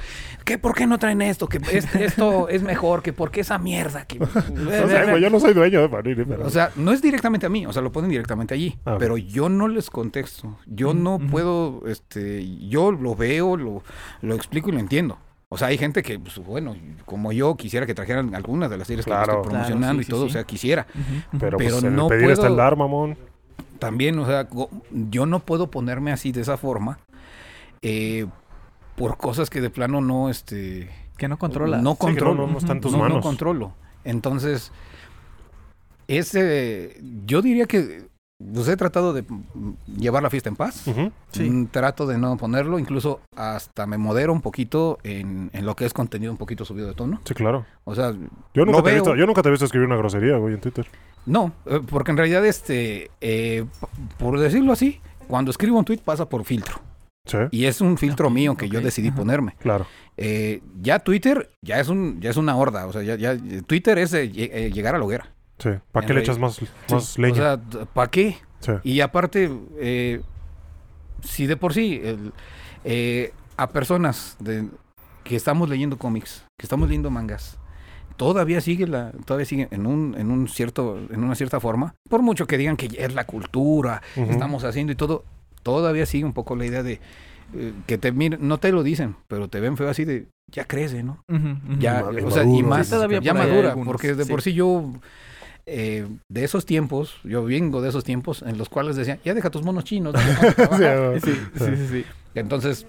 ¿Qué? ¿Por qué no traen esto? Que es- [LAUGHS] esto es mejor, que por qué esa mierda. Que... No sé, [LAUGHS] güey, yo no soy dueño de Panini, pero... O sea, no es directamente a mí, o sea, lo ponen directamente allí, Ah, pero yo no les contesto, yo Mm, no puedo, este, yo lo veo, lo, lo explico y lo entiendo. O sea, hay gente que, pues, bueno, como yo quisiera que trajeran algunas de las series que Claro. yo estoy promocionando Claro, y sí, todo, sí. o sea, quisiera. Pero, pero pues no el pedir está puedo- el dar, mamón. También, o sea, yo no puedo ponerme así de esa forma eh, por cosas que de plano no, este, Que no controla. no Sí, no, controlo. no, no tus no, no manos. controlo. Entonces, ese, yo diría que pues, he tratado de llevar la fiesta en paz. Sí. Mm, Trato de no ponerlo, incluso hasta me modero un poquito en, en lo que es contenido un poquito subido de tono. Sí, claro. O sea, Yo nunca, te he visto, yo nunca te he visto escribir una grosería, güey, en Twitter. No, eh, porque en realidad, este, eh, por decirlo así, cuando escribo un tweet pasa por filtro. Sí, Y es un filtro mío que yo decidí ajá. ponerme. claro. Eh, ya Twitter ya es un ya es una horda, o sea, ya, ya Twitter es eh, eh, llegar a la hoguera. Sí. ¿Para qué le echas más, más Sí, leña? O sea, ¿para qué? sí. Y aparte, eh, si de por sí el- eh, a personas de, que estamos leyendo cómics, que estamos leyendo mangas, todavía sigue la, todavía sigue en un, en un cierto, en una cierta forma, por mucho que digan que es la cultura, estamos haciendo y todo, todavía sigue un poco la idea de eh, que te miren, no te lo dicen, pero te ven feo así de ya crece, ¿no? Ya, o sea, y más sí, todavía ya madura, algunos, porque de sí. por sí yo eh, de esos tiempos, yo vengo de esos tiempos en los cuales decían, ya deja tus monos chinos, dale, ponte a [LAUGHS] trabajar". Sí, sí, sí, sí. Entonces,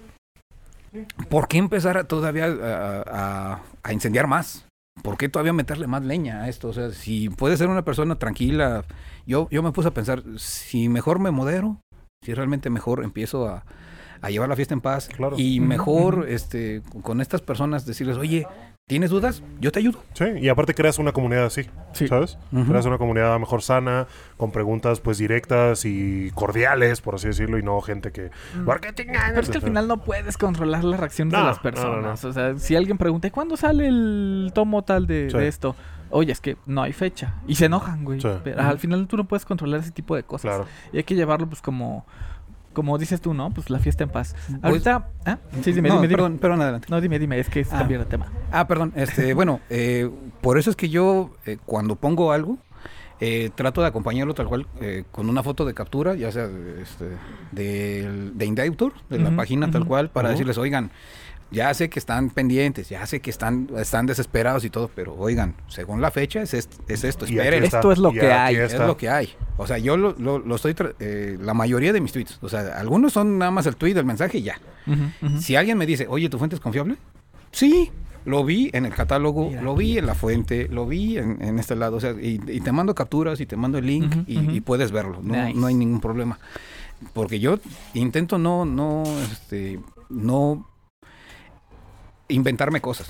¿por qué empezar a todavía a, a- a incendiar más? ¿Por qué todavía meterle más leña a esto? O sea, si puede ser una persona tranquila, yo, yo me puse a pensar, si mejor me modero, si realmente mejor empiezo a, a llevar la fiesta en paz Claro. y mejor este con estas personas decirles, oye, ¿Tienes dudas? Yo te ayudo. Sí, y aparte creas una comunidad así, Sí. ¿sabes? Creas una comunidad mejor sana, con preguntas pues directas y cordiales, por así decirlo, y no gente que... ¿Por qué te engañas? Pero es que al final no puedes controlar las reacciones No, de las no, personas. no, O sea, si alguien pregunta, "¿Y ¿cuándo sale el tomo tal de, Sí. de esto? Oye, es que no hay fecha. Y se enojan, güey. Sí. Pero al final tú no puedes controlar ese tipo de cosas. Claro. Y hay que llevarlo, pues, como... Como dices tú, ¿no? Pues la fiesta en paz. Pues- Ahorita... ¿Ah? Sí, dime, no, dime, dime. perdón, perdón, adelante. No, dime, dime. Es que es Ah. cambiar de tema. Ah, perdón. Este, [LAUGHS] bueno, eh, por eso es que yo eh, cuando pongo algo eh, trato de acompañarlo tal cual eh, con una foto de captura, ya sea este, del- de Indautor, de la página tal cual, para decirles, oigan, ya sé que están pendientes, ya sé que están, están desesperados y todo, pero oigan, según la fecha es, est- es esto, esperen. Esto es lo que hay, Es está. lo que hay. O sea, yo lo, lo- lo estoy, tra- eh, la mayoría de mis tweets, o sea, algunos son nada más el tweet, el mensaje y ya. Si alguien me dice, oye, ¿tu fuente es confiable? Sí, lo vi en el catálogo, Mira. lo vi en la fuente, lo vi en, en este lado. O sea, y, y te mando capturas y te mando el link y, puedes verlo. No, Nice. no hay ningún problema. Porque yo intento no, no, este, no inventarme cosas,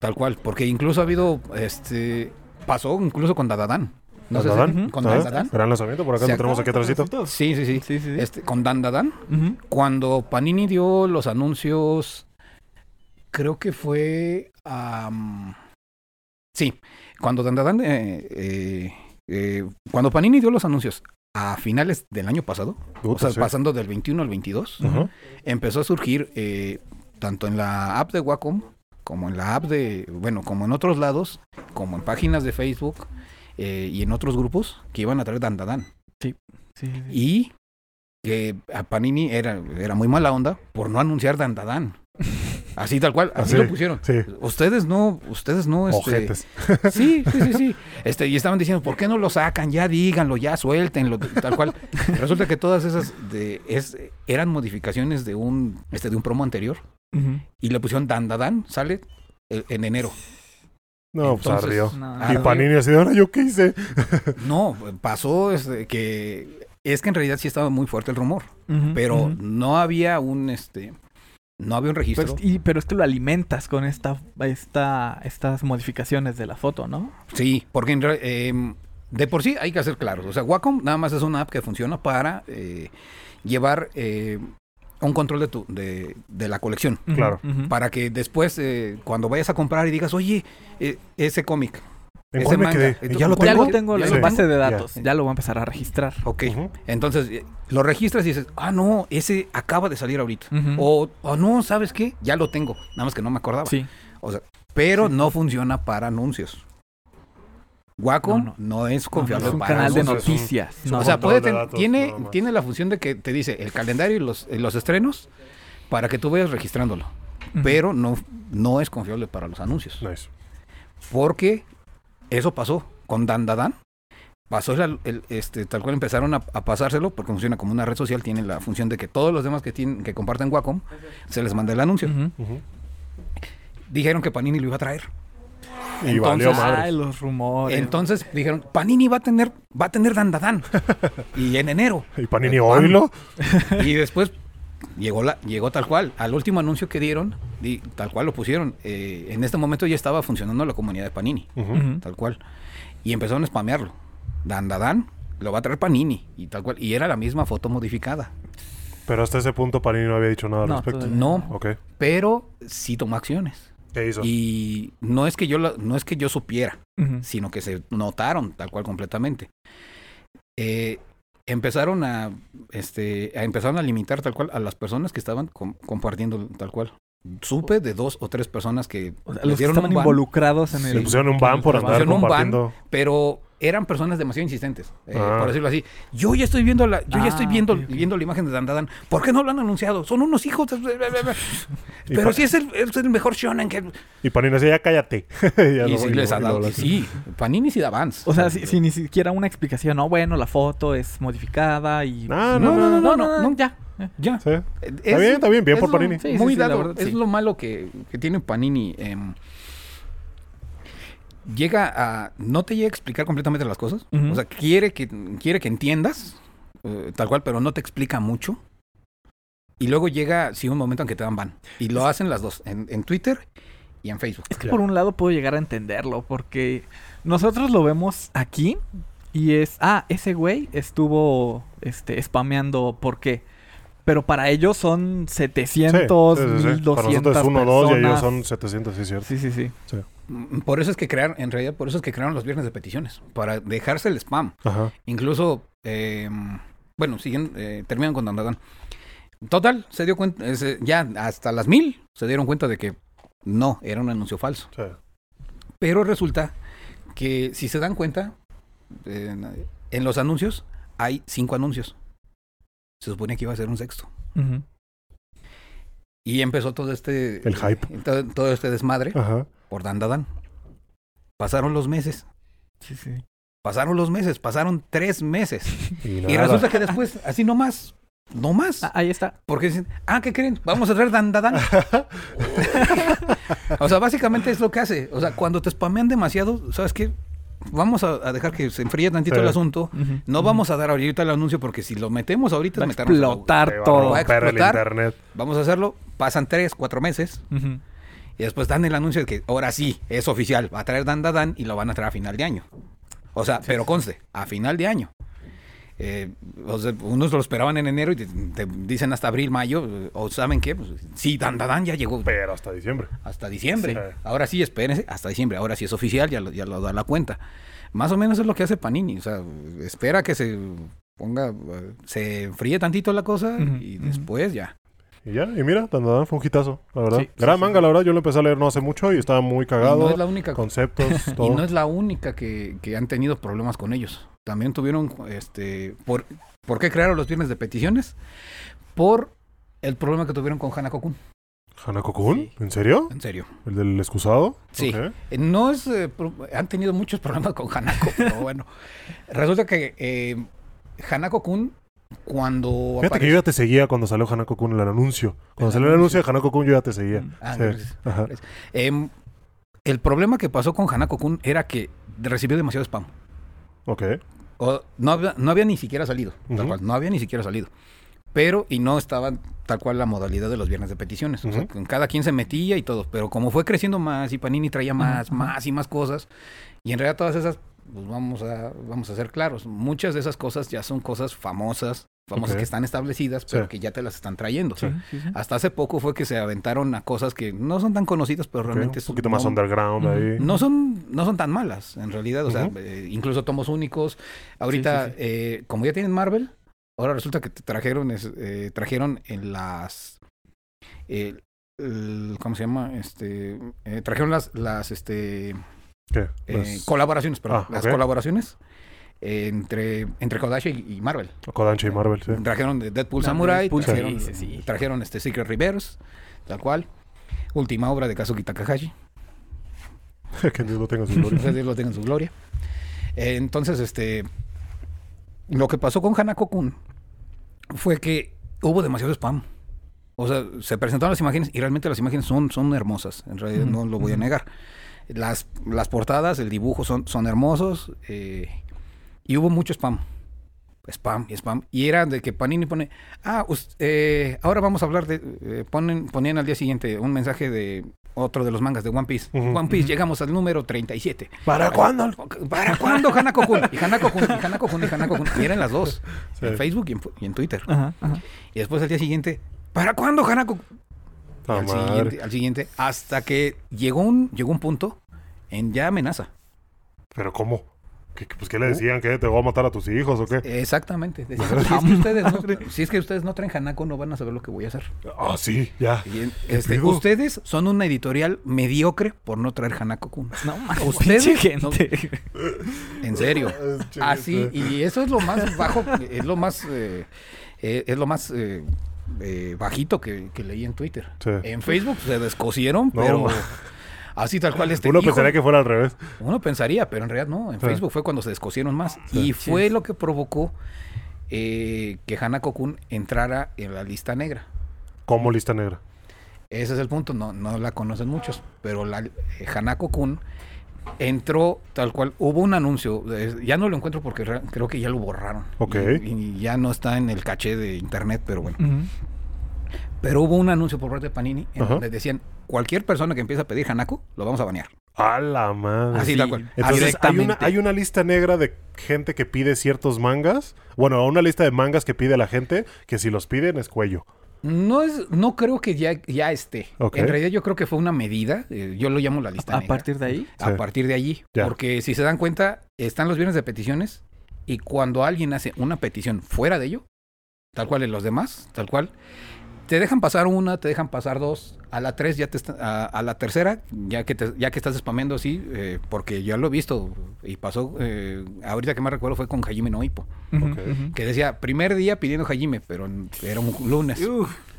tal cual. Porque incluso ha habido, este, pasó incluso con Dadadán. No sé si- ¿Dadadán? con ¿Sabes? Dadadán. Gran lanzamiento, por acá lo tenemos aquí atrásito. Sí, sí, sí. Sí, sí, sí. Este, con Dandadán. Ujú. Cuando Panini dio los anuncios, creo que fue... sí, cuando Dandadan, eh, eh, eh, cuando Panini dio los anuncios a finales del año pasado, o sea, sí. pasando del 21 al 22, Ajá. empezó a surgir eh, tanto en la app de Wacom como en la app de, bueno, como en otros lados, como en páginas de Facebook eh, y en otros grupos que iban a traer Dandadan. Sí, sí, sí. Y que a Panini era, era muy mala onda por no anunciar Dandadan. [LAUGHS] Así tal cual, así Así, lo pusieron. Sí. Ustedes no, ustedes no, este, Ojetes. [LAUGHS] sí, sí, sí, sí. Este, y estaban diciendo, ¿por qué no lo sacan? Ya díganlo, ya suéltenlo, tal cual. [LAUGHS] Resulta que todas esas de, es, eran modificaciones de un, este, de un promo anterior. Y le pusieron Dandadan, sale en enero. No, pues Entonces, ardió. No, Y. Panini así, ahora yo qué hice. [LAUGHS] No, pasó este, que es que en realidad sí estaba muy fuerte el rumor, pero no había un, este, no había un registro. Pues, y- pero es que lo alimentas con esta, esta, estas modificaciones de la foto, ¿no? Sí, porque em, de por sí hay que hacer claros. O sea, Wacom nada más es una app que funciona para eh, llevar eh, un control de, tu, de, de la colección. Claro. Para que después, eh, cuando vayas a comprar y digas, oye, eh, ese cómic, ¿En Ese cuál me manga. quedé? Entonces, ¿Ya lo Ya tengo? lo tengo Ya en lo base de Ya. datos. Ya. lo voy a empezar a registrar. ok. Entonces, eh, lo registras y dices, ah, no, ese acaba de salir ahorita. O, o no, ¿sabes qué? Ya lo tengo. Nada más que no me acordaba. Sí. O sea, pero Sí. no funciona para anuncios. Wacom No, no, es No, confiable es un para canal de anuncios. noticias. es un no. O sea, puede de ten- datos, tiene, tiene la función de que te dice el calendario y los, y los estrenos para que tú vayas registrándolo. Pero no, no es confiable para los anuncios. Nice. Porque eso pasó con Dandadan. Pasó el, el- este, tal cual empezaron a, a pasárselo porque funciona como una red social. Tiene la función de que todos los demás que, tienen, que comparten Wacom se les manda el anuncio. Dijeron que Panini lo iba a traer. Y valió Entonces- madre. Ay, los rumores. Entonces dijeron, Panini va a tener, va a tener Dandadan. [LAUGHS] y en enero. Y Panini, oílo. [LAUGHS] Y después llegó la, llegó tal cual. Al último anuncio que dieron, di- tal cual lo pusieron. eh, en este momento ya estaba funcionando la comunidad de Panini, tal cual. Y empezaron a spamearlo. Dandadan lo va a traer Panini y tal cual. Y era la misma foto modificada. Pero hasta ese punto Panini no había dicho nada al No, respecto. No, Ok. pero sí tomó acciones. ¿Qué hizo? Y no es que yo la- no es que yo supiera, sino que se notaron tal cual completamente. Eh, empezaron a este a, empezaron a limitar tal cual a las personas que estaban com- compartiendo tal cual. Supe de dos o tres personas que O sea, les los que dieron estaban un ban, involucrados en el. Le pusieron un ban por andar pusieron un ban. compartiendo. pero eran personas demasiado insistentes, eh, Ah. por decirlo así. Yo ya estoy viendo la, yo ya Ah, estoy viendo, viendo la imagen de Dandadan. ¿Por qué no lo han anunciado? Son unos hijos. [LAUGHS] Pero pa- si es el, es el mejor shonen que Y Panini decía, ya cállate. [LAUGHS] Ya y no- sí y les no- dado. y sí, Panini sí da avance. O sea, si, si ni siquiera una explicación, no, bueno, la foto es modificada y. Ah, no, no, no, no, no. ya. Ya. Sí. Es- Está bien, está bien, bien es por lo- Panini. Sí, sí, muy sí, dado. verdad, es sí. lo malo que, que tiene Panini. em, llega a. No te llega a explicar completamente las cosas. O sea, quiere que, quiere que entiendas, eh, tal cual, pero no te explica mucho. Y luego llega, sí, un momento en que te dan ban. Y lo hacen las dos, en, en Twitter y en Facebook. Es que por un lado puedo llegar a entenderlo, porque nosotros lo vemos aquí y es, ah, ese güey estuvo este, spameando, ¿por qué? Pero para ellos son 700, Sí, sí, sí, sí. 1200 Para nosotros es 1 2 y ellos personas. son 700, sí, cierto. Sí, sí, sí. Por eso es que crearon, en realidad, por eso es que crearon los viernes de peticiones, para dejarse el spam. Ajá. Incluso, eh, bueno, siguen, eh, terminan con Dandadan. Total, se dio cuenta, ese- ya hasta las mil se dieron cuenta de que no, era un anuncio falso. Sí. Pero resulta que si se dan cuenta, eh, en los anuncios hay cinco anuncios. Se supone que iba a ser un sexto. Ujú. Y empezó todo este... El hype. eh, todo, todo este desmadre Ajá. Por Dandadan. Pasaron los meses. Sí, sí. Pasaron los meses. Pasaron tres meses. [LAUGHS] Y, resulta que después, así nomás, nomás. Ah, ahí está. Porque dicen, ah, ¿qué creen? Vamos a traer Dandadan. [LAUGHS] o sea, básicamente es lo que hace. O sea, cuando te spamean demasiado, ¿sabes qué? Vamos a, a dejar que se enfríe tantito Sí. el asunto. No vamos a dar ahorita el anuncio porque si lo metemos ahorita Va a explotar Te va a todo. Va a romper el explotar. internet. Vamos a hacerlo. Pasan tres, cuatro meses. Y después dan el anuncio de que ahora sí, es oficial. Va a traer Dandadan y lo van a traer a final de año. O sea, pero conste, a final de año. Eh, o sea, unos lo esperaban en enero y te, te dicen hasta abril, mayo. eh, O saben qué, pues sí, Dandadan ya llegó Pero hasta diciembre. hasta diciembre. Sí. Ahora sí, espérense, hasta diciembre. Ahora sí es oficial, ya lo, ya lo da la cuenta. Más o menos es lo que hace Panini. O sea, espera que se ponga, eh, se enfríe tantito la cosa y después ya. Y ya, y mira, Dandadan fue un hitazo, la verdad. Sí, Gran sí, manga, la verdad. Yo lo empecé a leer no hace mucho y estaba muy Y cagado. no es la única Conceptos, [LAUGHS] Y todo. no es la única que, que han tenido problemas con ellos. También tuvieron, este, por, ¿por qué crearon los viernes de peticiones? Por el problema que tuvieron con Hanako Kun. ¿Hanako Kun? ¿En serio? En serio. ¿El del excusado? Sí. Eh, No es, eh, han tenido muchos [LAUGHS] problemas con Hanako, pero bueno. Resulta que eh, Hanako Kun, cuando Fíjate que yo ya te seguía cuando salió Hanako Kun en el anuncio. Cuando El salió el anuncio de Hanako Kun yo ya te seguía. Mm. Ah, Sí. gracias. Ajá. Em, el problema que pasó con Hanako Kun era que recibió demasiado spam. Ok. O no, había, no había ni siquiera salido. tal cual, no había ni siquiera salido. Pero, y no estaba tal cual la modalidad de los viernes de peticiones. O sea, con cada quien se metía y todo. Pero como fue creciendo más y Panini traía más, más y más cosas. Y en realidad todas esas, pues vamos a, vamos a ser claros. Muchas de esas cosas ya son cosas famosas, famosas que están establecidas, pero Sí. que ya te las están trayendo. Sí, sí, sí. Hasta hace poco fue que se aventaron a cosas que no son tan conocidas, pero realmente Un son- poquito más no- underground ahí. no son, no son tan malas, en realidad. O sea, eh, incluso tomos únicos. Ahorita, Sí, sí, eh, como ya tienen Marvel, ahora resulta que te trajeron, es- eh, trajeron en las. eh, el- ¿Cómo se llama? Este, eh, trajeron las, las este, ¿Qué? eh, Las- colaboraciones, perdón. Ah, las colaboraciones entre, entre Kodansha y, y Marvel. Kodansha y Marvel, sí. Trajeron de Deadpool La Samurai, Deadpool, trajeron, sí, sí, sí. trajeron este Secret Reverse, tal cual. Última obra de Kazuki Takahashi. [LAUGHS] que Dios lo tenga en su gloria. [LAUGHS] que Dios lo tenga en su gloria. Eh, entonces, este, lo que pasó con Hanako Kun fue que hubo demasiado spam. O sea, se presentaron las imágenes y realmente las imágenes son, son hermosas. En realidad no lo voy a negar. Las, las portadas, el dibujo son, son hermosos eh, y hubo mucho spam. Spam y spam. Y era de que Panini pone, ah, us- eh, ahora vamos a hablar de, eh, ponen, ponían al día siguiente un mensaje de otro de los mangas de One Piece. One Piece, llegamos al número 37. ¿Para cuándo? ¿Para cuándo Hanako Kun? Y Hanako Kun, y Hanako Kun, y Hanako Kun. Y eran las dos. Sí. En Facebook y en, y en Twitter. Ajá, ajá. Y después al día siguiente, ¿para cuándo Hanako al, siguiente, al siguiente, hasta que llegó un, llegó un punto en ya amenaza. ¿Pero cómo? ¿Qué, pues, Uh. ¿Qué le decían? ¿Que te voy a matar a tus hijos o qué? Exactamente. Decía, si, es que ustedes no, si es que ustedes no traen Hanako, no van a saber lo que voy a hacer. Ah, sí, ya. Y en- ¿Qué este, ustedes son una editorial mediocre por no traer Hanako Kun. [LAUGHS] No, Ustedes no-. [LAUGHS] En serio. [LAUGHS] Así, chiste. y eso es lo más bajo, es lo más, eh, eh, es lo más eh, eh, bajito que, que leí en Twitter. Sí. En Facebook se descosieron, No, pero. Así tal cual este Uno hijo- pensaría que fuera al revés. Uno pensaría, pero en realidad no. En Sí. Facebook fue cuando se descosieron más. Sí. Y fue lo que provocó eh, que Hanako Kun entrara en la lista negra. Como lista negra. Ese es el punto, no, no la conocen muchos, pero la eh, Hanako Kun entró tal cual, hubo un anuncio, eh, ya no lo encuentro porque re- creo que ya lo borraron. Ok. Y, y ya no está en el caché de internet, pero bueno. Pero hubo un anuncio por parte de Panini en Ajá. donde decían, cualquier persona que empiece a pedir Hanako, lo vamos a banear. A la madre. Así Sí. tal cual. Entonces hay una, Directamente. hay una lista negra de gente que pide ciertos mangas. Bueno, una lista de mangas que pide la gente que si los piden es cuello. No es, no creo que ya, ya esté. En realidad yo creo que fue una medida, eh, yo lo llamo la lista A negra. partir de ahí. a Sí. partir de allí. Ya. Porque si se dan cuenta, están los viernes de peticiones y cuando alguien hace una petición fuera de ello, tal cual en los demás, tal cual, te dejan pasar una, te dejan pasar dos, a la tres ya te está- a, a la tercera, ya que te- ya que estás spameando así, eh, porque ya lo he visto y pasó, eh, ahorita que más recuerdo fue con Hajime no Ippo, Ujú, Ok. ujú. que decía, primer día pidiendo Hajime, pero era un lunes.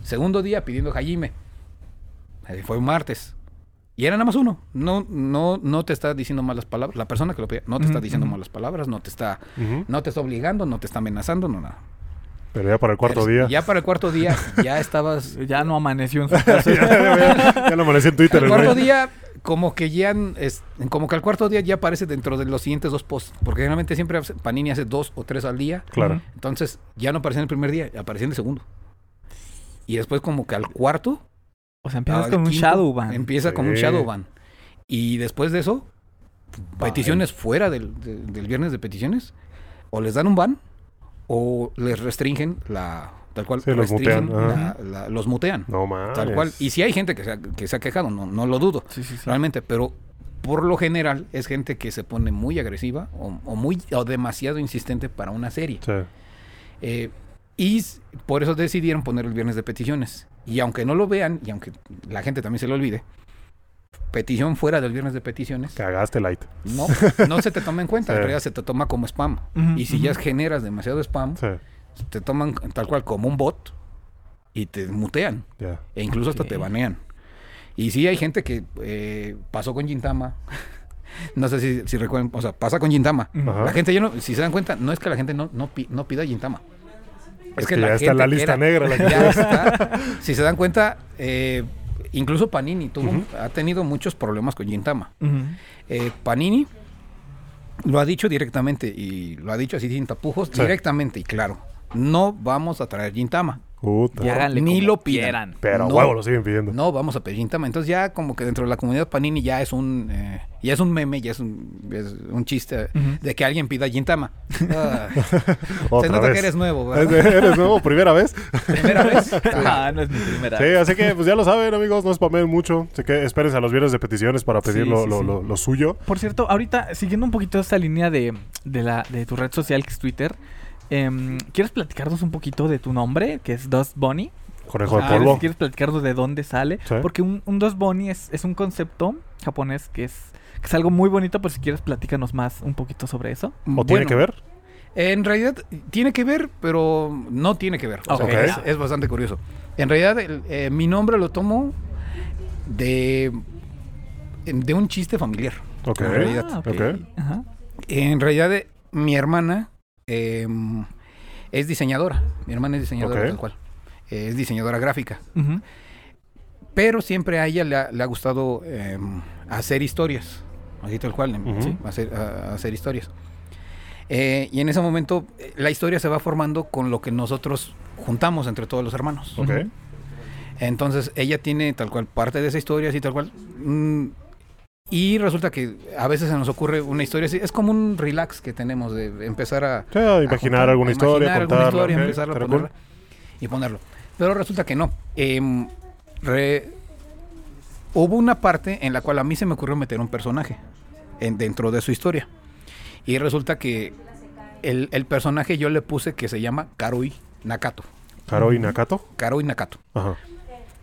Segundo día pidiendo Hajime. Eh, Fue un martes. Y era nada más uno. No, no, no te está diciendo malas palabras. La persona que lo pide no te está diciendo malas palabras, no te está, no te está obligando, no te está amenazando, no nada. Pero ya para el cuarto Pero día. Ya para el cuarto día, ya estabas. [LAUGHS] Ya no amaneció en su [LAUGHS] casa. ya, ya- ya lo amanecí en Twitter. el cuarto día, como que ya es, como que al cuarto día ya aparece dentro de los siguientes dos posts. Porque generalmente siempre hace- Panini hace dos o tres al día. Claro. Entonces, ya no aparecía en el primer día, aparecía en el segundo. Y después, como que al cuarto, O sea, empiezas con un shadow ban. Empieza con un Sí. shadow ban. Y después de eso, peticiones fuera del, de- del viernes de peticiones, o les dan un ban, o les restringen la. Tal cual, Sí, los restringen mutean, la- los mutean. No mames. Tal cual. Y si hay gente que se ha, que se ha quejado, no, no lo dudo, Sí, sí, sí. realmente, pero por lo general es gente que se pone muy agresiva o, o muy o demasiado insistente para una serie. Sí. Eh, y por eso decidieron poner el viernes de peticiones. Y aunque no lo vean, y aunque la gente también se lo olvide, petición fuera del viernes de peticiones, Cagaste light. no, [LAUGHS] no se te toma en cuenta, Sí. en realidad se te toma como spam. Y si ya generas demasiado spam, Sí. te toman tal cual como un bot y te mutean. Ya. E incluso hasta te banean. Y sí hay gente que eh, pasó con Gintama. [LAUGHS] no sé si, si recuerdan, o sea, pasa con Gintama. La gente ya no, si se dan cuenta, no es que la gente no, no, pi- no pida Gintama. Es que ya está en la gente lista era- negra la que- [LAUGHS] ya está. Si se dan cuenta, eh, incluso Panini tuvo, ha tenido muchos problemas con Gintama. Eh, Panini lo ha dicho directamente y lo ha dicho así sin tapujos, Sí. directamente y claro. No vamos a traer Gintama. Puta. Y háganle Ni como lo pidan. quieran. Pero No. huevo, lo siguen pidiendo. No, vamos a pedir Gintama. Entonces ya como que dentro de la comunidad Panini ya es un eh, ya es un meme, ya es un, es un chiste de que alguien pida Gintama. Ah, [LAUGHS] Otra se nota vez. que eres nuevo, ¿Es- ¿verdad? ¿Eres nuevo? ¿Primera vez? Primera vez. [LAUGHS] Ah, no es mi primera. Sí, así que pues ya lo saben, amigos. No spamen mucho. Así que espérense a los viernes de peticiones para pedir Sí, lo, sí, lo- sí. lo- lo suyo. Por cierto, ahorita, siguiendo un poquito esta línea de, de, la, de tu red social que es Twitter, em, ¿quieres platicarnos un poquito de tu nombre, que es Dust Bunny? Conejo de polvo. ¿Quieres platicarnos de dónde sale? Sí. Porque un, un Dust Bunny es, es un concepto japonés que es, que es algo muy bonito, pero si quieres platícanos más un poquito sobre eso. ¿O tiene que ver? En realidad tiene que ver, pero no tiene que ver. O sea, Ok. es, es bastante curioso. En realidad el- eh, mi nombre lo tomo de, de un chiste familiar. Ok. En realidad. Ah. Ajá. En realidad mi hermana eh, es diseñadora. Mi hermana es diseñadora tal cual. Eh, es diseñadora gráfica. Pero siempre a ella le ha, le ha gustado eh, hacer historias. Así tal cual. em, Ujú. ¿sí? hacer, a- hacer historias. Eh, y en ese momento la historia se va formando con lo que nosotros juntamos entre todos los hermanos. Entonces ella tiene tal cual parte de esa historia, así tal cual. Mm, y resulta que a veces se nos ocurre una historia así. Es como un relax que tenemos de empezar a, Sí, a a imaginar juntar- alguna a historia, imaginar alguna contarla. historia, ok, empezar a estaría ponerla y ponerlo. Pero resulta que no. Em, re- hubo una parte en la cual a mí se me ocurrió meter un personaje en- dentro de su historia. Y resulta que el, el personaje yo le puse que se llama Karui Nakato. Karo y Nakato. Karui Nakato, Ajá.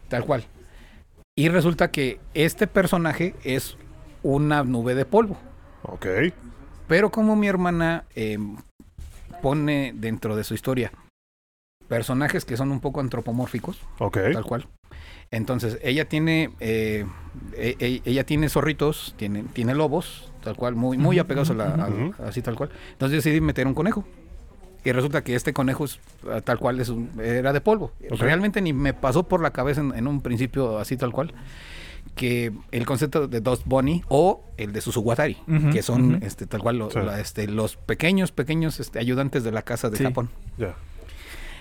tal cual. Y resulta que este personaje es una nube de polvo. Ok. Pero como mi hermana em, pone dentro de su historia personajes que son un poco antropomórficos, Ok. tal cual. Entonces, ella tiene eh, e- e- ella tiene zorritos, tiene, tiene lobos, tal cual, muy, muy apegados a la, a- así tal cual. Entonces decidí meter un conejo. Y resulta que este conejo es, ah, tal cual es un- era de polvo. Realmente ni me pasó por la cabeza en, en un principio así tal cual que el concepto de Dust Bunny o el de Susuwatari, que son este tal cual lo- Sí. la- este, los pequeños pequeños este, ayudantes de la casa de Sí. Japón.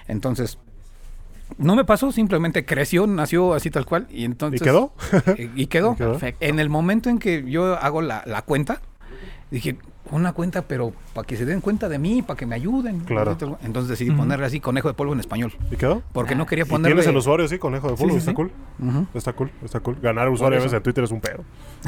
Entonces, No me pasó, simplemente creció, nació así tal cual. ¿Y, entonces, [LAUGHS] ¿Y quedó? y quedó. ¿Y quedó? Perfecto. En el momento en que yo hago la, la cuenta, dije, una cuenta, pero para que se den cuenta de mí, para que me ayuden. Claro. Entonces decidí Ujú. ponerle así conejo de polvo en español. ¿Y quedó? Porque no quería ¿Y ponerle... tienes el usuario, sí, conejo de polvo? sí, está sí. cool. Está cool, está cool. Ganar usuario a eso. veces en Twitter es un pedo.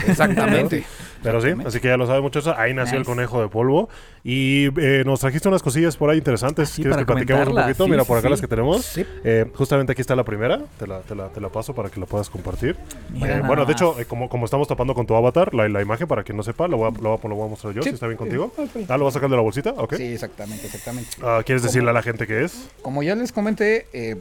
Exactamente. [LAUGHS] Pero sí, así que ya lo sabe muchachos. Ahí nació el conejo de polvo. Y eh, nos trajiste unas cosillas por ahí interesantes. Ah, sí, ¿Quieres que platiquemos un poquito? Sí, Mira, por acá sí. las que tenemos. Sí. Eh, justamente aquí está la primera. Te la, te la, te la paso para que la puedas compartir. Eh, bueno, de hecho, eh, como, como estamos tapando con tu avatar, la, la imagen, para quien no sepa, lo voy a, lo voy a, lo voy a mostrar yo, Sí. si está bien contigo. Ah, ¿lo vas a sacar de la bolsita? Ok. Sí, exactamente, exactamente. Ah, ¿Quieres decirle a la gente qué es? Como ya les comenté, eh,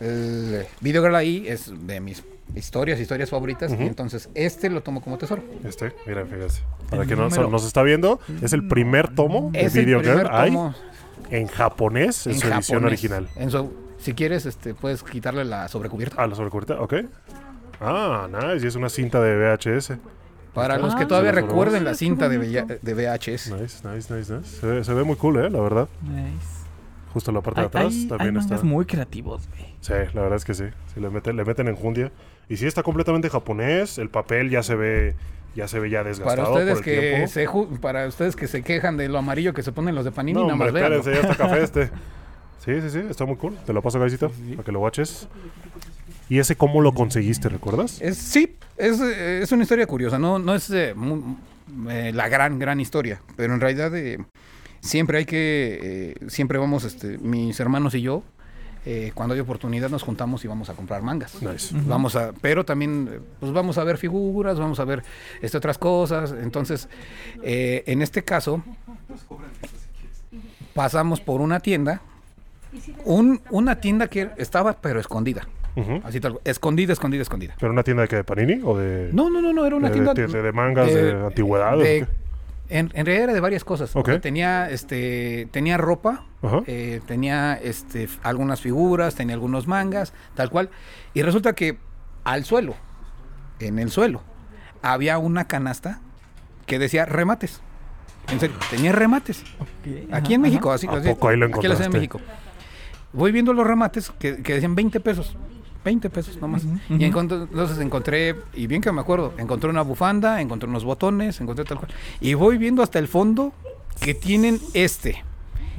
el Video Girl ahí es de mis historias, historias favoritas. Ujú. Y entonces este lo tomo como tesoro. Este, mira, fíjese. Para El quien no, número- nos está viendo, es el primer tomo de Es el Video Girl. primer Hay tomo en japonés en, en su edición japonés. original. En su- si quieres, este, puedes quitarle la sobrecubierta. Ah, la sobrecubierta, ok. Ah, nice. Y es una cinta de VHS. Para Ah, los que todavía recuerden la cinta de, de VHS. Nice, nice, nice, nice. Se, ve- se ve muy cool, ¿eh? La verdad. Nice. Justo en la parte de atrás hay- también hay está. muy creativos, güey. Sí, la verdad es que sí. Sí, le meten, le meten enjundia. Y sí está completamente japonés. El papel ya se ve, ya se ve ya Para desgastado ustedes por el que tiempo. se ju- para ustedes que se quejan de lo amarillo que se ponen los de Panini, No, nada más espérense, ya está café este. [LAUGHS] Sí, sí, sí, está muy cool. Te lo paso, Gaisita, para que lo watches. ¿Y ese cómo lo conseguiste, recuerdas? Es, sí, es, es una historia curiosa, no, no es eh, eh, la gran, gran historia, pero en realidad eh, siempre hay que, eh, siempre vamos, este, mis hermanos y yo, eh, cuando hay oportunidad nos juntamos y vamos a comprar mangas. Nice. Vamos a, pero también, pues vamos a ver figuras, vamos a ver este, otras cosas. Entonces, eh, en este caso, pasamos por una tienda, un, una tienda que estaba pero escondida, Así tal, escondida, escondida, escondida. ¿Pero una tienda de qué? ¿De Panini? ¿O de, No, no, no, no, era una de, tienda de- de- de mangas, de, de- antigüedades? en, en realidad era de varias cosas. Ok. porque Tenía, este, tenía ropa, Ajá. eh, tenía, este, algunas figuras, tenía algunos mangas, tal cual. Y resulta que al suelo, en el suelo, había una canasta que decía remates. En serio, tenía remates. Aquí en México, así, ¿A así, poco ahí lo aquí en la Ciudad de encontraste? México. Voy viendo los remates que, que decían 20 pesos. 20 pesos nomás. Ujú, Y entonces encontré, y bien que me acuerdo, encontré una bufanda, encontré unos botones, encontré tal cual. Y voy viendo hasta el fondo que tienen este.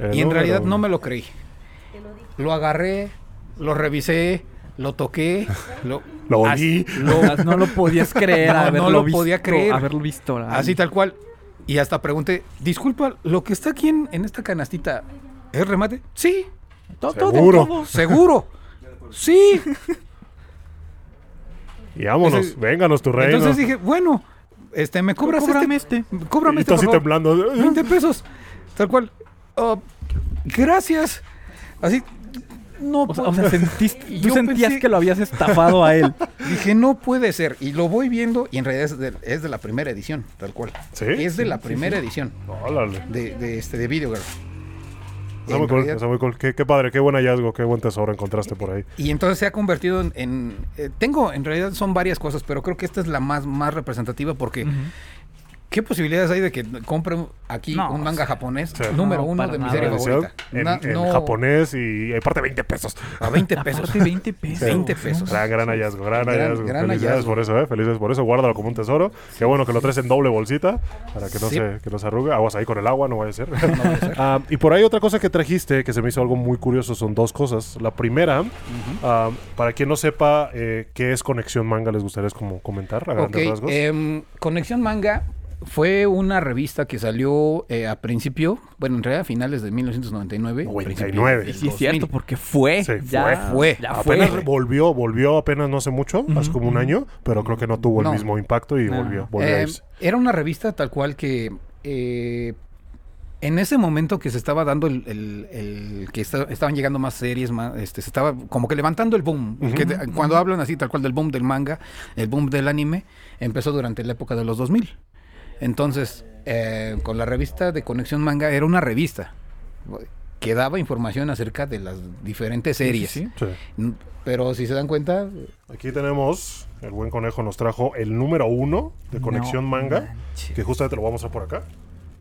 El y en realidad no me lo creí. Lo agarré, lo revisé, lo toqué, lo, Lo lo- [LAUGHS] no lo podías creer, No, [LAUGHS] no haberlo lo visto, podía creer. Haberlo visto. así tal cual. Y hasta pregunté, disculpa, ¿lo que está aquí en, en esta canastita es remate? Sí, To- todo, Seguro. todo. seguro. [LAUGHS] Sí. [LAUGHS] Y vámonos, Ese- vénganos tu reino. Entonces dije, bueno, este, me cobras Cóbrame este, este. cóbrame y este, tú así por favor. temblando. 20 pesos. Tal cual. Oh, gracias. Así, no O sea, o sea, sentiste- [LAUGHS] tú Yo sentías pensé- que lo habías estafado a él. [LAUGHS] Dije, no puede ser. Y lo voy viendo y en realidad es de, es de la primera edición, tal cual. ¿Sí? Es de la primera edición Órale. de, de, este, de Video Girl. Está muy cool, está muy cool. Qué, qué padre, qué buen hallazgo, qué buen tesoro encontraste por ahí. Y entonces se ha convertido en... en, eh, tengo, en realidad son varias cosas, pero creo que esta es la más, más representativa porque... ¿Qué posibilidades hay de que compre aquí No, un manga o sea, japonés sí. número No, uno de mi nada. serie favorita? En, Na- en no, japonés y aparte 20 pesos. A 20 pesos. Aparte 20 pesos. Sí. 20 pesos. Gran, gran hallazgo, gran, Gran- hallazgo. gran Felicidades hallazgo. por eso, ¿eh? Felicidades por eso. Guárdalo como un tesoro. Qué bueno que lo traes en doble bolsita para que no, Sí. se, que no se arrugue. Aguas ahí con el agua, no vaya a ser. [LAUGHS] No puede ser. Ah, y por ahí otra cosa que trajiste que se me hizo algo muy curioso son dos cosas. La primera, ah, para quien no sepa eh, qué es Conexión Manga, les gustaría como comentar a grandes rasgos. em, Conexión Manga fue una revista que salió eh, a principio, bueno, en realidad a finales de 1999. 99. Y sí, es 2000. cierto, porque fue. Sí, ya fue. Ya apenas fue. volvió, volvió apenas no hace mucho, hace Ujú, como un año, pero creo que no tuvo No. el mismo impacto y No. volvió, volvió a Eh, irse. era una revista tal cual que eh, en ese momento que se estaba dando el, el- el- que esta- estaban llegando más series, más, este, se estaba como que levantando el boom. Ujú. Que de- cuando hablan así tal cual del boom del manga, el boom del anime, empezó durante la época de los 2000. Entonces, eh, con la revista de Conexión Manga, era una revista que daba información acerca de las diferentes series. sí. Sí. Mm, Pero si se dan cuenta, Aquí tenemos, el buen conejo nos trajo el número uno de Conexión No Manga, manches. que justamente lo vamos a por acá.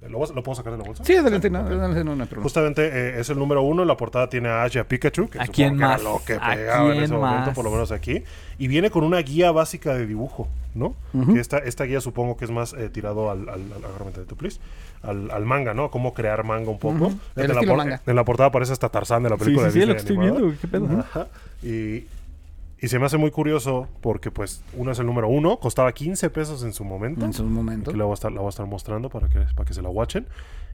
¿Lo, lo puedo sacar de la bolsa? Sí, adelante, no, adelante, no, no. Justamente eh, es el número uno. La portada tiene a Ash y a Pikachu. Que ¿A quién que era más? lo que ¿A pegaba en quién ese momento, más? por lo menos aquí. Y viene con una guía básica de dibujo, ¿no? Ujú. Que esta, esta guía supongo que es más eh, tirado al, al, al- tantito, please, al, al manga, ¿no? Cómo crear manga un poco. Fíjate, El en, la manga. en la portada aparece hasta Tarzán de la Sí, película sí, sí, de es lo Disney que estoy animada. viendo. ¿Qué pedo? Ajá. Y, y se me hace muy curioso porque, pues, uno es el número uno. Costaba 15 pesos en su momento. En su momento. La voy a estar, la voy a estar mostrando para que, para que se la watchen.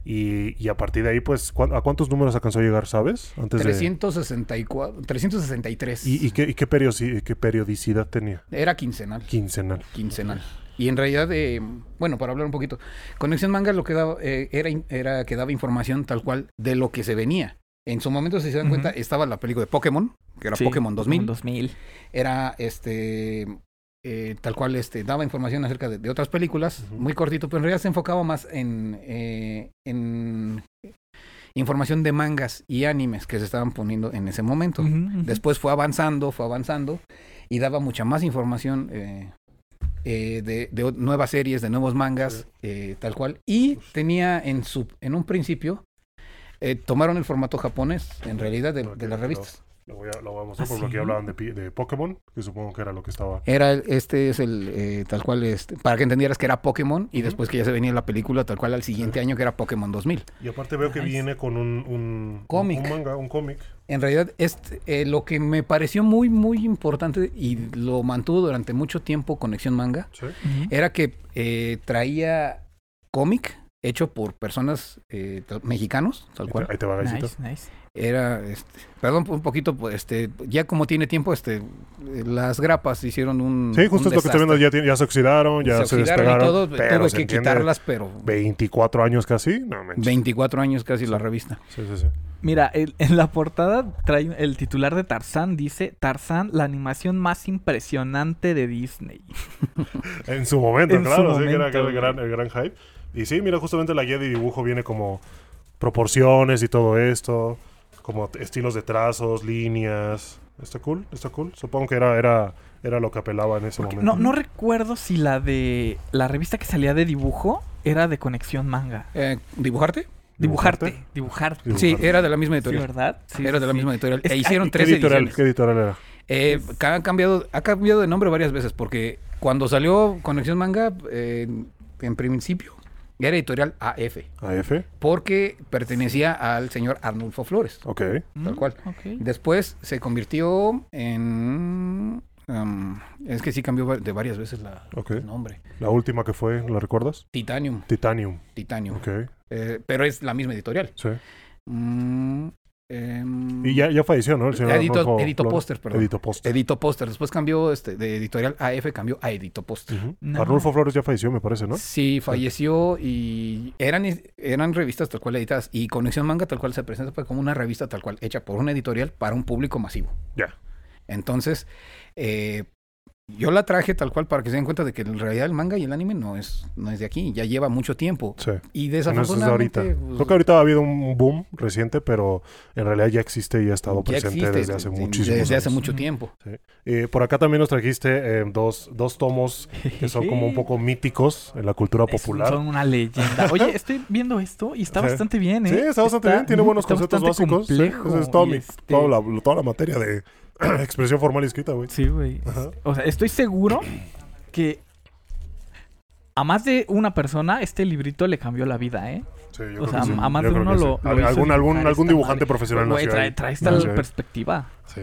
Y, y a partir de ahí, pues, ¿cuán- ¿a cuántos números alcanzó a llegar, sabes? Antes de... 364, 363. ¿Y, y qué, y qué, periosi- qué periodicidad tenía? Era quincenal. Quincenal. quincenal. Y en realidad, eh, bueno, para hablar un poquito, Conexión Manga lo que daba, eh, era, era que daba información tal cual de lo que se venía. En su momento, si se dan cuenta, estaba la película de Pokémon, que era Sí, Pokémon 2000. 2000. Era este eh, tal cual este daba información acerca de, de otras películas, muy cortito, pero en realidad se enfocaba más en, eh, en información de mangas y animes que se estaban poniendo en ese momento. Después fue avanzando, fue avanzando y daba mucha más información eh, eh, de, nuevas series, de nuevos mangas, eh, tal cual. Y tenía en su en un principio eh, tomaron el formato japonés, en realidad, de, de las lo- revistas. Lo voy a, lo voy a mostrar ¿Ah, porque aquí sí? hablaban de, Pokémon, que supongo que era lo que estaba... Era este es el eh, tal cual este, para que entendieras que era Pokémon y después que ya se venía la película tal cual al siguiente año que era Pokémon 2000. Y aparte veo que Nice. viene con un... un Cómic. Un manga, un cómic. En realidad este, eh, lo que me pareció muy muy importante y lo mantuvo durante mucho tiempo Conexión Manga Sí. Era que eh, traía cómic hecho por personas eh, tal- mexicanos, tal cual. ahí te va. Nice, nice. Era, este, perdón un poquito, pues, este, ya como tiene tiempo, este, eh, las grapas hicieron un. Sí, justo un es lo que estoy viendo. Ya, tiene- ya se oxidaron, ya se, oxidaron despegaron. y todo, pero tuve se que entiende, quitarlas, pero 24 años casi. No, manches. 24 años casi la revista. Sí, sí, sí. Mira, el- en la portada trae el titular de Tarzán, dice Tarzán, la animación más impresionante de Disney. [LAUGHS] En su momento, En su claro, sí, que era, momento, que era el, gran, el gran hype. Y sí, mira, justamente la guía de dibujo viene como proporciones y todo esto, como estilos de trazos, líneas. Está cool, está cool. Supongo que era, era, era lo que apelaba en ese Porque momento. no, no recuerdo si la de la revista que salía de dibujo era de Conexión Manga. Eh, ¿Dibujarte? Dibujarte, ¿Dibujarte? dibujarte. Dibu- Sí, era de la misma Sí, editorial. ¿verdad? Sí, era sí, de la sí. misma editorial. Es- e hicieron ¿Qué tres editorial, ediciones. ¿Qué editorial era? Eh, ha cambiado, ha cambiado de nombre varias veces porque cuando salió Conexión Manga, eh, en principio era editorial AF, AF. porque pertenecía al señor Arnulfo Flores, Ok. tal cual. Mm, ok. Después se convirtió en... um, es que sí cambió de varias veces la, el nombre. La última que fue, ¿la recuerdas? Titanium, Titanium. Titanium. Ok. Eh, pero es la misma editorial. Sí. Mm, em, Y ya, ya falleció, ¿no? El señor Edito- Arnulfo Edito Flores. Póster, perdón. Edito Póster. Edito Póster. Después cambió este, de editorial AF, cambió a Edito Póster. No. Arnulfo Flores ya falleció, me parece, ¿no? Sí, falleció y eran, eran revistas tal cual editadas. Y Conexión Manga tal cual se presenta pues, como una revista tal cual hecha por una editorial para un público masivo. Ya. Entonces, eh, yo la traje tal cual para que se den cuenta de que en realidad el manga y el anime no es, no es de aquí, ya lleva mucho tiempo. Sí. Y No, eso es de desafortunadamente... ahorita. pues, Creo que ahorita ha habido un boom reciente, pero en realidad ya existe y ha estado presente existe desde hace de- muchísimo Desde hace años. mucho tiempo. Eh, por acá también nos trajiste eh, dos, dos tomos que son como un poco [LAUGHS] míticos en la cultura Es- popular. Son una leyenda. [LAUGHS] Oye, estoy viendo esto y está Sí. bastante bien, ¿eh? Sí, está bastante bien, tiene buenos conceptos básicos. sí. complejo Esa es toda, y mi- este- toda la, toda la materia de [CLEARS THROAT] expresión formal y escrita, güey. Sí, güey. O sea, estoy seguro que a más de una persona este librito le cambió la vida, ¿eh? Sí, yo O creo sea, que sí. a más Yo de creo uno que sí. lo, lo Al- hizo algún, algún, dibujar algún esta dibujante madre. profesional Güey, nació trae, ahí. trae esta Nació ahí. perspectiva. Sí.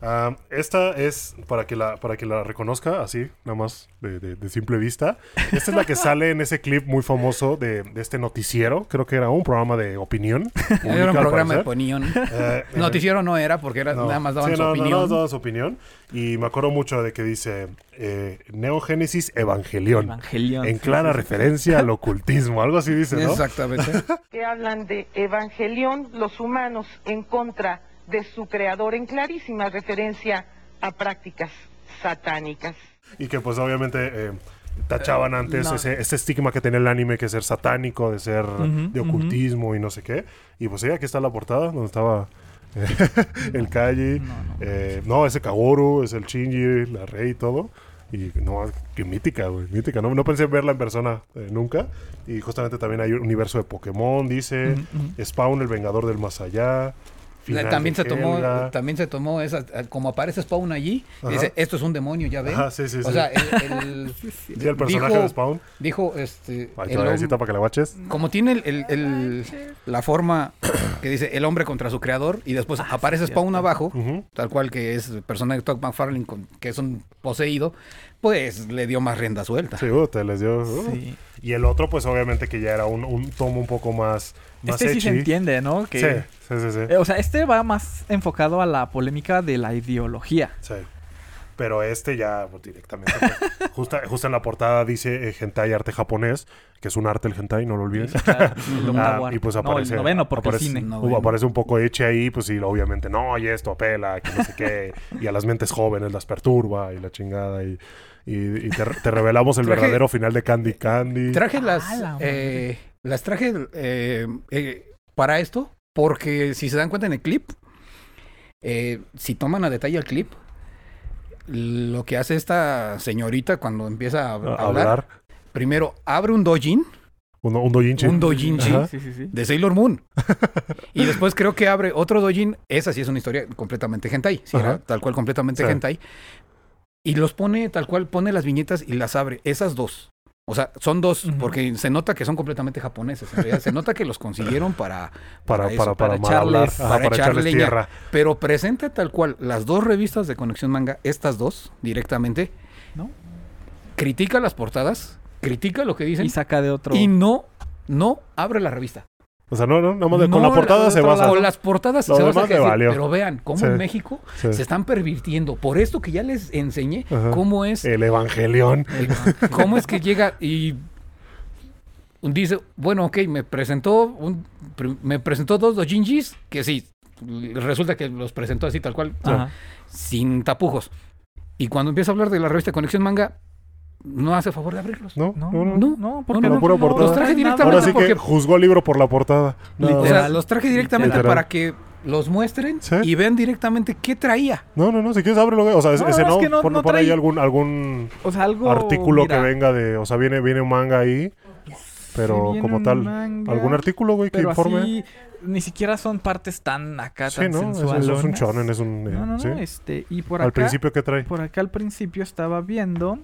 Ah, esta es, para que, la, para que la reconozca, así, nada más de, de- de simple vista. Esta es la que sale en ese clip muy famoso de, de este noticiero. Creo que era un programa de opinión. [LAUGHS] Era pública, un al programa de opinión. Eh, [LAUGHS] Noticiero no era porque era, no. nada más daban Sí, su no, opinión. nada más daban su opinión. Y me acuerdo mucho de que dice eh, Neogénesis Evangelión. Evangelion. En sí, clara sí, sí. referencia al ocultismo. Algo así dice, ¿no? Exactamente. [LAUGHS] que hablan de evangelión, los humanos en contra de su creador, en clarísima referencia a prácticas satánicas. Y que pues obviamente eh, tachaban antes no. ese, ese estigma que tenía el anime que ser satánico, de ser de ocultismo y no sé qué. Y pues sí, aquí está la portada donde estaba [LAUGHS] eh, el Kaji. No, no. eh, no, ese Kaworu, es el Shinji, la Rey y todo. Y no, qué mítica, güey, mítica. No, no pensé en verla en persona eh, nunca. Y justamente también hay un universo de Pokémon, dice. Ujú. Spawn, el vengador del más allá. Final también se tomó, también se tomó esa, como aparece Spawn allí, dice, esto es un demonio, ya ven. Ajá, sí, sí, o sí. sea, el, el- [LAUGHS] Sí, el personaje dijo- de Spawn. dijo, este, Ahí el para que la guaches. como tiene el, el- el- la forma que dice el hombre contra su creador y después Ah, aparece sí, Spawn cierto. abajo, tal cual que es el personaje de Todd McFarlane, con- que es un poseído, pues le dio más rienda suelta. Sí, uh, te les dio. uh. Sí. Y el otro, pues obviamente que ya era un, un tomo un poco más, más Este sí se entiende, ¿no? Que, Sí, sí, sí, sí. Eh, o sea, este va más enfocado a la polémica de la ideología. Sí. Pero este ya pues, directamente. pues, [LAUGHS] justo, justo en la portada dice eh, hentai arte japonés, que es un arte el hentai, no lo olvides. Sí, claro, [LAUGHS] Ah, y pues aparece. No, el noveno, porque aparece, cine. Uh, aparece un poco eche ahí, pues sí, obviamente, no, y esto apela, que no sé qué, y a las mentes jóvenes las perturba y la chingada, y, y, y te, te revelamos el Traje- verdadero final de Candy Candy. Traje las, Ah, la madre. eh, las traje eh, eh, para esto, porque si se dan cuenta en el clip, eh, si toman a detalle el clip, lo que hace esta señorita cuando empieza a, a, hablar, a hablar. primero abre un dojin, Un, un doujinshi. un dojinshi Ajá. Sí, sí, sí. de Sailor Moon. y después creo que abre otro dojin, esa sí es una historia completamente hentai, tal cual completamente Sí. hentai. Y los pone tal cual, pone las viñetas y las abre, esas dos. O sea, son dos, porque se nota que son completamente japoneses. En realidad, se nota que los consiguieron para, [LAUGHS] Para, eso, para, para, para echarles- ajá, para para, echarle echarles leña. tierra. Pero presenta tal cual las dos revistas de Conexión Manga, estas dos, directamente. ¿No? Critica las portadas, critica lo que dicen Y saca de otro. y no, no abre la revista. O sea, no, no, nada más de- con No, la portada de se basa. Con las portadas Lo se basa pero vean cómo Sí. en México Sí. se están pervirtiendo. Por esto que ya les enseñé, Ajá. cómo es, El Evangelión. el- cómo es que llega y dice, bueno, ok, me presentó un, me presentó dos dojinjis, que sí, resulta que los presentó así tal cual, Ajá. sin tapujos. Y cuando empieza a hablar de la revista Conexión Manga, no hace favor de abrirlos. No, No, no, no. no, no, porque no, no, pura no, portada. no Los traje directamente Ahora sí que porque- juzgó el libro por la portada. No, O sea, Literal. los traje directamente Literal. para que los muestren Sí. y vean directamente qué traía. no, no, no, si quieres ábrelo. O sea, es- No, ese es no, que no- pon, no pon ahí algún, algún O sea, algo. artículo mira, que venga de... O sea, viene, viene un manga ahí, pero como tal. manga, ¿Algún artículo, güey, que informe? así, ni siquiera son partes tan acá, sí, tan ¿no? Eso es un shonen, es un... eh, No, no, no, sí. este, y por Al acá, principio, ¿qué trae? por acá al principio estaba viendo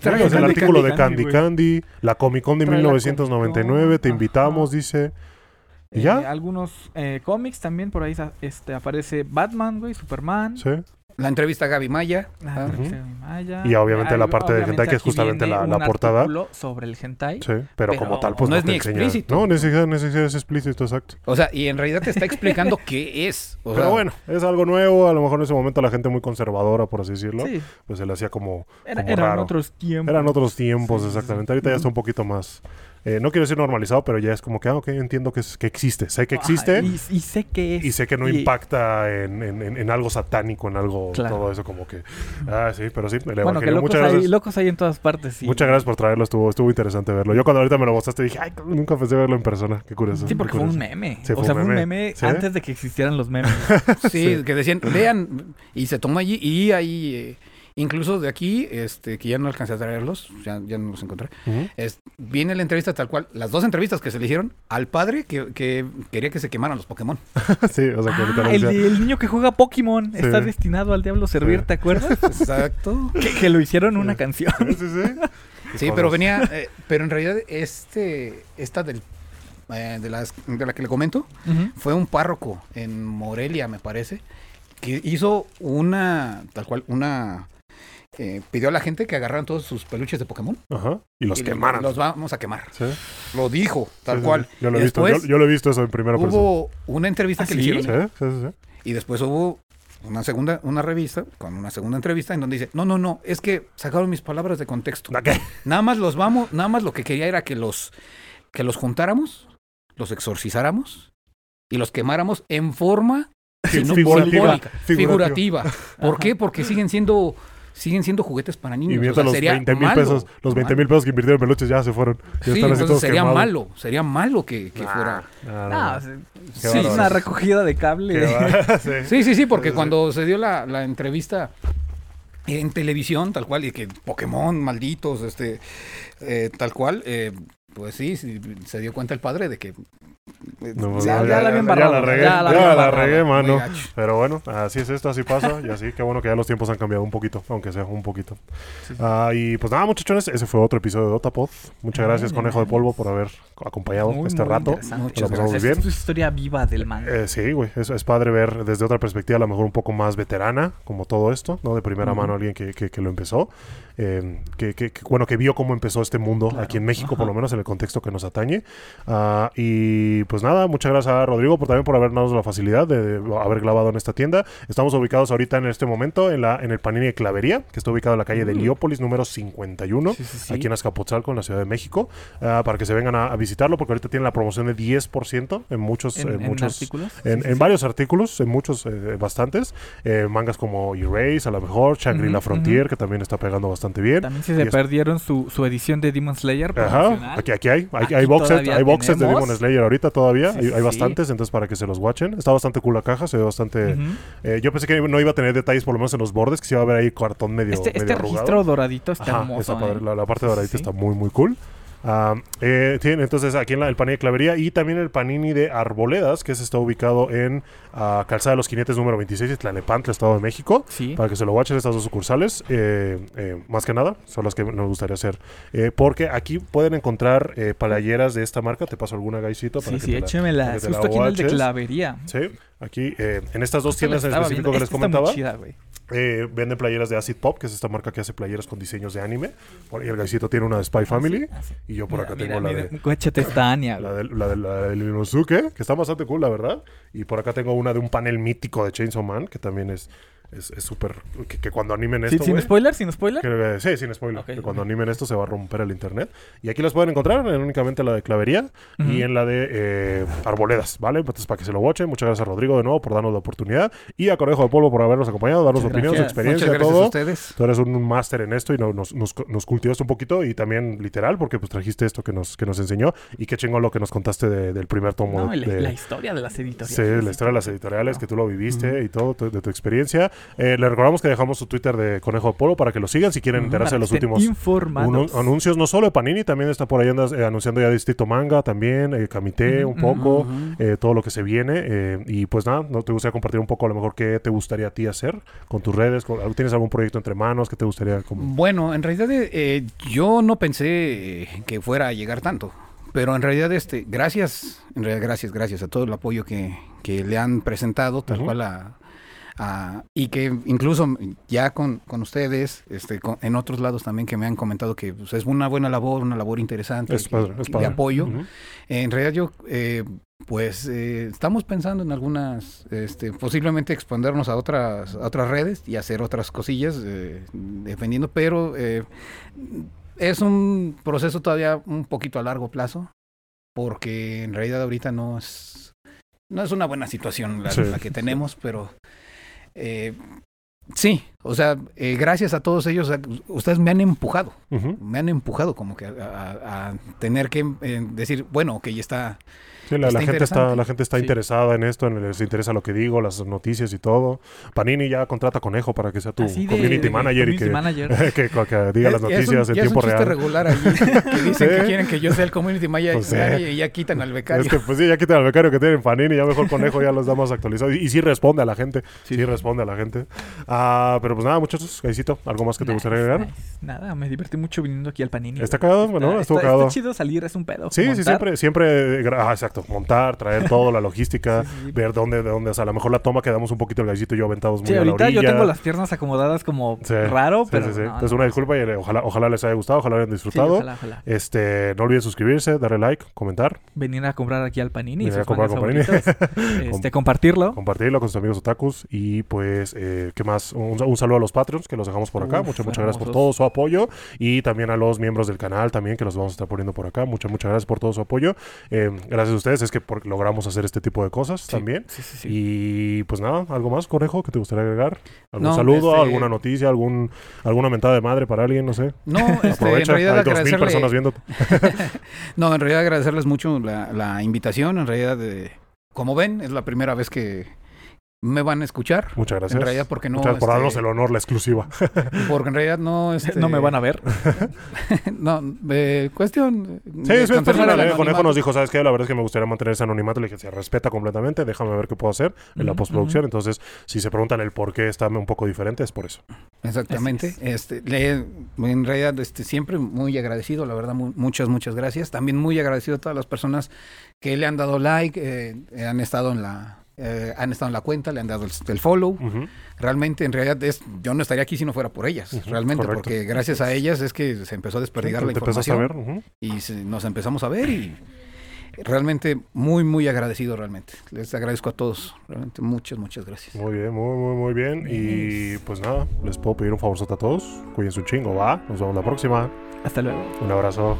Traje el Candy, artículo de Candy, Candy la Comic Con de Trae la 1999, Comic-Con, te invitamos, dice. ¿Y eh, ya? algunos eh, cómics también, por ahí este, aparece Batman, güey, Superman. Sí. La entrevista a Gaby Maya. Ah, Ah. Ujú. este, Maya. Y obviamente la parte del hentai, que es justamente viene la- la un portada. sobre el hentai. Sí, pero, Pero como tal, pues no no, es te ni enseña. explícito. No, ni siquiera, ni siquiera es explícito, exacto. O sea, y en realidad te está explicando qué es. O Pero sea, bueno, es algo nuevo. A lo mejor en ese momento la gente muy conservadora, por así decirlo, Sí, pues se le hacía como, era- como eran raro. otros tiempos. Eran otros tiempos, Sí, sí, sí. exactamente. Ahorita ya está un poquito más. Eh, no quiero decir normalizado, pero ya es como que, ah, ok, entiendo que, es- que existe. Sé que existe y, y sé que es. y sé que no y- impacta en, en- en- en algo satánico, en algo, Claro. todo eso, como que. Ah, sí, pero sí, el Bueno, que locos Muchas hay, gracias. locos hay en todas partes. sí. Muchas gracias por traerlo, estuvo, estuvo interesante verlo. Yo cuando ahorita me lo mostraste dije, ay, nunca pensé verlo en persona. Qué curioso. Sí, porque fue un meme. Sí, o sea, un fue un meme. antes de que existieran los memes. [LAUGHS] sí, Sí. que decían, lean. Y se tomó allí. Y ahí, eh, incluso de aquí, este, que ya no alcancé a traerlos, ya, ya no los encontré. Es- viene la entrevista tal cual, las dos entrevistas que se le hicieron al padre que, que quería que se quemaran los Pokémon. [LAUGHS] sí, o sea, que Ah, el, niño que juega Pokémon Sí. está destinado al diablo servir, Sí. ¿te acuerdas? [LAUGHS] Exacto. que, que lo hicieron una Sí. canción. Sí, sí, sí. Sí, pero venía, eh, pero en realidad este, esta del, eh, de, las, de la que le comento, fue un párroco en Morelia, me parece, que hizo una, tal cual, una, eh, pidió a la gente que agarraran todos sus peluches de Pokémon Ajá. Y los y quemaran. Los vamos a quemar. Sí, Lo dijo, tal sí, sí, cual. Yo lo he visto. Yo, yo lo he visto eso en primera persona. Hubo una entrevista ¿Ah, que le hicieron y después hubo una segunda, una revista con una segunda entrevista en donde dice, no, no, no, es que sacaron mis palabras de contexto. Nada más los vamos, nada más lo que quería era que los, que los juntáramos, los exorcizáramos y los quemáramos en forma Sí, no, figurativa, simbólica, figurativa. figurativa. ¿Por qué? Porque siguen siendo, siguen siendo juguetes para niños. Y O mientras sea, los sería 20 mil pesos, los 20 mil pesos que invirtieron en peluches ya se fueron. Ya Sí, están así entonces todos sería quemados. malo, sería malo que, que Nah, fuera. nah, sí, una recogida de cable. [LAUGHS] Sí. Sí, sí, sí, porque cuando se dio la, la entrevista en televisión, tal cual, y que Pokémon, malditos, este, eh, tal cual, eh, pues sí, sí, se dio cuenta el padre de que... No, ya- no, ya la ya la regué, ya ya la la, regué, mano. Pero bueno, así es esto, así pasa. Y así, qué bueno que ya los tiempos han cambiado un poquito, aunque sea un poquito. Ah, y pues nada, muchachones, ese fue otro episodio de Otapod. Muchas gracias, Muy Conejo de bien. Polvo, por haber acompañado Muy, este muy rato. Muchas gracias. bien. Es historia viva del manga. Eh, sí, güey, es, es padre ver desde otra perspectiva, a lo mejor un poco más veterana, como todo esto, ¿no? De primera mano alguien que, que- que lo empezó, eh, que, que- que, bueno, que vio cómo empezó este mundo Claro. aquí en México, por lo menos en el contexto que nos atañe. Ah, y pues nada, muchas gracias a Rodrigo por también por habernos dado la facilidad de, de haber grabado en esta tienda. Estamos ubicados ahorita en este momento en la en el Panini de Clavería, que está ubicado en la calle de Mm. Heliópolis, número 51 Sí, sí, sí. aquí en Azcapotzalco, en la Ciudad de México, ah, para que se vengan a, a visitarlo, porque ahorita tiene la promoción de 10% en muchos, en, muchos, artículos. en, varios artículos, en muchos, eh, bastantes, eh, mangas como Erase, a lo mejor, Shangri-La Frontier, que también está pegando bastante bien. También si se es- perdieron su, su edición de Demon Slayer Ajá, aquí, aquí hay, hay, Aquí hay boxes, hay boxes de. Demon Slayer ahorita todavía, Sí, hay, sí, hay sí. bastantes, entonces para que se los watchen. Está bastante cool la caja, se ve bastante... Eh, yo pensé que no iba a tener detalles por lo menos en los bordes, que se iba a ver ahí cartón medio, Este, medio este registro doradito está Ajá, hermoso. ¿eh? La, la parte doradita sí. está muy, muy cool. Ah, eh, tiene entonces aquí en la- el panini de clavería y también el panini de arboledas, que ese está ubicado en ah, Calzada de los Jinetes número 26 de Tlalnepantla, Estado de México. Sí. Para que se lo watchen estas dos sucursales, eh, eh, más que nada, son las que nos gustaría hacer. Eh, porque aquí pueden encontrar eh, playeras de esta marca. Te paso alguna, Gaisito. para Sí, que sí, échemela. la Justo aquí en el de clavería. Sí, aquí eh, en estas dos tiendas en específico que les comentaba. chida. Eh, venden playeras de Acid Pop, que es esta marca que hace playeras con diseños de anime. Ahí el gaisito tiene una de Spy Family. Ah, sí. Y yo por Mira, acá mira, tengo la mira, de. La del, la, del, la Inosuke, que está bastante cool, la verdad. Y por acá tengo una de un panel mítico de Chainsaw Man, que también es es es súper... que, que cuando animen esto, sin güey, spoiler, sin spoiler. que- sí, sin spoiler. Ok, que ok. cuando animen esto se va a romper el internet. Y aquí las pueden encontrar en únicamente la de Clavería y Ujú. en la de eh, Arboledas, ¿vale? Entonces, para que se lo watchen. Muchas gracias a Rodrigo de nuevo por darnos la oportunidad. Y a Conejo de Polvo por habernos acompañado, darnos su opinión, su experiencia, Muchas gracias a todo. ustedes. Tú eres un máster en esto y no- nos, nos, nos cultivaste un poquito y también literal, porque pues trajiste esto que nos, que nos enseñó. Y qué chingón lo que nos contaste de- del primer tomo. No, y la, de, la historia de las editoriales. Sí, la historia de las editoriales, que tú lo viviste y todo, de tu experiencia. Eh, le recordamos que dejamos su Twitter de Conejo de Polo para que lo sigan si quieren Ujú, enterarse de los últimos anuncios, no solo de Panini, también está por ahí andas, eh, anunciando ya Distrito Manga también, eh, Ujú, un poco, eh, todo lo que se viene. eh, y pues nada, ¿no te gustaría compartir un poco a lo mejor qué te gustaría a ti hacer con tus redes? Con- ¿Tienes algún proyecto entre manos que te gustaría como... Bueno, en realidad eh, yo no pensé que fuera a llegar tanto. Pero en realidad, este, gracias, en realidad, gracias, gracias a todo el apoyo que, que le han presentado, tal cual a, a- y que incluso ya con, con ustedes, este, con- en otros lados también que me han comentado que pues, es una buena labor, una labor interesante Es padre, que- de apoyo. En realidad yo, eh, pues, eh, estamos pensando en algunas, este, posiblemente expandernos a otras, a otras redes y hacer otras cosillas, eh, dependiendo, pero eh, es un proceso todavía un poquito a largo plazo, porque en realidad ahorita no es, no es una buena situación la, Sí. la que tenemos, pero eh, sí, o sea, eh, gracias a todos ellos, a- ustedes me han empujado me han empujado como que a, a- a tener que eh, decir, bueno, que ya está. Sí, la, la gente está, la gente está Sí. interesada en esto, en- les interesa lo que digo, las noticias y todo. Panini ya contrata a Conejo para que sea tu Así community de manager y que, manager. [LAUGHS] que, que diga las Ya- ya es un- noticias en ya es un tiempo real. regular allí, que dicen [LAUGHS] Sí. que quieren que yo sea el community manager Pues sí. y ya quitan al becario. Es que pues sí, ya quitan al becario que tienen Panini, ya mejor Conejo ya los da más actualizados. Y, y sí responde a la gente, sí, responde a la gente. Ah, pero pues nada, muchachos, Gaisito, ¿algo más que te gustaría Nice, agregar? nice. Nada, me divertí mucho viniendo aquí al Panini. ¿Está cagado? Bueno, estuvo cagado. está chido salir, es un pedo. Sí, sí, siempre, siempre, gra- ah, exacto, montar, traer todo, la [LAUGHS] logística, Sí, sí, sí. ver dónde, de dónde, o sea, a lo mejor la toma quedamos un poquito el Gaisito y yo aventados muy Sí, a la ahorita orilla. yo tengo las piernas acomodadas como raro, pero. no, Entonces no, una disculpa y eh, ojalá, ojalá les haya gustado, ojalá hayan disfrutado. ojalá, ojalá. Este, no olviden suscribirse, darle like, comentar, Venir a comprar aquí al Panini. Venir a sus comprar con Panini. [LAUGHS] este, compartirlo. compartirlo con sus amigos otakus y pues, eh, ¿qué más? Un, un saludo a los Patreons que los dejamos por acá. Muchas, muchas gracias por todo su apoyo y también a los miembros del canal también que los vamos a estar poniendo por acá. Muchas, muchas gracias por todo su apoyo. Eh, gracias a ustedes es que por- logramos hacer este tipo de cosas Sí, también. Sí, sí, sí. Y pues nada, ¿algo más, Conejo, que te gustaría agregar? ¿Algún No, saludo, este- alguna noticia, algún alguna mentada de madre para alguien? No sé. No, [LAUGHS] este, en realidad hay dos mil personas viéndote. [LAUGHS] [LAUGHS] no, en realidad agradecerles mucho la, la invitación. En realidad, eh, como ven, es la primera vez que me van a escuchar. Muchas gracias. En realidad, porque no. Muchas gracias por este, darnos el honor, la exclusiva. [LAUGHS] Porque en realidad no. [LAUGHS] Este, No me van a ver. [LAUGHS] no, eh, cuestión. Sí, sí, conservar personal. el Conejo nos dijo, ¿sabes qué? La verdad es que me gustaría mantener ese anonimato. Le dije, se respeta completamente, déjame ver qué puedo hacer en la postproducción. Entonces, si se preguntan el por qué está un poco diferente, es por eso. Exactamente. Este, le- en realidad, este, siempre muy agradecido, la verdad, mu- muchas, muchas gracias. También muy agradecido a todas las personas que le han dado like, eh, han estado en la, eh, han estado en la cuenta, le han dado el, el follow. Realmente, en realidad, es, yo no estaría aquí si no fuera por ellas, realmente, correcto. porque gracias a ellas es que se empezó a desperdigar la información ver. ujú. y se- nos empezamos a ver y realmente muy, muy agradecido, realmente. Les agradezco a todos, realmente, muchas, muchas gracias. Muy bien, muy, muy, muy bien. Y pues nada, les puedo pedir un favorzote a todos. Cuídense un chingo, va. Nos vemos la próxima. Hasta luego. Un abrazo.